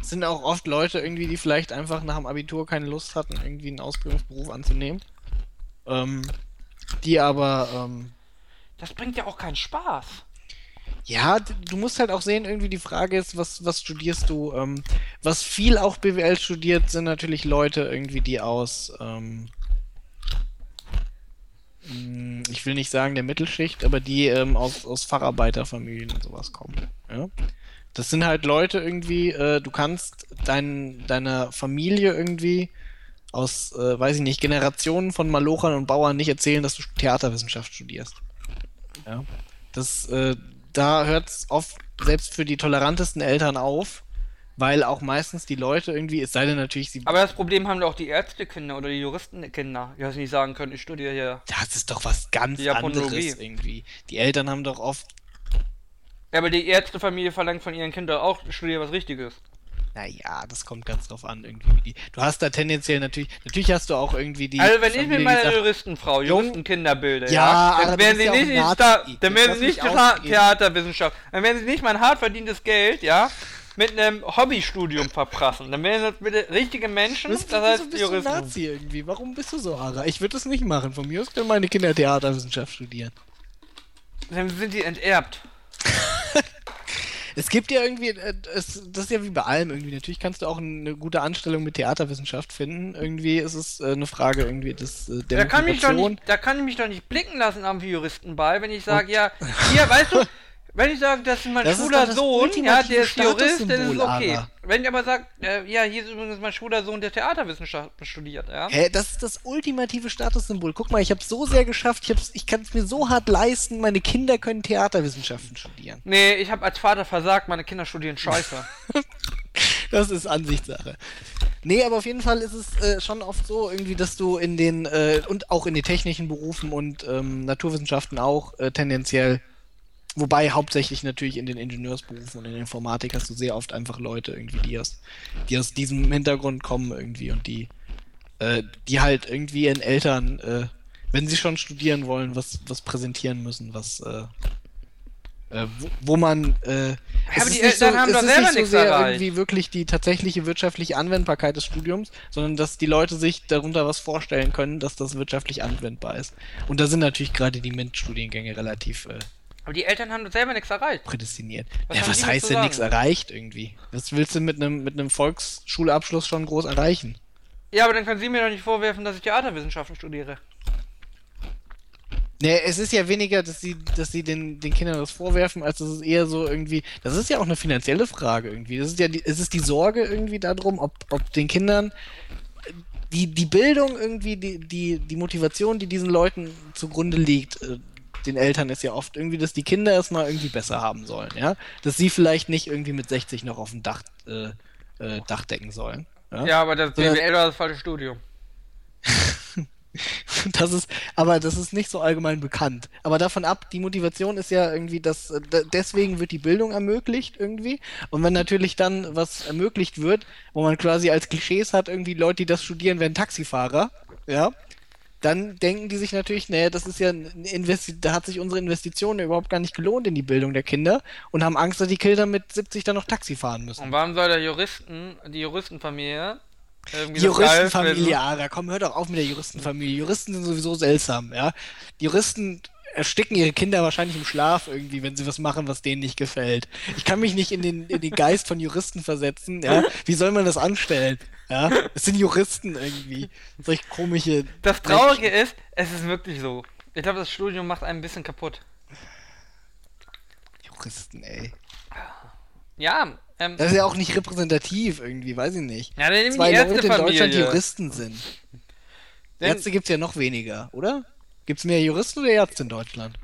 Es sind auch oft Leute irgendwie, die vielleicht einfach nach dem Abitur keine Lust hatten, irgendwie einen Ausbildungsberuf anzunehmen. Ähm, die aber, ähm, Das bringt ja auch keinen Spaß. Ja, du musst halt auch sehen, irgendwie die Frage ist, was, was studierst du? Ähm, was viel auch BWL studiert, sind natürlich Leute irgendwie, die aus, ähm, mh, ich will nicht sagen der Mittelschicht, aber die ähm, aus, aus Facharbeiterfamilien und sowas kommen. Ja? Das sind halt Leute irgendwie, äh, du kannst dein, deiner Familie irgendwie aus, äh, weiß ich nicht, Generationen von Malochern und Bauern nicht erzählen, dass du Theaterwissenschaft studierst. Ja. Das, äh, da hört es oft selbst für die tolerantesten Eltern auf, weil auch meistens die Leute irgendwie, es sei denn natürlich, sie. Aber das Problem haben doch die Ärztekinder oder die Juristenkinder, die das nicht sagen können, ich studiere hier. Das ist doch was ganz anderes irgendwie. Die Eltern haben doch oft, Ja, aber die Ärztefamilie verlangt von ihren Kindern auch, ich studiere was Richtiges. Naja, das kommt ganz drauf an, irgendwie. wie Die, du hast da tendenziell natürlich, natürlich hast du auch irgendwie die. Also wenn ich mit meiner sagt, Juristenfrau Juristenkinder bilde, Ja, ja, dann werden ja nicht ein ins Nazi. Sta- Das dann werden sie nicht. Theaterwissenschaft, dann werden sie nicht mein hart verdientes Geld, ja, mit einem Hobbystudium verprassen. Dann werden das bitte richtige Menschen, Das, das heißt bist du Juristen. Nazi irgendwie? Warum bist du so ara? Ich würde das nicht machen. Von mir aus können meine Kinder Theaterwissenschaft studieren. Dann sind die enterbt. Es gibt ja irgendwie, äh, es, das ist ja wie bei allem irgendwie. Natürlich kannst du auch eine gute Anstellung mit Theaterwissenschaft finden. Irgendwie ist es äh, eine Frage irgendwie des, äh, der Da kann, mich doch nicht, da kann ich mich doch nicht blicken lassen am Juristenball, wenn ich sage, ja, hier, weißt du, wenn ich sage, das ist mein Das ist schwuler das Sohn, ja, der ist Jurist, dann ist es okay. aber. Wenn ich aber sage, äh, ja, hier ist übrigens mein schwuler Sohn, der Theaterwissenschaften studiert, ja. Hä, das ist das ultimative Statussymbol. Guck mal, ich habe so sehr geschafft, ich, hab's- ich kann es mir so hart leisten, meine Kinder können Theaterwissenschaften studieren. Nee, ich habe als Vater versagt, meine Kinder studieren Scheiße. Das ist Ansichtssache. Nee, aber auf jeden Fall ist es äh, schon oft so, irgendwie, dass du in den, äh, und auch in den technischen Berufen und ähm, Naturwissenschaften auch äh, tendenziell, wobei hauptsächlich natürlich in den Ingenieursberufen und in der Informatik hast du sehr oft einfach Leute irgendwie, die aus, die aus diesem Hintergrund kommen irgendwie und die, äh, die halt irgendwie ihren Eltern, äh, wenn sie schon studieren wollen, was, was präsentieren müssen, was, äh, äh, wo, wo man, äh, es aber ist die nicht Eltern haben es doch selber nicht so sehr erreicht. irgendwie wirklich die tatsächliche wirtschaftliche Anwendbarkeit des Studiums, sondern dass die Leute sich darunter was vorstellen können, dass das wirtschaftlich anwendbar ist. Und da sind natürlich gerade die MINT-Studiengänge relativ äh, Aber die Eltern haben doch selber nichts erreicht. prädestiniert. Was ja, was heißt denn nichts erreicht irgendwie? Was willst du mit einem mit einem Volksschulabschluss schon groß erreichen? Ja, aber dann können Sie mir doch nicht vorwerfen, dass ich Theaterwissenschaften studiere. Nee, es ist ja weniger, dass sie, dass sie den, den Kindern das vorwerfen, als es ist eher so irgendwie, das ist ja auch eine finanzielle Frage irgendwie. Das ist ja die, es ist die Sorge irgendwie darum, ob, ob den Kindern die, die Bildung irgendwie, die, die, die Motivation, die diesen Leuten zugrunde liegt, äh, den Eltern ist ja oft irgendwie, dass die Kinder es mal irgendwie besser haben sollen, ja. Dass sie vielleicht nicht irgendwie mit 60 noch auf dem Dach, äh, äh, Dach decken sollen. Ja? Ja, aber das BWL war das falsche Studium. Das ist, aber das ist nicht so allgemein bekannt. Aber davon ab, die Motivation ist ja irgendwie, dass äh, deswegen wird die Bildung ermöglicht irgendwie. Und wenn natürlich dann was ermöglicht wird, wo man quasi als Klischees hat, irgendwie Leute, die das studieren, werden Taxifahrer, ja, dann denken die sich natürlich, naja, das ist ja da hat sich unsere Investition ja überhaupt gar nicht gelohnt in die Bildung der Kinder und haben Angst, dass die Kinder mit 70 dann noch Taxi fahren müssen. Und warum soll der Juristen, die Juristenfamilie, Juristenfamilie? Ara, komm, hör doch auf mit der Juristenfamilie. Juristen sind sowieso seltsam, ja. Juristen ersticken ihre Kinder wahrscheinlich im Schlaf irgendwie, wenn sie was machen, was denen nicht gefällt. Ich kann mich nicht in den, in den Geist von Juristen versetzen, ja. Wie soll man das anstellen? Ja, es sind Juristen irgendwie. Solch komische. Das Traurige ist, es ist wirklich so. Ich glaube, das Studium macht einen ein bisschen kaputt. Juristen, ey. Ja, Ähm, Das ist ja auch nicht repräsentativ irgendwie, weiß ich nicht. ja, dann nehmen Zwei die Leute in Deutschland. Juristen sind. Denn- Ärzte gibt's ja noch weniger, oder? Gibt's mehr Juristen oder Ärzte in Deutschland?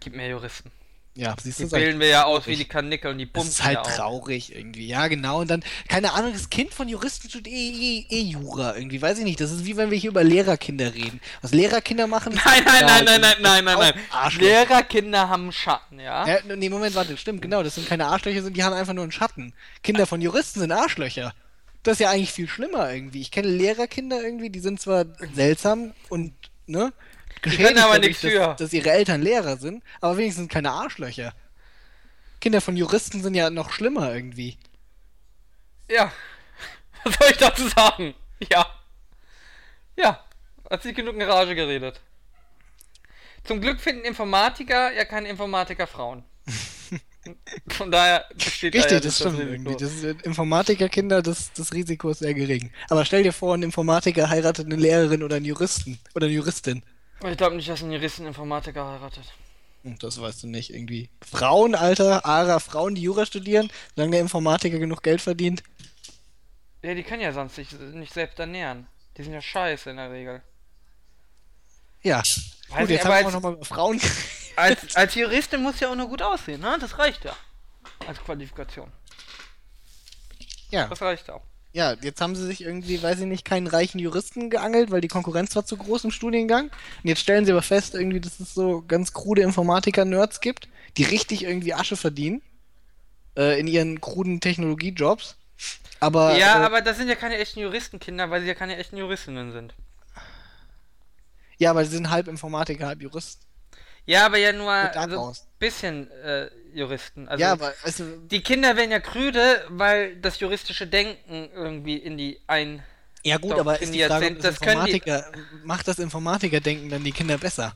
Gib mir Juristen. Ja, siehst Die du, sag ich. bilden wir ja aus wie die Kanickel und die Das pumpen ist halt traurig irgendwie. Ja, genau. Und dann, keine Ahnung, das Kind von Juristen studiert eh, eh, eh Jura irgendwie. Weiß ich nicht. Das ist wie wenn wir hier über Lehrerkinder reden. Was Lehrerkinder machen. Nein, nein, nein, nein, nein, nein, nein, nein. Lehrerkinder haben Schatten, ja? Ja, nee, Moment, warte, stimmt, genau. Das sind keine Arschlöcher, die haben einfach nur einen Schatten. Kinder von Juristen sind Arschlöcher. Das ist ja eigentlich viel schlimmer irgendwie. Ich kenne Lehrerkinder irgendwie, die sind zwar seltsam und, ne? können aber nichts dass, für. dass ihre Eltern Lehrer sind, aber wenigstens keine Arschlöcher. Kinder von Juristen sind ja noch schlimmer irgendwie. Ja. Was soll ich dazu sagen? Ja. Ja. Hat sich genug in Rage geredet. Zum Glück finden Informatiker ja keine Informatiker-Frauen. Von daher besteht da Richtig, ja das nicht stimmt irgendwie. Das Informatikerkinder, das, das Risiko ist sehr gering. Aber stell dir vor, ein Informatiker heiratet eine Lehrerin oder einen Juristen oder eine Juristin. Ich glaube nicht, dass ein Juristen Informatiker heiratet. Hm, Das weißt du nicht irgendwie. Frauen, Alter, Ara, Frauen, die Jura studieren, solange der Informatiker genug Geld verdient. Ja, die können ja sonst sich nicht selbst ernähren. Die sind ja scheiße in der Regel. Ja. Weiß Gut, jetzt haben wir nochmal über Frauen. Als, als Juristin muss ja auch nur gut aussehen, ne? Das reicht ja. Als Qualifikation. ja. Das reicht auch. ja, jetzt haben sie sich irgendwie, weiß ich nicht, keinen reichen Juristen geangelt, weil die Konkurrenz war zu groß im Studiengang. Und jetzt stellen sie aber fest, irgendwie, dass es so ganz krude Informatiker-Nerds gibt, die richtig irgendwie Asche verdienen. Äh, in ihren kruden Technologiejobs. Aber. ja, äh, aber das sind ja keine echten Juristenkinder, weil sie ja keine echten Juristinnen sind. Ja, aber sie sind halb Informatiker, halb Jurist. Ja, aber ja nur ein daraus. bisschen äh, Juristen. Also ja, aber also, die Kinder werden ja krüde, weil das juristische Denken irgendwie in die ein. Ja gut, Doch, aber ist die Frage, das Das können die- Informatiker, macht das Informatiker-Denken dann die Kinder besser?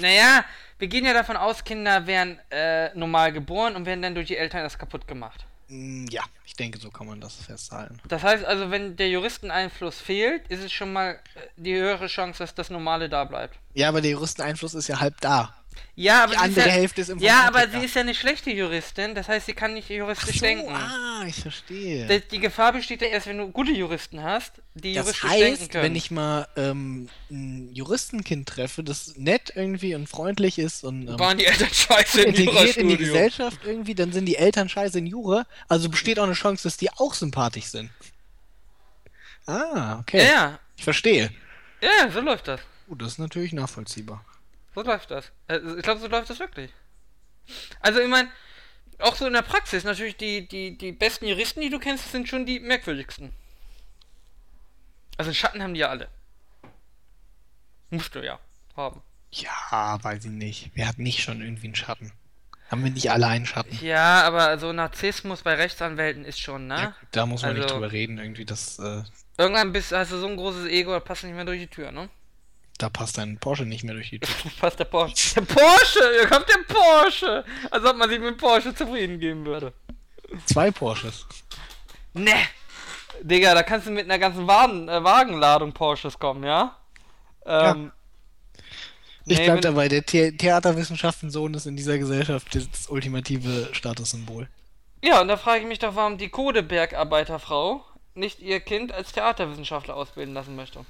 Naja, wir gehen ja davon aus, Kinder werden äh, normal geboren und werden dann durch die Eltern erst kaputt gemacht. Mm, Ja, ich denke, so kann man das festhalten. Das heißt also, wenn der Juristeneinfluss fehlt, ist es schon mal äh, die höhere Chance, dass das Normale da bleibt. Ja, aber der Juristeneinfluss ist ja halb da. Ja, aber Die sie andere ist ja, Hälfte ist Ja, aber sie ist ja eine schlechte Juristin, das heißt, sie kann nicht juristisch so, denken. ah, ich verstehe. Die, die Gefahr besteht ja erst, wenn du gute Juristen hast, die das juristisch denken heißt, können. wenn ich mal ähm, ein Juristenkind treffe, das nett irgendwie und freundlich ist und ähm, waren die Eltern scheiße im integriert in die. Gesellschaft irgendwie, dann sind die Eltern scheiße in Jura, also besteht auch eine Chance, dass die auch sympathisch sind. Ah, okay. Ja, ja, Ich verstehe. ja, so läuft das. Gut, das ist natürlich nachvollziehbar. So läuft das. Äh, Ich glaube, so läuft das wirklich. Also, ich meine, auch so in der Praxis, natürlich die, die, die besten Juristen, die du kennst, sind schon die merkwürdigsten. Also, Schatten haben die ja alle. Musst du ja haben. Ja, weiß ich nicht. Wer hat nicht schon irgendwie einen Schatten? Haben wir nicht alle einen Schatten? Ja, aber so Narzissmus bei Rechtsanwälten ist schon, ne? Ja, da muss man nicht Also- drüber reden, irgendwie, das, äh, Irgendwann bist, hast du so ein großes Ego, da passt nicht mehr durch die Tür, ne? Da passt dein Porsche nicht mehr durch die Tür. passt der Porsche. Der Porsche! Hier kommt der Porsche! Als ob man sich mit dem Porsche zufrieden geben würde. Zwei Porsches. Ne! Digga, da kannst du mit einer ganzen Wagen, äh, Wagenladung Porsches kommen, ja? Ähm, Ich nee, bleib dabei, der The Theaterwissenschaftensohn ist in dieser Gesellschaft das ultimative Statussymbol. Ja, und da frage ich mich doch, warum die Kodebergarbeiterfrau nicht ihr Kind als Theaterwissenschaftler ausbilden lassen möchte.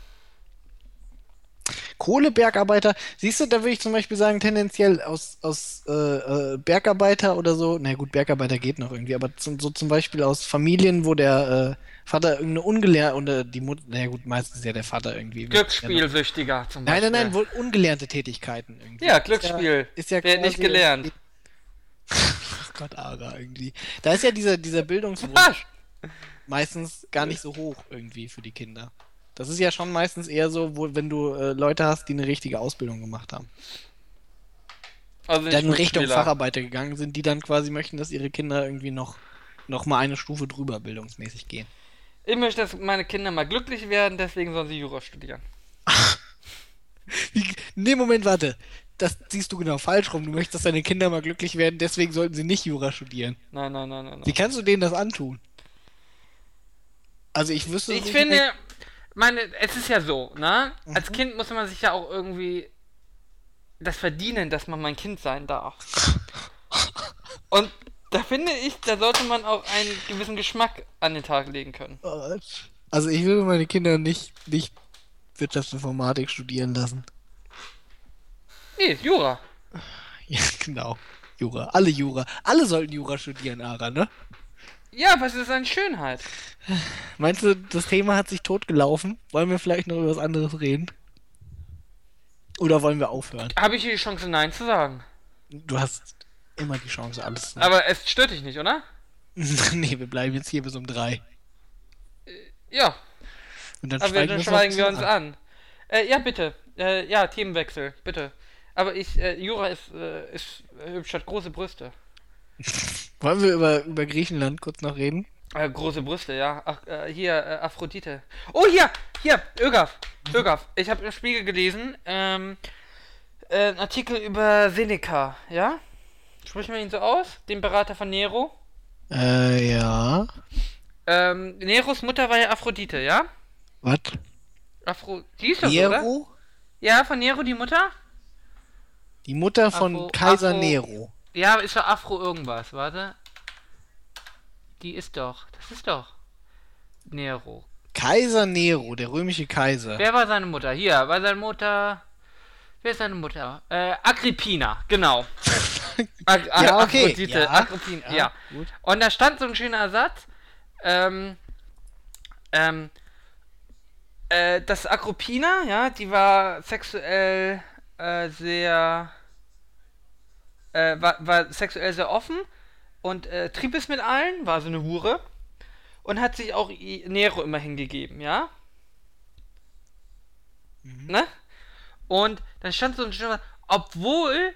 Kohlebergarbeiter, siehst du, da würde ich zum Beispiel sagen, tendenziell aus, aus äh, äh, Bergarbeiter oder so, na gut, Bergarbeiter geht noch irgendwie, aber zum, so zum Beispiel aus Familien, wo der äh, Vater irgendeine ungelernte, oder die Mutter, na gut, meistens ist ja der Vater irgendwie. Glücksspielsüchtiger zum Nein, Beispiel. nein nein, wohl ungelernte Tätigkeiten irgendwie. Ja, Ist Glücksspiel. Ist ja Wer hat nicht quasi gelernt. irgendwie- Oh Gott, Ara, irgendwie. Da ist ja dieser, dieser Bildungswunsch meistens gar nicht so hoch irgendwie für die Kinder. Das ist ja schon meistens eher so, wo, wenn du äh, Leute hast, die eine richtige Ausbildung gemacht haben. Also nicht Dann in Richtung Glücksspieler. Facharbeiter gegangen sind, die dann quasi möchten, dass ihre Kinder irgendwie noch, noch mal eine Stufe drüber bildungsmäßig gehen. Ich möchte, dass meine Kinder mal glücklich werden, deswegen sollen sie Jura studieren. Nee, Moment, warte. Das siehst du genau falsch rum. Du möchtest, dass deine Kinder mal glücklich werden, deswegen sollten sie nicht Jura studieren. Nein, nein, nein, nein. Wie kannst du denen das antun? Also ich wüsste Ich finde, meine, es ist ja so, ne? Mhm. Als Kind muss man sich ja auch irgendwie das verdienen, dass man mein Kind sein darf. Und Da finde ich, da sollte man auch einen gewissen Geschmack an den Tag legen können. Also ich würde meine Kinder nicht, nicht Wirtschaftsinformatik studieren lassen. Nee, Jura. Ja, genau. Jura. Alle Jura. Alle sollten Jura studieren, Ara, ne? Ja, was ist eine Schönheit? Meinst du, das Thema hat sich totgelaufen? Wollen wir vielleicht noch über was anderes reden? Oder wollen wir aufhören? Habe ich hier die Chance, Nein zu sagen? Du hast immer die Chance, alles zu Aber es stört dich nicht, oder? nee, wir bleiben jetzt hier bis um drei. Ja, Und dann aber schweigen, dann schweigen wir uns uns an. Äh, ja, bitte. Äh, ja, Themenwechsel, bitte. Aber ich, äh, Jura ist, äh, ist äh, hübsch, hat große Brüste. Wollen wir über, über Griechenland kurz noch reden? Äh, große Brüste, ja. Ach, äh, hier, äh, Aphrodite. Oh, hier, hier, Ögaf. Ögaf. Ich habe im Spiegel gelesen, ähm, äh, einen Artikel über Seneca, ja? Sprechen wir ihn so aus? Den Berater von Nero. Äh, ja. Ähm, Neros Mutter war ja Aphrodite, ja? Was? Afro... Die ist das, oder? Nero? Ja, von Nero die Mutter? Die Mutter von Afro- Kaiser Afro- Nero. Ja, ist doch Afro irgendwas, warte. Die ist doch, das ist doch Nero. Kaiser Nero, der römische Kaiser. Wer war seine Mutter? Hier, war seine Mutter. Wer ist seine Mutter? Äh, Agrippina, genau. Ag Ja, okay. Ja, Agrippina, ja. ja, gut. Und da stand so ein schöner Satz. Ähm, ähm, äh, das Agrippina, ja, die war sexuell äh, sehr. Äh, war, war sexuell sehr offen und äh, trieb es mit allen, war so eine Hure und hat sich auch Nero immer hingegeben, ja? Ne? Und dann stand so ein schöner, obwohl,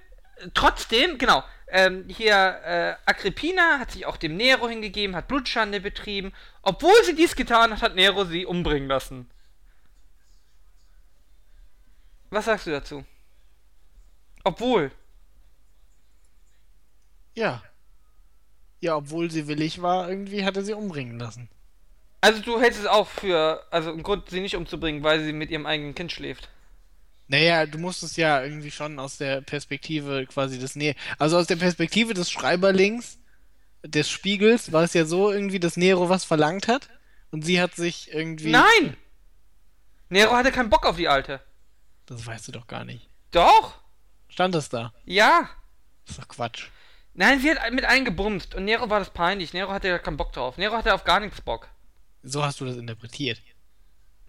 trotzdem, genau, ähm, hier, äh, Agrippina hat sich auch dem Nero hingegeben, hat Blutschande betrieben. Obwohl sie dies getan hat, hat Nero sie umbringen lassen. Was sagst du dazu? Obwohl. Ja. Ja, obwohl sie willig war, irgendwie hat er sie umbringen lassen. Also du hältst es auch für, also einen Grund, sie nicht umzubringen, weil sie mit ihrem eigenen Kind schläft. Naja, du musst es ja irgendwie schon aus der Perspektive quasi des Nähe. Also aus der Perspektive des Schreiberlings, des Spiegels, war es ja so irgendwie, dass Nero was verlangt hat. Und sie hat sich irgendwie. Nein! Nero hatte keinen Bock auf die Alte. Das weißt du doch gar nicht. Doch! Stand das da? Ja! Das ist doch Quatsch. Nein, sie hat mit allen gebumst und Nero war das peinlich. Nero hatte ja keinen Bock drauf. Nero hatte auf gar nichts Bock. So hast du das interpretiert.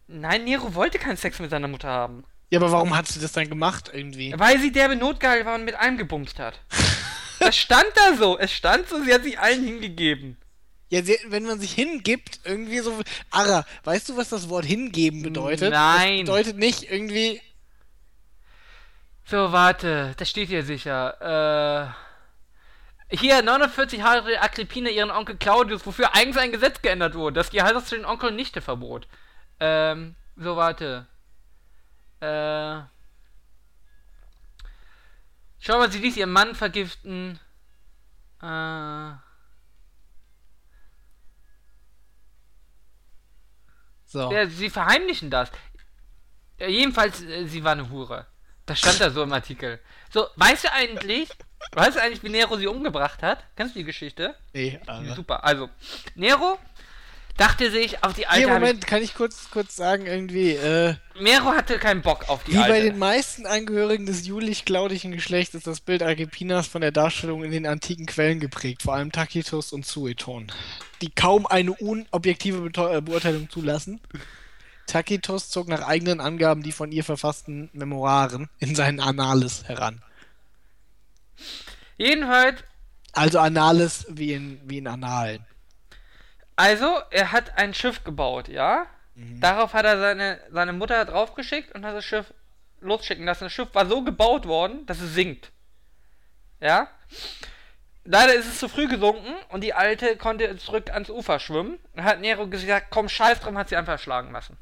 Nein, Nero wollte keinen Sex mit seiner Mutter haben. Ja, aber warum hat sie das dann gemacht irgendwie? Weil sie derbe notgeil war und mit allem gebumst hat. das stand da so. Es stand so, sie hat sich allen hingegeben. Ja, sie, wenn man sich hingibt, irgendwie so. Ara, weißt du, was das Wort hingeben bedeutet? Nein. Das bedeutet nicht irgendwie. So, warte, das steht hier sicher. Äh. Hier, 49 hatte Agrippina ihren Onkel Claudius, wofür eigens ein Gesetz geändert wurde, das die Heirat zwischen Onkel und Nichte verbot. Ähm, so, warte. Äh. Schau mal, sie ließ ihren Mann vergiften. Äh. So. Ja, sie verheimlichen das. Ja, jedenfalls, äh, sie war eine Hure. Das stand da so im Artikel. So, weißt du eigentlich, weißt du eigentlich, wie Nero sie umgebracht hat? Kennst du die Geschichte? Nee, Ara. Super. Also, Nero dachte sich auf die alte. Hier, hab ich- Moment, kann ich kurz, kurz sagen, irgendwie, äh, Nero hatte keinen Bock auf die wie alte. bei den meisten Angehörigen des julich-claudischen Geschlechts ist das Bild Agrippinas von der Darstellung in den antiken Quellen geprägt, vor allem Tacitus und Sueton, die kaum eine unobjektive Bete- äh, Beurteilung zulassen. Tacitus zog nach eigenen Angaben die von ihr verfassten Memoiren in seinen Annales heran. Jedenfalls, Also Annales wie in, wie in Annalen. also, er hat ein Schiff gebaut, ja? Mhm. Darauf hat er seine, seine Mutter draufgeschickt und hat das Schiff losschicken lassen. Das Schiff war so gebaut worden, dass es sinkt. Ja? Leider ist es zu früh gesunken und die Alte konnte zurück ans Ufer schwimmen. Und hat Nero gesagt, komm, scheiß drum, hat sie einfach erschlagen lassen.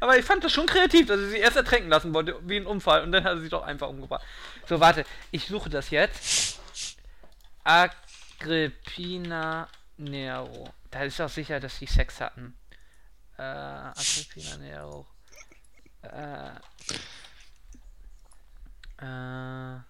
Aber ich fand das schon kreativ, dass er sie erst ertränken lassen wollte, wie ein Unfall, und dann hat er sie doch einfach umgebracht. So, warte, ich suche das jetzt. Agrippina Nero. Da ist doch sicher, dass die Sex hatten. Äh, Agrippina Nero. Äh. Äh.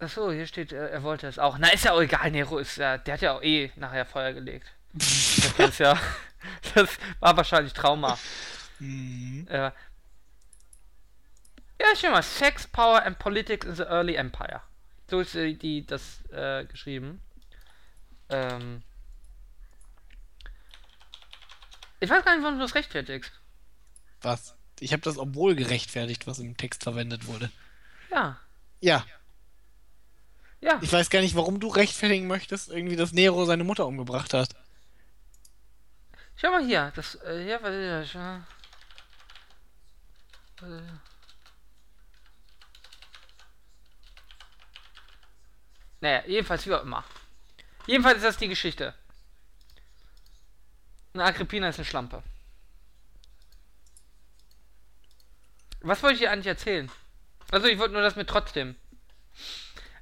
Achso, hier steht, äh, er wollte es auch. Na, ist ja auch egal, Nero ist ja, der hat ja auch eh nachher Feuer gelegt. das ist ja, das war wahrscheinlich Trauma. Mhm. Äh, ja, schau mal, Sex, Power and Politics in the Early Empire. So ist äh, die das äh, geschrieben. Ähm, ich weiß gar nicht, warum du das rechtfertigst. Was? Ich habe das obwohl gerechtfertigt, was im Text verwendet wurde. Ja, Ja, ja. ich weiß gar nicht, warum du rechtfertigen möchtest, irgendwie, dass Nero seine Mutter umgebracht hat. Schau mal hier, das, äh, was ist das? Äh, Naja, jedenfalls wie auch immer. Jedenfalls ist das die Geschichte. Eine Agrippina ist eine Schlampe. Was wollte ich dir eigentlich erzählen? Also ich wollte nur das mit trotzdem.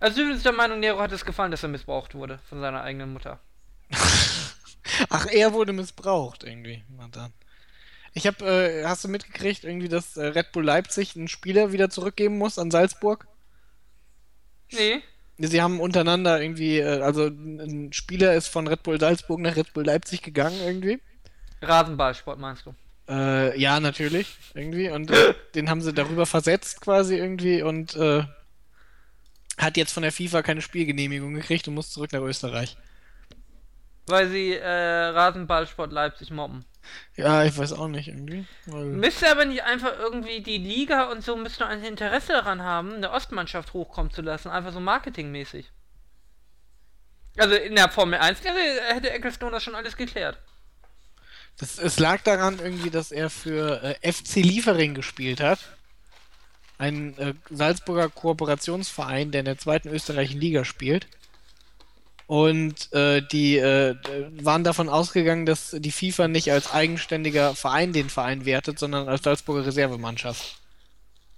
Also du bist der Meinung, Nero hat es gefallen, dass er missbraucht wurde von seiner eigenen Mutter. Ach, er wurde missbraucht, irgendwie. Na dann. Ich hab, äh, hast du mitgekriegt, irgendwie, dass äh, Red Bull Leipzig einen Spieler wieder zurückgeben muss an Salzburg? Nee. Sie haben untereinander irgendwie, äh, also ein Spieler ist von Red Bull Salzburg nach Red Bull Leipzig gegangen, irgendwie. Rasenballsport meinst du? Äh, ja, natürlich, irgendwie. Und äh, den haben sie darüber versetzt quasi irgendwie und äh, hat jetzt von der FIFA keine Spielgenehmigung gekriegt und muss zurück nach Österreich. Weil sie äh, Rasenballsport Leipzig mobben. Ja, ich weiß auch nicht irgendwie. Weil, Müsste aber nicht einfach irgendwie die Liga und so müsste ein Interesse daran haben, eine Ostmannschaft hochkommen zu lassen, einfach so marketingmäßig. Also in der Formel 1 wäre, hätte Ecclestone das schon alles geklärt. das, es lag daran irgendwie, dass er für äh, FC Liefering gespielt hat. Ein äh, Salzburger Kooperationsverein, der in der zweiten österreichischen Liga spielt. Und äh, die äh, waren davon ausgegangen, dass die FIFA nicht als eigenständiger Verein den Verein wertet, sondern als Salzburger Reservemannschaft.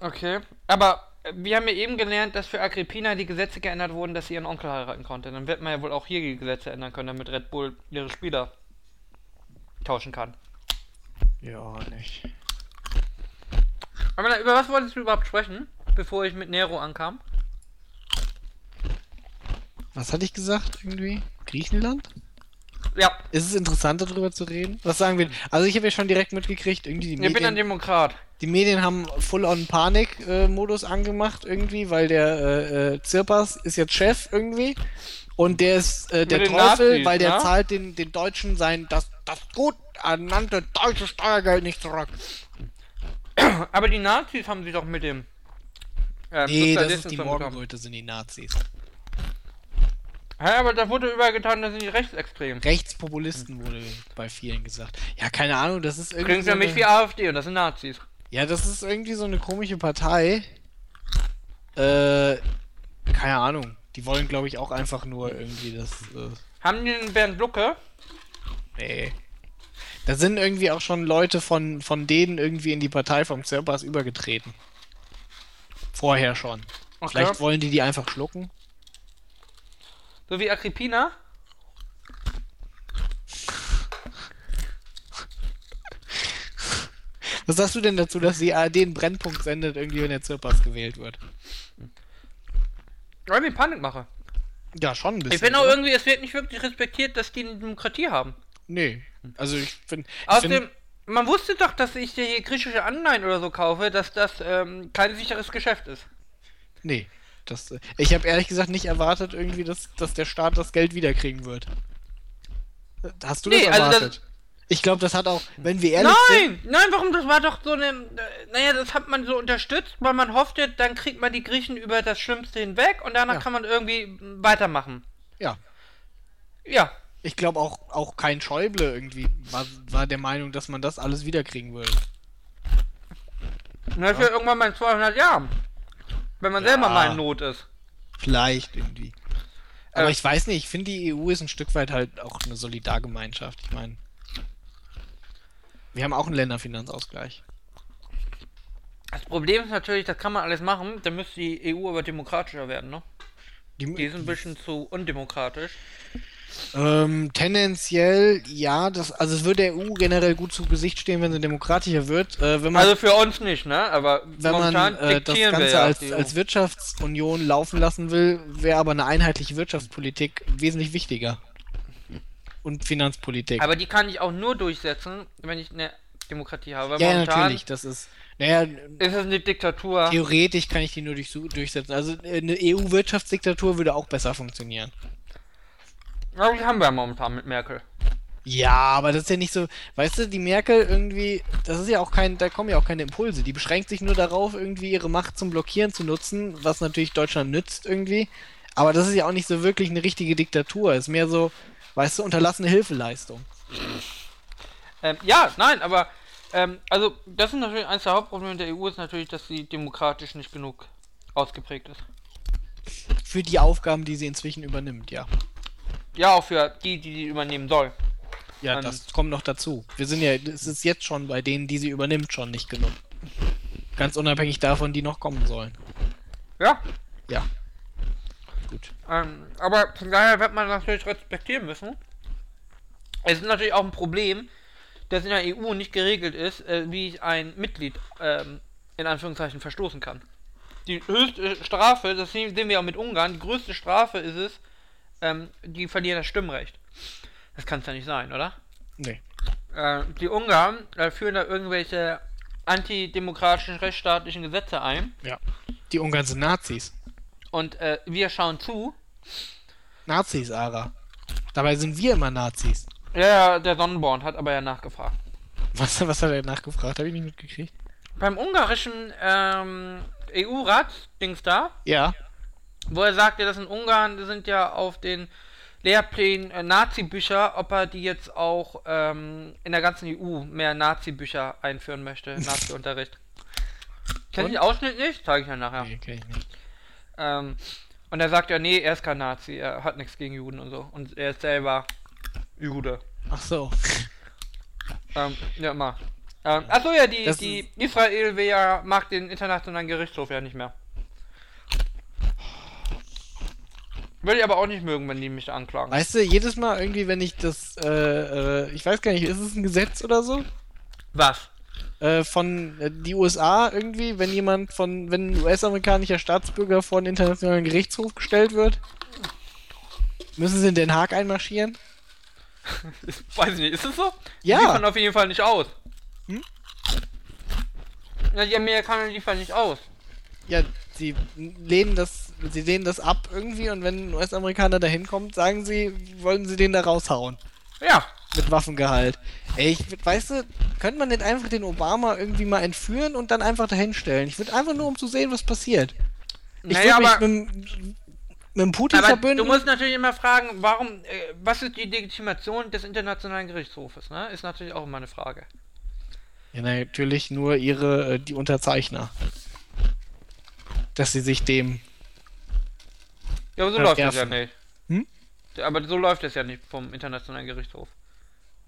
Okay. Aber äh, wir haben ja eben gelernt, dass für Agrippina die Gesetze geändert wurden, dass sie ihren Onkel heiraten konnte. Dann wird man ja wohl auch hier die Gesetze ändern können, damit Red Bull ihre Spieler tauschen kann. Ja, nicht. Aber über was wolltest du überhaupt sprechen, bevor ich mit Nero ankam? Was hatte ich gesagt irgendwie? Griechenland? Ja, Ist es interessant, darüber zu reden? Was sagen wir? Also ich habe ja schon direkt mitgekriegt, irgendwie die ich bin ein Medien, Demokrat. die Medien haben Full-on-Panik-Modus angemacht irgendwie, weil der äh, äh, Zirpas ist jetzt Chef irgendwie und der ist äh, der Teufel, Nazis, weil der ne? zahlt den, den Deutschen sein das, das gut ernannte deutsche Steuergeld nicht zurück. Aber die Nazis haben sie doch mit dem. Äh, Nee, das ist Sozialismus die. Morgenröte, sind die Nazis. Hä, aber da wurde überall getan, dass sind die rechtsextrem. Rechtspopulisten wurde bei vielen gesagt. Ja, keine Ahnung, das ist irgendwie. Klingt so für mich wie AfD und das sind Nazis. Ja, das ist irgendwie so eine komische Partei. Äh, keine Ahnung. Die wollen, glaube ich, auch einfach nur irgendwie das. Äh, Haben die den Bernd Lucke? nee. Da sind irgendwie auch schon Leute von, von denen irgendwie in die Partei vom Zirpas übergetreten. Vorher schon. Okay. Vielleicht wollen die die einfach schlucken. So wie Agrippina? Was sagst du denn dazu, dass die ARD einen Brennpunkt sendet, irgendwie, wenn der Zirpas gewählt wird? Weil ich Panik mache. Ja, schon ein bisschen. Ich finde auch oder? irgendwie, es wird nicht wirklich respektiert, dass die eine Demokratie haben. Nee. Also ich finde. Außerdem, man wusste doch, dass ich hier griechische Anleihen oder so kaufe, dass das ähm, kein sicheres Geschäft ist. Nee. Das, äh, ich habe ehrlich gesagt nicht erwartet, irgendwie, dass, dass der Staat das Geld wiederkriegen wird. Hast du Nee, das also das- erwartet? ich glaube, das hat auch, wenn wir ehrlich sind. Nein, nein, warum? Das war doch so eine. äh, Naja, das hat man so unterstützt, weil man hoffte, dann kriegt man die Griechen über das Schlimmste hinweg und danach Ja. kann man irgendwie weitermachen. Ja. Ja. Ich glaube auch, auch kein Schäuble irgendwie war, war der Meinung, dass man das alles wiederkriegen würde. Das ist ja irgendwann mal in 200 Jahren. Wenn man selber Ja. mal in Not ist. Vielleicht irgendwie. Aber Äh. ich weiß nicht, ich finde, die EU ist ein Stück weit halt auch eine Solidargemeinschaft. Ich meine, wir haben auch einen Länderfinanzausgleich. Das Problem ist natürlich, das kann man alles machen, dann müsste die EU aber demokratischer werden, ne? Die, Die ist ein bisschen zu undemokratisch. Ähm, tendenziell, ja, das, also es würde der EU generell gut zu Gesicht stehen, wenn sie demokratischer wird. Äh, man, Also für uns nicht, ne? Aber wenn man äh, das Ganze ja als, EU. als Wirtschaftsunion laufen lassen will, wäre aber eine einheitliche Wirtschaftspolitik wesentlich wichtiger. Und Finanzpolitik. Aber die kann ich auch nur durchsetzen, wenn ich eine Demokratie habe. Weil ja, momentan natürlich, das ist. Naja, ist es eine Diktatur. theoretisch kann ich die nur durch, durchsetzen. Also eine EU-Wirtschaftsdiktatur würde auch besser funktionieren. Ja, die haben wir ja momentan mit Merkel. Ja, aber das ist ja nicht so, weißt du, die Merkel irgendwie, das ist ja auch kein, da kommen ja auch keine Impulse. Die beschränkt sich nur darauf, irgendwie ihre Macht zum Blockieren zu nutzen, was natürlich Deutschland nützt irgendwie. Aber das ist ja auch nicht so wirklich eine richtige Diktatur. Ist mehr so, weißt du, unterlassene Hilfeleistung. Ähm, ja, nein, aber ähm, also das ist natürlich eines der Hauptprobleme der EU ist natürlich, dass sie demokratisch nicht genug ausgeprägt ist. Für die Aufgaben, die sie inzwischen übernimmt, ja. Ja, auch für die, die die übernehmen soll. Ja, Ähm, das kommt noch dazu. Wir sind ja, es ist jetzt schon bei denen, die sie übernimmt, schon nicht genug. Ganz unabhängig davon, die noch kommen sollen. Ja, Ja. Gut. ähm, aber von daher wird man natürlich respektieren müssen. Es ist natürlich auch ein Problem, dass in der EU nicht geregelt ist, äh, wie ich ein Mitglied ähm, in Anführungszeichen verstoßen kann. Die höchste Strafe, das sehen sehen wir auch mit Ungarn, die größte Strafe ist es, ähm, die verlieren das Stimmrecht. Das kann es ja nicht sein, oder? Nee. Äh, die Ungarn äh, führen da irgendwelche antidemokratischen, rechtsstaatlichen Gesetze ein Ja. Die Ungarn sind Nazis. und äh, wir schauen zu. Nazis, Ara. Dabei sind wir immer Nazis. Ja, ja, der Sonnenborn hat aber ja nachgefragt. Was, was hat er nachgefragt? Habe ich nicht mitgekriegt. Beim ungarischen ähm, EU-Rat-Dings da, Ja. Wo er sagte, dass in Ungarn sind ja auf den Lehrplänen äh, Nazi-Bücher, ob er die jetzt auch ähm, in der ganzen EU mehr Nazi-Bücher einführen möchte, Nazi-Unterricht. Kennt Und? den Ausschnitt nicht? Zeige ich ja nachher. Nee, kenn ich nicht. Ähm, und er sagt ja, nee, er ist kein Nazi, er hat nichts gegen Juden und so. Und er ist selber Jude. Ach so. Ähm, ja, immer. Ähm, achso, ja, die, Das die Israel ja, mag den internationalen Gerichtshof ja nicht mehr. Würde ich aber auch nicht mögen, wenn die mich anklagen. Weißt du, jedes Mal irgendwie, wenn ich das, äh, äh, ich weiß gar nicht, ist es ein Gesetz oder so? Was? Äh, von äh, die USA irgendwie, wenn jemand von, wenn ein US-amerikanischer Staatsbürger vor den internationalen Gerichtshof gestellt wird, müssen sie in Den Haag einmarschieren? Weiß ich nicht, ist es so? Ja. Die liefern auf jeden Fall nicht aus. Hm? Ja, die Amerikaner liefern nicht aus. Ja, sie lehnen das, sie lehnen das ab irgendwie und wenn ein US-Amerikaner da hinkommt, sagen sie, wollen sie den da raushauen. Ja. Mit Waffengehalt. Ey, ich, weißt du, könnte man nicht einfach den Obama irgendwie mal entführen und dann einfach dahin stellen? Ich würde einfach nur, um zu sehen, was passiert. Ich Naja, aber, mit, mit Putin aber verbünden. du musst natürlich immer fragen, warum, äh, was ist die Legitimation des internationalen Gerichtshofes, ne? Ist natürlich auch immer eine Frage. ja, natürlich nur ihre, äh, die Unterzeichner. Dass sie sich dem. Ja, aber so Ja, läuft das ja nicht. Hm? Aber so läuft es ja nicht vom Internationalen Gerichtshof.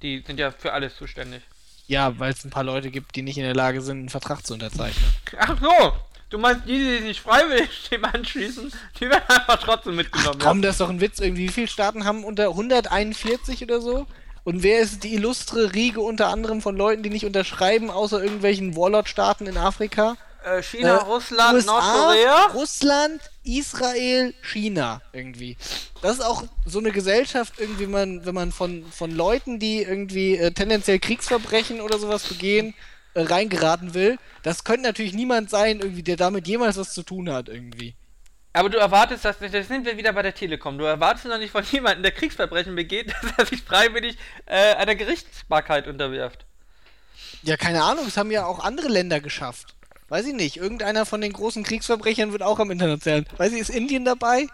Die sind ja für alles zuständig. Ja, weil es ein paar Leute gibt, die nicht in der Lage sind, einen Vertrag zu unterzeichnen. Ach so! Du meinst, die, die sich nicht freiwillig dem anschließen, die werden einfach trotzdem mitgenommen. Komm, das ist doch ein Witz irgendwie. Wie viele Staaten haben unter 141 oder so? Und wer ist die illustre Riege unter anderem von Leuten, die nicht unterschreiben, außer irgendwelchen Warlord-Staaten in Afrika? Äh, China, Äh, Russland, USA, Nordkorea. Russland, Israel, China irgendwie. Das ist auch so eine Gesellschaft, irgendwie, man, wenn man von, von Leuten, die irgendwie äh, tendenziell Kriegsverbrechen oder sowas begehen, äh, reingeraten will. Das könnte natürlich niemand sein, irgendwie, der damit jemals was zu tun hat, irgendwie. Aber du erwartest, dass das sind wir wieder bei der Telekom. Du erwartest noch nicht von jemandem, der Kriegsverbrechen begeht, dass er sich freiwillig äh, einer Gerichtsbarkeit unterwirft. Ja, keine Ahnung, es haben ja auch andere Länder geschafft. Weiß ich nicht, irgendeiner von den großen Kriegsverbrechern wird auch am internationalen. Weiß ich, ist Indien dabei?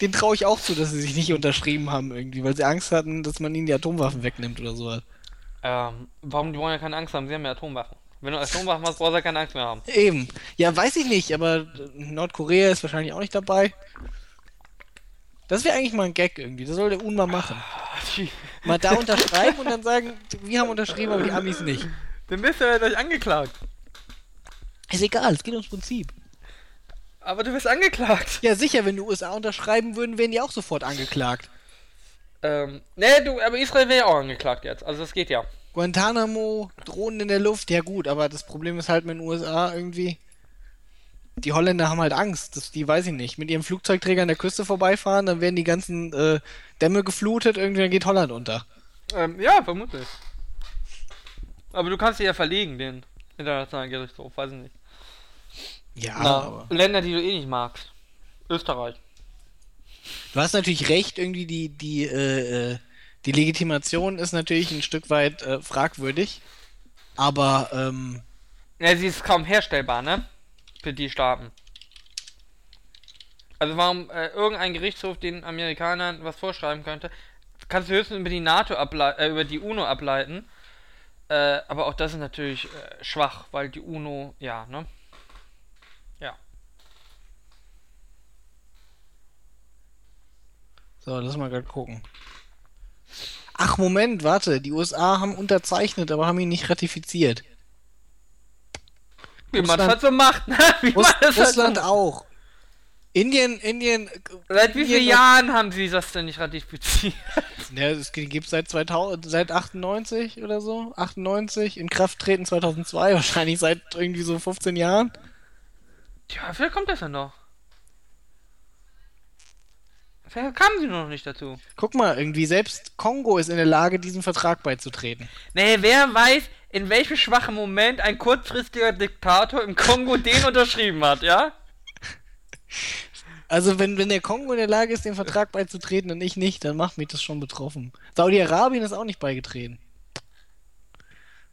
Den traue ich auch zu, dass sie sich nicht unterschrieben haben irgendwie, weil sie Angst hatten, dass man ihnen die Atomwaffen wegnimmt oder sowas. Ähm, warum? Die wollen ja keine Angst haben, sie haben ja Atomwaffen. Wenn du Atomwaffen hast, brauchst du ja keine Angst mehr haben. Eben. Ja, weiß ich nicht, aber Nordkorea ist wahrscheinlich auch nicht dabei. Das wäre eigentlich mal ein Gag irgendwie. Das soll der UN mal machen. Mal da unterschreiben und dann sagen, wir haben unterschrieben, aber die Amis nicht. Dann bist du ja gleich angeklagt. Ist egal, es geht ums Prinzip. Aber du bist angeklagt. Ja, sicher, wenn die USA unterschreiben würden, wären die auch sofort angeklagt. Ähm, ne, du, aber Israel wäre ja auch angeklagt jetzt. Also das geht ja. Guantanamo, Drohnen in der Luft, ja gut, aber das Problem ist halt mit den USA irgendwie. Die Holländer haben halt Angst, dass die, weiß ich nicht, mit ihrem Flugzeugträger an der Küste vorbeifahren, dann werden die ganzen äh, Dämme geflutet, irgendwie dann geht Holland unter. Ähm, ja, vermutlich. Aber du kannst sie ja verlegen, den internationalen Gerichtshof, weiß ich nicht. Ja, Na, aber. Länder, die du eh nicht magst. Österreich. Du hast natürlich recht, irgendwie die, die, äh, äh, die Legitimation ist natürlich ein Stück weit äh, fragwürdig. Aber, ähm, Ja, sie ist kaum herstellbar, ne? Für die Staaten. Also warum äh, irgendein Gerichtshof den Amerikanern was vorschreiben könnte, kannst du höchstens über die NATO ableiten, äh, über die UNO ableiten. Äh, aber auch das ist natürlich äh, schwach, weil die UNO, ja, ne? Ja. So, lass mal gerade gucken. Ach, Moment, warte, die USA haben unterzeichnet, aber haben ihn nicht ratifiziert. Wie man das halt so macht, ne? Wie Russ man das halt Russland so auch. Indien, Indien. Seit wie vielen Jahren haben sie das denn nicht ratifiziert? Ja, es gibt seit 2000, seit 98 oder so. 98, in Kraft treten 2002, wahrscheinlich seit irgendwie so 15 Jahren. Tja, vielleicht kommt das ja noch. Vielleicht kamen sie noch nicht dazu. Guck mal, irgendwie selbst Kongo ist in der Lage, diesem Vertrag beizutreten. Nee, wer weiß, in welchem schwachen Moment ein kurzfristiger Diktator im Kongo den unterschrieben hat, ja? Also wenn, wenn der Kongo in der Lage ist, dem Vertrag beizutreten und ich nicht, dann macht mich das schon betroffen. Saudi-Arabien ist auch nicht beigetreten.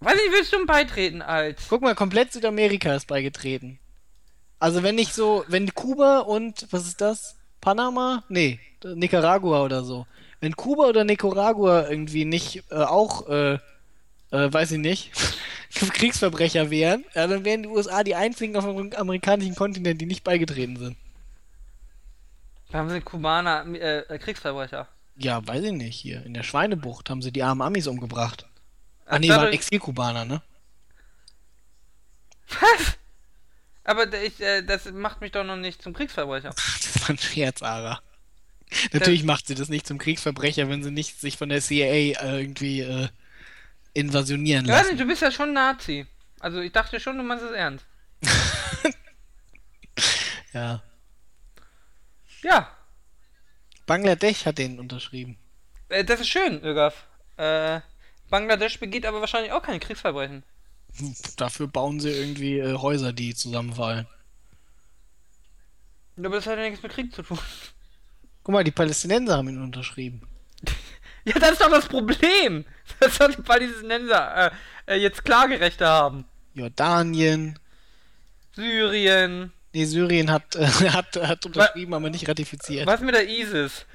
Weiß nicht, willst du beitreten als? Guck mal, komplett Südamerika ist beigetreten. Also wenn nicht so, wenn Kuba und, was ist das? Panama? Nee, Nicaragua oder so. Wenn Kuba oder Nicaragua irgendwie nicht äh, auch, äh, äh, weiß ich nicht, Kriegsverbrecher wären, ja, dann wären die USA die einzigen auf dem amerikanischen Kontinent, die nicht beigetreten sind. Da haben sie Kubaner, äh, Kriegsverbrecher. Ja, weiß ich nicht, hier in der Schweinebucht haben sie die armen Amis umgebracht. Ah Ach, nee, dadurch- waren Exilkubaner, ne? Was? Aber ich, äh, das macht mich doch noch nicht zum Kriegsverbrecher. Das war ein Scherz, Ara. Natürlich macht sie das nicht zum Kriegsverbrecher, wenn sie nicht sich von der CIA äh, irgendwie äh, invasionieren Ja, lassen. du bist ja schon Nazi. Also ich dachte schon, du meinst es ernst. Ja. Ja, Bangladesch hat den unterschrieben. äh, das ist schön, Ögaf. Äh, Bangladesch begeht aber wahrscheinlich auch keine Kriegsverbrechen. Dafür bauen sie irgendwie äh, Häuser, die zusammenfallen. Aber das hat ja nichts mit Krieg zu tun. Guck mal, die Palästinenser haben ihn unterschrieben. Ja, das ist doch das Problem. Dass die Palästinenser äh, äh, jetzt Klagerechte haben. Jordanien. Syrien. Nee, Syrien hat, äh, hat, hat unterschrieben, aber nicht ratifiziert. Was mit der ISIS?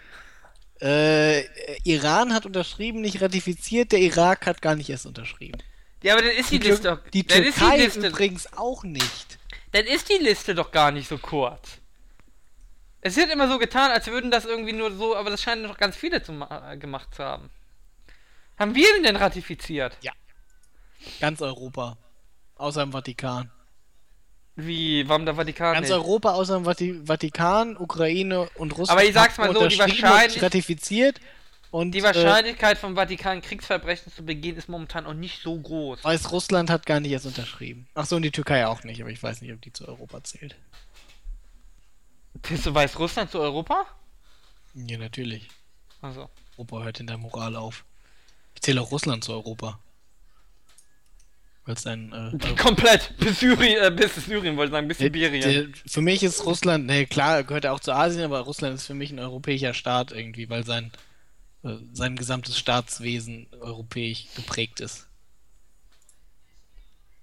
Äh, Iran hat unterschrieben, nicht ratifiziert. Der Irak hat gar nicht erst unterschrieben. Ja, aber dann ist die, Die, Liste doch. die dann ist die Türkei Liste. übrigens auch nicht. Dann ist die Liste doch gar nicht so kurz. Es wird immer so getan, als würden das irgendwie nur so, aber das scheinen doch ganz viele zu äh, gemacht zu haben. Haben wir ihn denn ratifiziert? Ganz Europa. Außer im Vatikan. Wie, warum der Vatikan Ganz nicht? Europa außer dem Vati Vatikan, Ukraine und Russland. Aber ich sag's mal so, die wahrscheinlich- ratifiziert. Und Die äh, Wahrscheinlichkeit vom Vatikan Kriegsverbrechen zu begehen ist momentan auch nicht so groß. Weißrussland hat gar nicht erst unterschrieben. Ach so, und die Türkei auch nicht, aber ich weiß nicht, ob die zu Europa zählt. Zählst du Weißrussland zu Europa? Ja, natürlich. Also. Europa hört in der Moral auf. Ich zähle auch Russland zu Europa. Weil es ein. Äh, Komplett. Bis Syrien, äh, bis Syrien wollte ich sagen, bis Der- Sibirien. der- für mich ist Russland, ne, klar, gehört er auch zu Asien, aber Russland ist für mich ein europäischer Staat irgendwie, weil sein, äh, sein gesamtes Staatswesen europäisch geprägt ist.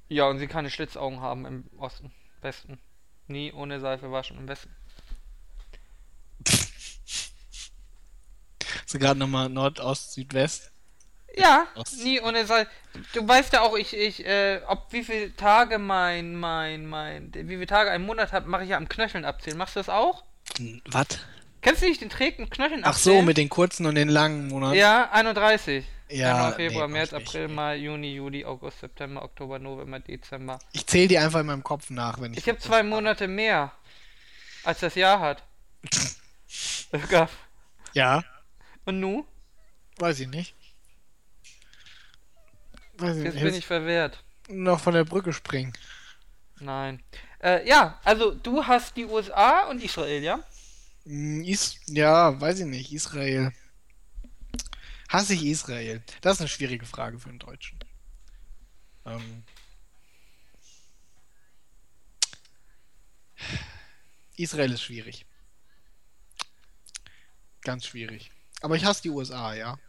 Ja, und sie keine Schlitzaugen haben im Osten, Westen. Nie ohne Seife waschen im Westen. Hast du gerade nochmal Nord, Ost, Südwest? Ja, Ost. nie ohne Seife. Du weißt ja auch, ich, ich, äh, ob wie viele Tage mein, mein, mein, wie viele Tage ein Monat hat, mache ich ja am Knöcheln abzählen. Machst du das auch? Was? Kennst du nicht den trägen Knöcheln Ach so, mit den kurzen und den langen Monaten. Ja, 31. Ja, Januar, nee, Februar, mach März, nicht, April, nee. Mai, Juni, Juli, August, September, Oktober, November, Dezember. Ich zähle die einfach in meinem Kopf nach, wenn ich. Ich habe zwei Monate mehr, als das Jahr hat. Ja. Und nu? Weiß ich nicht. Weiß ich Jetzt nicht. bin ich verwehrt. noch von der Brücke springen. Nein. Äh, ja, also du hast die USA und Israel, ja? Hm, Is ja, weiß ich nicht. Israel. Hasse ich Israel? Das ist eine schwierige Frage für einen Deutschen. Ähm. Israel ist schwierig. Ganz schwierig. Aber ich hasse die USA, ja.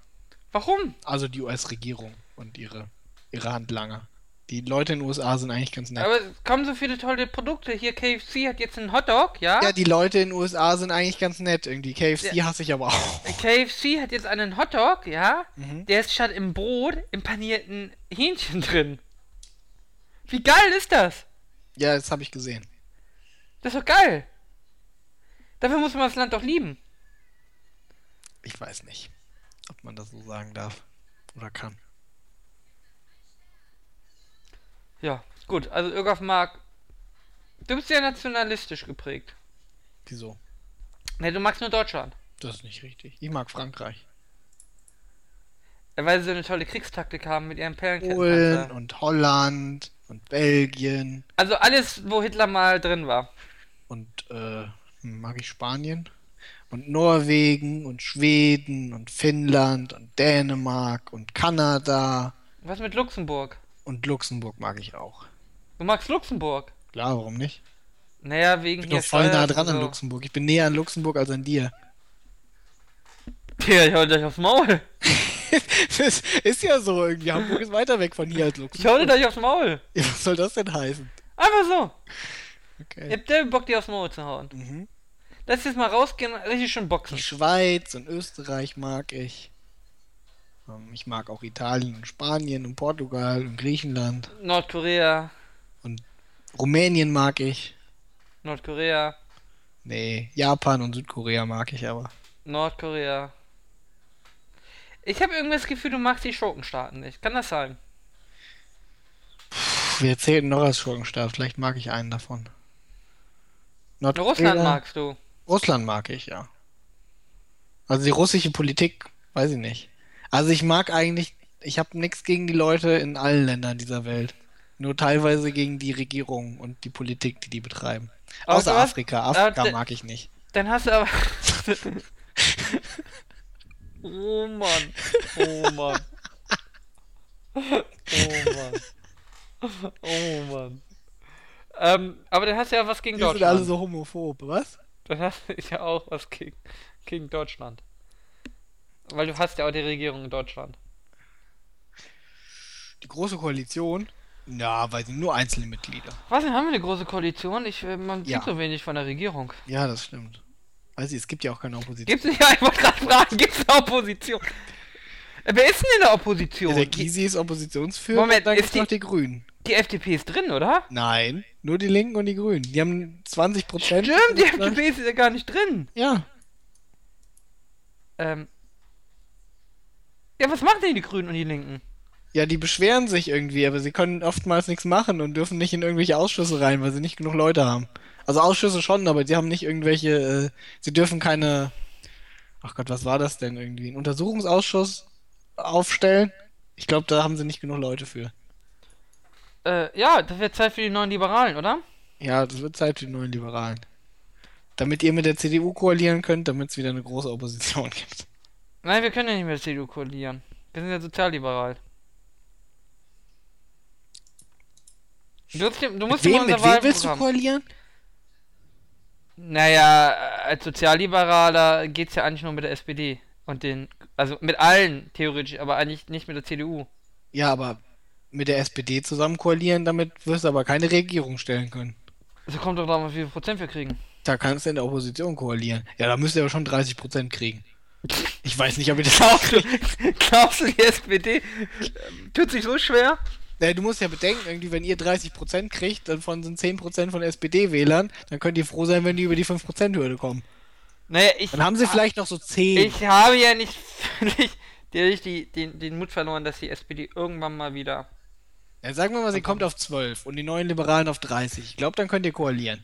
Warum? Also die US-Regierung und ihre, ihre Handlanger. Die Leute in den USA sind eigentlich ganz nett. Aber es kommen so viele tolle Produkte. Hier KFC hat jetzt einen Hotdog, ja? Ja, die Leute in den USA sind eigentlich ganz nett irgendwie. KFC Ja. hasse ich aber auch. KFC hat jetzt einen Hotdog, ja? Mhm. Der ist statt im Brot im panierten Hähnchen drin. Wie geil ist das? Ja, das habe ich gesehen. Das ist doch geil. Dafür muss man das Land doch lieben. Ich weiß nicht, ob man das so sagen darf oder kann. Ja, gut. Also Irgaf mag. Du bist sehr nationalistisch geprägt. Wieso? Ne, du magst nur Deutschland. Das ist nicht richtig. Ich mag Frankreich. Ja, Weil sie so eine tolle Kriegstaktik haben mit ihren Polen Perlenkettenpanzer. und Holland und Belgien Also alles, wo Hitler mal drin war. und äh, hm, mag ich Spanien und Norwegen und Schweden und Finnland und Dänemark und Kanada Was mit Luxemburg? Und Luxemburg mag ich auch. Du magst Luxemburg? Klar, warum nicht? Naja, wegen Ich bin doch voll nah dran und an so. Luxemburg. Ich bin näher an Luxemburg als an dir. Ja, ich hau dich aufs Maul. das ist ja so irgendwie. Hamburg ist weiter weg von hier als Ich hau Luxemburg. dir gleich aufs Maul. Ja, was soll das denn heißen? Einfach so. Ich Okay. hab der Bock, dir aufs Maul zu hauen. Mhm. Lass jetzt mal rausgehen und richtig schön boxen. Die Schweiz und Österreich mag ich. Ähm, Ich mag auch Italien und Spanien und Portugal und Griechenland. Nordkorea. Rumänien mag ich. Nordkorea. Nee, Japan und Südkorea mag ich aber. Nordkorea. Ich habe irgendwie das Gefühl, du magst die Schurkenstaaten nicht. Kann das sein? Puh, wer zählt noch als Schurkenstaat? Vielleicht mag ich einen davon. Nordkorea- Russland magst du. Russland mag ich, ja. Also die russische Politik, weiß ich nicht. Also ich mag eigentlich, ich habe nichts gegen die Leute in allen Ländern dieser Welt. Nur teilweise gegen die Regierung und die Politik, die die betreiben. Außer hast- Afrika. Afrika mag ich nicht. Dann hast du aber. oh Mann. Oh Mann. Oh Mann. Oh Mann. Ähm, aber dann hast du ja was gegen Die sind Deutschland. alle so homophob, was? Dann hast du ja auch was gegen, gegen Deutschland. Weil du hast ja auch die Regierung in Deutschland. Die große Koalition? Ja, weiß ich, nur einzelne Mitglieder. Was denn, haben wir eine große Koalition? Ich, äh, man sieht Ja. so wenig von der Regierung. Ja, das stimmt. Weiß ich, es gibt ja auch keine Opposition. Gibt's nicht, ja, ich wollte gerade fragen, gibt's eine Opposition? Äh, Wer ist denn in der Opposition? Ja, der Gysi ist Oppositionsführer Moment, und dann ist gibt's die- noch die Grünen. die FDP ist drin, oder? Nein, nur die Linken und die Grünen. Die haben 20 Prozent. Stimmt, die FDP ist ja gar nicht drin. Ja, Ähm. Ja, was machen denn die Grünen und die Linken? ja, die beschweren sich irgendwie, aber sie können oftmals nichts machen und dürfen nicht in irgendwelche Ausschüsse rein, weil sie nicht genug Leute haben. Also Ausschüsse schon, aber sie haben nicht irgendwelche, äh, sie dürfen keine, ach Gott, was war das denn irgendwie? Einen Untersuchungsausschuss aufstellen? Ich glaube, da haben sie nicht genug Leute für. Äh, ja, das wird Zeit für die neuen Liberalen, oder? Ja, das wird Zeit für die neuen Liberalen. Damit ihr mit der CDU koalieren könnt, damit es wieder eine große Opposition gibt. Nein, wir können ja nicht mit der CDU koalieren. Wir sind ja sozialliberal. Du, musst, du musst Mit wem, mit wem willst du koalieren? Naja, als Sozialliberaler geht's ja eigentlich nur mit der SPD. Und den, also mit allen theoretisch, aber eigentlich nicht mit der CDU. Ja, aber mit der SPD zusammen koalieren, damit wirst du aber keine Regierung stellen können. Also kommt doch drauf, an, wie viel Prozent wir kriegen. Da kannst du in der Opposition koalieren. Ja, da müsst ihr aber schon 30% kriegen. Ich weiß nicht, ob ihr das Glaubst du, glaubst du, die SPD ähm, tut sich so schwer? Ja, du musst ja bedenken, irgendwie, wenn ihr 30% kriegt, davon sind 10% von SPD-Wählern, dann könnt ihr froh sein, wenn die über die 5%-Hürde kommen. Naja, ich, Dann haben sie vielleicht noch so 10. ich habe ja nicht völlig die, die, den, den Mut verloren, dass die SPD irgendwann mal wieder. Ja, sagen wir mal, sie kommt auf 12 und die neuen Liberalen auf 30. Ich glaube, dann könnt ihr koalieren.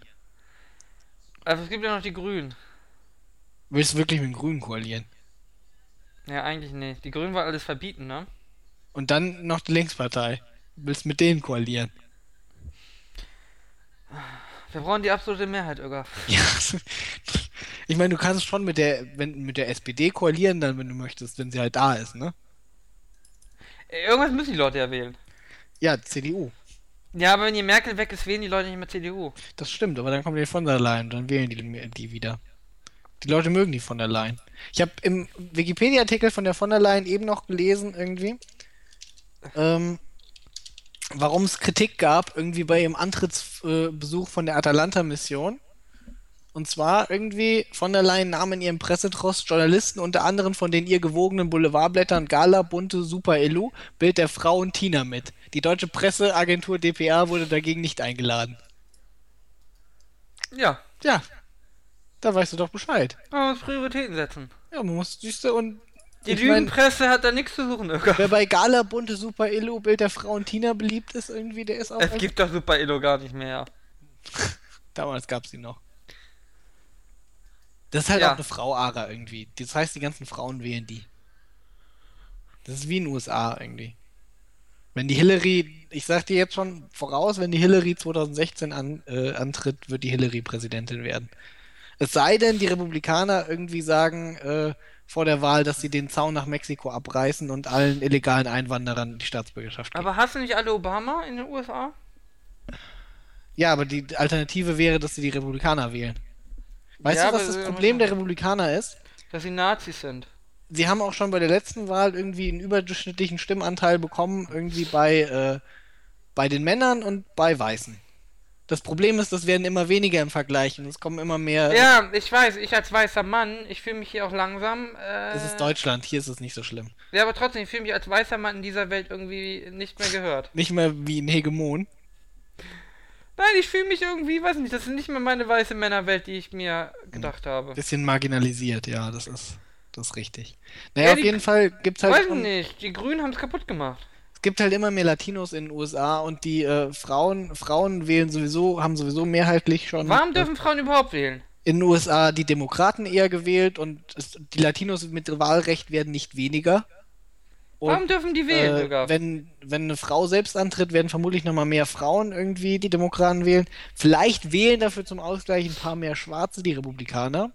Also es gibt ja noch die Grünen. Willst du wirklich mit den Grünen koalieren? Ja, eigentlich nicht. Die Grünen wollen alles verbieten, ne? Und dann noch die Linkspartei. Du willst mit denen koalieren. Wir brauchen die absolute Mehrheit, Öger. Ja. Ich meine, du kannst schon mit der, wenn, mit der SPD koalieren, dann, wenn du möchtest, wenn sie halt da ist, ne? Äh, Irgendwas müssen die Leute ja wählen. Ja, CDU. Ja, aber wenn die Merkel weg ist, wählen die Leute nicht mehr CDU. Das stimmt, aber dann kommt die von der Leyen, dann wählen die die wieder. Die Leute mögen die von der Leyen. Ich habe im Wikipedia-Artikel von der von der Leyen eben noch gelesen, irgendwie, ähm, warum es Kritik gab, irgendwie bei ihrem Antrittsbesuch von der Atalanta-Mission. Und zwar irgendwie von der Leyen nahm in ihrem Pressetrost Journalisten unter anderem von den ihr gewogenen Boulevardblättern Gala, Bunte, Super Elu, Bild der Frau und Tina mit. Die deutsche Presseagentur dpa wurde dagegen nicht eingeladen. Ja, Ja, da weißt du doch Bescheid. man muss Prioritäten setzen. Ja, man muss siehste und Die mein, Lügenpresse hat da nichts zu suchen, Öger. wer bei Gala, Bunte, Super Elu, Bild der Frau und Tina beliebt ist irgendwie, der ist auch Es gibt doch Super Elo gar nicht mehr. Damals gab es die noch. Das ist halt Ja. auch eine Frau-Ara irgendwie. Das heißt, die ganzen Frauen wählen die. Das ist wie in den USA irgendwie. Wenn die Hillary, ich sag dir jetzt schon voraus, wenn die Hillary 2016 an, äh, antritt, wird die Hillary Präsidentin werden. Es sei denn, die Republikaner irgendwie sagen äh, vor der Wahl, dass sie den Zaun nach Mexiko abreißen und allen illegalen Einwanderern die Staatsbürgerschaft geben. Aber hast du nicht alle Obama in den USA? Ja, aber die Alternative wäre, dass sie die Republikaner wählen. Weißt Ja, du, was das Problem der Republikaner ist? Dass sie Nazis sind. Sie haben auch schon bei der letzten Wahl irgendwie einen überdurchschnittlichen Stimmanteil bekommen, irgendwie bei, äh, bei den Männern und bei Weißen. Das Problem ist, das werden immer weniger im Vergleich und es kommen immer mehr. Ja, ich weiß, ich als weißer Mann, ich fühle mich hier auch langsam. Äh, Das ist Deutschland, hier ist es nicht so schlimm. Ja, aber trotzdem, ich fühle mich als weißer Mann in dieser Welt irgendwie nicht mehr gehört. Nicht mehr wie ein Hegemon. Nein, ich fühle mich irgendwie, weiß nicht, das ist nicht mehr meine weiße Männerwelt, die ich mir gedacht habe. Bisschen marginalisiert, ja, das ist, das ist richtig. Naja, Ja, auf jeden Fall gibt's halt. Weiß schon- nicht, die Grünen haben es kaputt gemacht. Es gibt halt immer mehr Latinos in den USA und die äh, Frauen, Frauen wählen sowieso, haben sowieso mehrheitlich schon Warum äh, dürfen Frauen überhaupt wählen? in den USA die Demokraten eher gewählt und es, die Latinos mit Wahlrecht werden nicht weniger. Und, Warum dürfen die wählen äh, sogar? wenn, wenn eine Frau selbst antritt, werden vermutlich nochmal mehr Frauen irgendwie die Demokraten wählen. Vielleicht wählen dafür zum Ausgleich ein paar mehr Schwarze die Republikaner.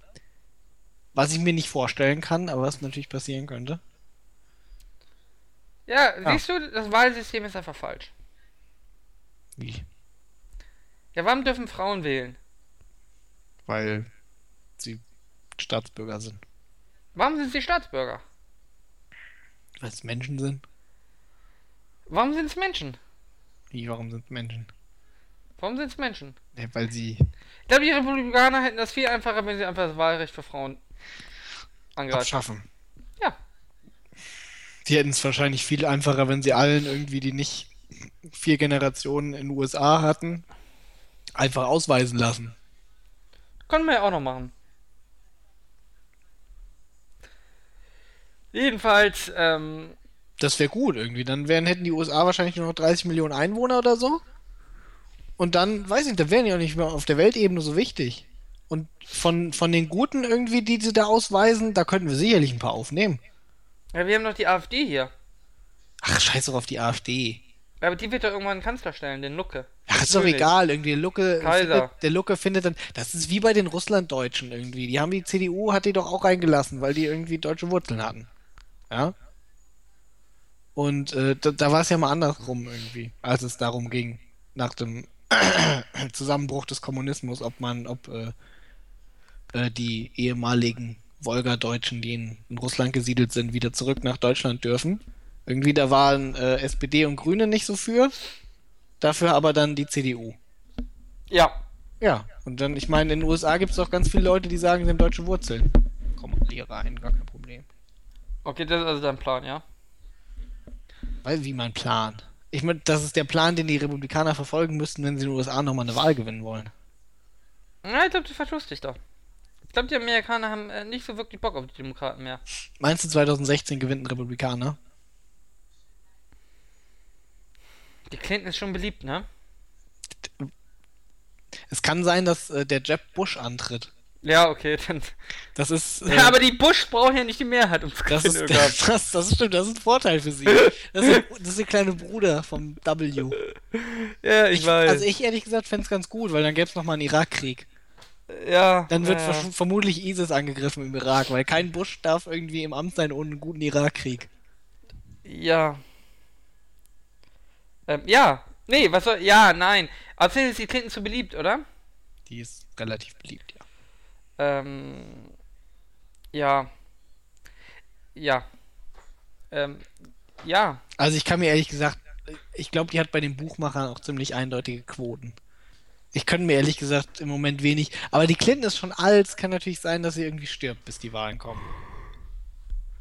Was ich mir nicht vorstellen kann, aber was natürlich passieren könnte. Ja, Ja. siehst du, das Wahlsystem ist einfach falsch. Wie? Ja, warum dürfen Frauen wählen? Weil sie Staatsbürger sind. Warum sind sie Staatsbürger? Weil es Menschen sind. Warum sind es Menschen? Wie, warum sind es Menschen? Warum sind es Menschen? Ja, weil sie Ich glaube, die Republikaner hätten das viel einfacher, wenn sie einfach das Wahlrecht für Frauen angreifen. abschaffen. Die hätten es wahrscheinlich viel einfacher, wenn sie allen irgendwie, die nicht vier Generationen in den USA hatten, einfach ausweisen lassen. Können wir ja auch noch machen. Jedenfalls, ähm, Das wäre gut irgendwie. Dann wären, hätten die USA wahrscheinlich nur noch 30 Millionen Einwohner oder so. Und dann, weiß ich nicht, da wären die auch nicht mehr auf der Weltebene so wichtig. Und von, von den Guten irgendwie, die sie da ausweisen, da könnten wir sicherlich ein paar aufnehmen. Ja, wir haben noch die AfD hier. Ach, scheiß doch auf die AfD. Ja, aber die wird doch irgendwann einen Kanzler stellen, den Lucke. Ach, ist doch egal, irgendwie der Lucke, findet, der Lucke findet dann, das ist wie bei den Russlanddeutschen irgendwie. Die haben die CDU, hat die doch auch reingelassen, weil die irgendwie deutsche Wurzeln hatten. Ja? Und äh, da, da war es ja mal andersrum irgendwie, als es darum ging, nach dem Zusammenbruch des Kommunismus, ob man, ob äh, äh, die ehemaligen Wolgadeutschen, die in, in Russland gesiedelt sind, wieder zurück nach Deutschland dürfen. Irgendwie da waren äh, SPD und Grüne nicht so für. Dafür aber dann die CDU. Ja. Ja, und dann, ich meine, in den USA gibt es doch ganz viele Leute, die sagen, sie haben deutsche Wurzeln. Kommen hier rein, gar kein Problem. Okay, das ist also dein Plan, ja? Weil, wie mein Plan. Ich meine, das ist der Plan, den die Republikaner verfolgen müssten, wenn sie in den USA nochmal eine Wahl gewinnen wollen. Na, ich glaube, du vertust dich doch. Ich glaube, die Amerikaner haben äh, nicht so wirklich Bock auf die Demokraten mehr. Meinst du, 2016 gewinnt ein Republikaner? Die Clinton ist schon beliebt, ne? Es kann sein, dass äh, der Jeb Bush antritt. Ja, okay, dann. Das ist. äh, Ja, aber die Bush brauchen ja nicht die Mehrheit, um zu das ist, das, das stimmt, das ist ein Vorteil für sie. Das ist, das ist der kleine Bruder vom W. Ja, ich, weiß. Also ich ehrlich gesagt fände es ganz gut, weil dann gäbe es nochmal einen Irakkrieg. Ja. Dann wird ja, vermutlich ISIS angegriffen im Irak, weil kein Bush darf irgendwie im Amt sein ohne einen guten Irakkrieg. Ja. Ähm, ja. Nee, was soll. Ja, nein. Außerdem ist die Clinton zu beliebt, oder? Die ist relativ beliebt, ja. Ähm. Ja. Ja. Ähm. Ja. Also ich kann mir ehrlich gesagt, ich glaube, die hat bei den Buchmachern auch ziemlich eindeutige Quoten. Ich könnte mir ehrlich gesagt im Moment wenig. Aber die Clinton ist schon alt, es kann natürlich sein, dass sie irgendwie stirbt, bis die Wahlen kommen.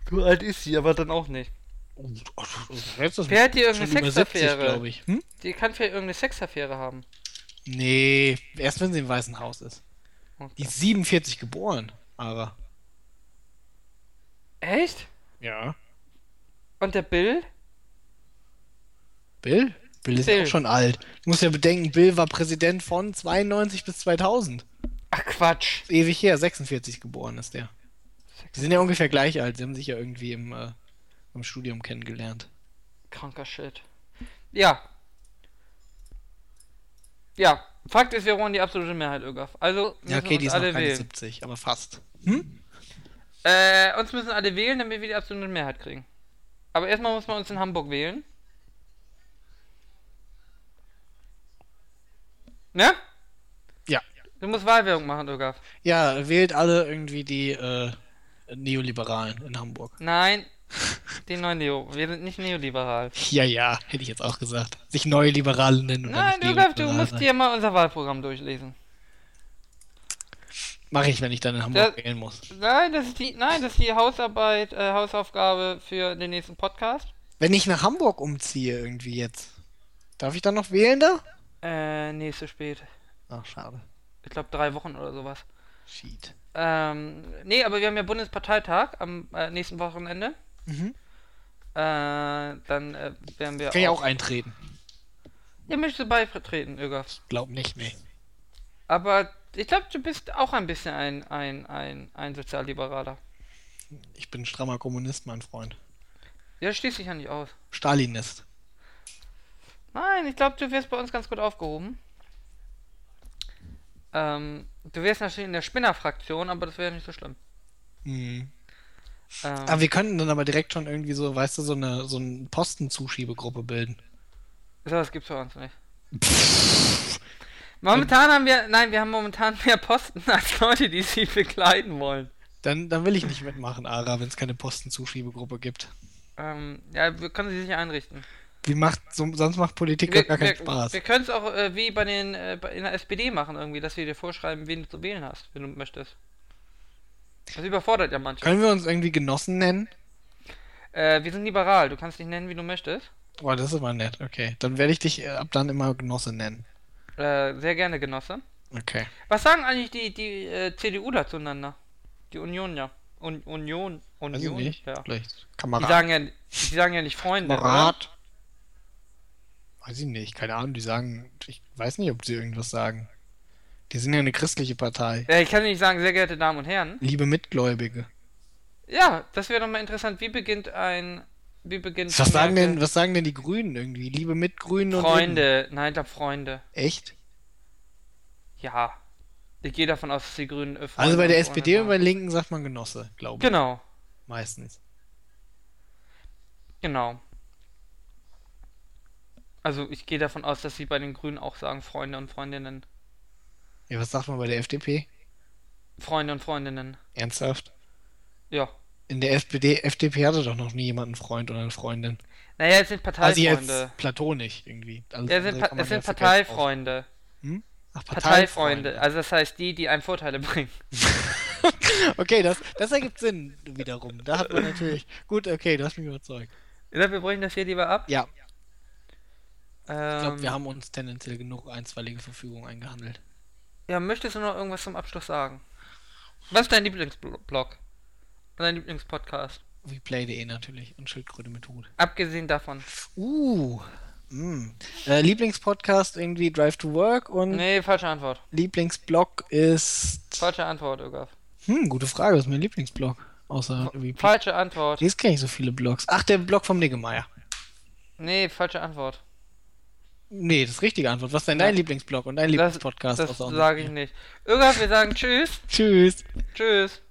So alt ist sie, aber dann auch nicht. Oh, oh, oh, Wer hat die irgendeine über 70, Sexaffäre? Hm? Die kann vielleicht irgendeine Sexaffäre haben. Nee, erst wenn sie im Weißen Haus ist. Die ist 47 geboren, aber. Echt? Ja. Und der Bill? Bill? Bill ist Bill. auch schon alt. Du musst ja bedenken, Bill war Präsident von 92 bis 2000. Ach Quatsch. Ewig her, 46 geboren ist der. Die sind ja ungefähr gleich alt. Sie haben sich ja irgendwie im, äh, im Studium kennengelernt. Kranker Shit. Ja. Ja. Fakt ist, wir wollen die absolute Mehrheit, Ögaf. Also müssen Ja, okay, die uns ist noch alle keine wählen. 70, aber fast. Hm? Äh, uns müssen alle wählen, damit wir die absolute Mehrheit kriegen. Aber erstmal muss man uns in Hamburg wählen. Ne? Ja. Du musst Wahlwerbung machen, Ögaf. Ja, wählt alle irgendwie die äh, Neoliberalen in Hamburg. Nein, den neuen Neo. Wir sind nicht neoliberal. Ja, ja, hätte ich jetzt auch gesagt. Sich neue Liberale nennen Nein, Ögaf, du musst dir mal unser Wahlprogramm durchlesen. Mache ich, wenn ich dann in Hamburg Das- wählen muss. Nein, das ist die, nein, das ist die Hausarbeit, äh, Hausaufgabe für den nächsten Podcast. Wenn ich nach Hamburg umziehe irgendwie jetzt, darf ich dann noch wählen da? Äh, nee, ist zu spät. Ach, schade. Ich glaube drei Wochen oder sowas. Shit. Ähm, nee, aber wir haben ja Bundesparteitag am äh, nächsten Wochenende. Mhm. Äh, dann äh, werden wir Kann ich auch eintreten. Ja, möchtest du beitreten, Ögaf. Glaub nicht, nee. Aber ich glaube, du bist auch ein bisschen ein, ein, ein, ein Sozialliberaler. Ich bin ein strammer Kommunist, mein Freund. Ja, schließt sich ja nicht aus. Stalinist. Nein, ich glaube, du wirst bei uns ganz gut aufgehoben. Ähm, du wärst natürlich in der Spinner-Fraktion, aber das wäre nicht so schlimm. Mhm. Ähm, Aber wir könnten dann aber direkt schon irgendwie so, weißt du, so eine so eine Postenzuschiebegruppe bilden. sowas gibt's bei uns nicht. Momentan haben wir, nein, wir haben momentan mehr Posten als Leute, die sie begleiten wollen. Dann, dann will ich nicht mitmachen, Ara, wenn es keine Postenzuschiebegruppe gibt. Ähm, ja, wir können sie sich einrichten. Wie macht, so, sonst macht Politik Wir, gar keinen wir, Spaß. wir können es auch äh, wie bei den äh, in der SPD machen irgendwie, dass wir dir vorschreiben, wen du zu wählen hast, wenn du möchtest. Das überfordert ja manche. Können wir uns irgendwie Genossen nennen? Äh, wir sind liberal, du kannst dich nennen, wie du möchtest. Oh, das ist immer nett, okay. Dann werde ich dich äh, ab dann immer Genosse nennen. Äh, sehr gerne, Genosse. Okay. Was sagen eigentlich die, die äh, CDUler zueinander? Die Union, ja. Un Union, Weiß ich Union, nicht. ja. Vielleicht Die Kamerad. sagen ja, die sagen ja nicht Freunde. oder? Weiß ich nicht, keine Ahnung. Die sagen, ich weiß nicht, ob sie irgendwas sagen. Die sind ja eine christliche Partei. Ja, ich kann nicht sagen, sehr geehrte Damen und Herren. Liebe Mitgläubige. Ja, das wäre doch mal interessant. Wie beginnt ein. Wie beginnt. Was sagen Merkel- denn, was sagen denn die Grünen irgendwie? Liebe Mitgrünen und Freunde. Nein, ich glaube Freunde. Echt? Ja. Ich gehe davon aus, dass die Grünen. Äh, Freunde Also bei der und SPD und bei den Linken sagt man Genosse, glaube ich. Genau, Meistens. genau. Also ich gehe davon aus, dass sie bei den Grünen auch sagen Freunde und Freundinnen. Ja, was sagt man bei der FDP? Freunde und Freundinnen. Ernsthaft? Ja. In der SPD, FDP hatte doch noch nie jemand einen Freund oder eine Freundin. Naja, es sind Also Parteifreunde. jetzt platonisch irgendwie. Alles ja, es sind, pa es sind Parteifreunde. auf- Ach, Parteifreunde. Also das heißt die, die einem Vorteile bringen. Okay, das, das ergibt Sinn wiederum. Da hat man natürlich. Gut, okay, du hast mich überzeugt. Oder wir brechen das hier lieber ab. Ja, Ähm, ich glaube, wir haben uns tendenziell genug einstweilige Verfügung eingehandelt. Ja, möchtest du noch irgendwas zum Abschluss sagen? Was ist dein Lieblingsblog? Dein Lieblingspodcast? Replay.de natürlich und Schildkröte mit Hut. Abgesehen davon. Uh, Hm. Äh, Lieblingspodcast irgendwie Drive to Work und Nee, falsche Antwort. Lieblingsblog ist. Falsche Antwort, Ögaf. Hm, gute Frage. Was ist mein Lieblingsblog? Außer irgendwie. Falsche Antwort. Jetzt kenne ich so viele Blogs. Ach, der Blog vom Niggemeier. Nee, falsche Antwort. Nee, das ist richtige Antwort. Was ist denn dein Ja. Lieblingsblog und dein Das, Lieblingspodcast? das unserem? sage ich nicht. Ögaf, wir sagen Tschüss. Tschüss. Tschüss.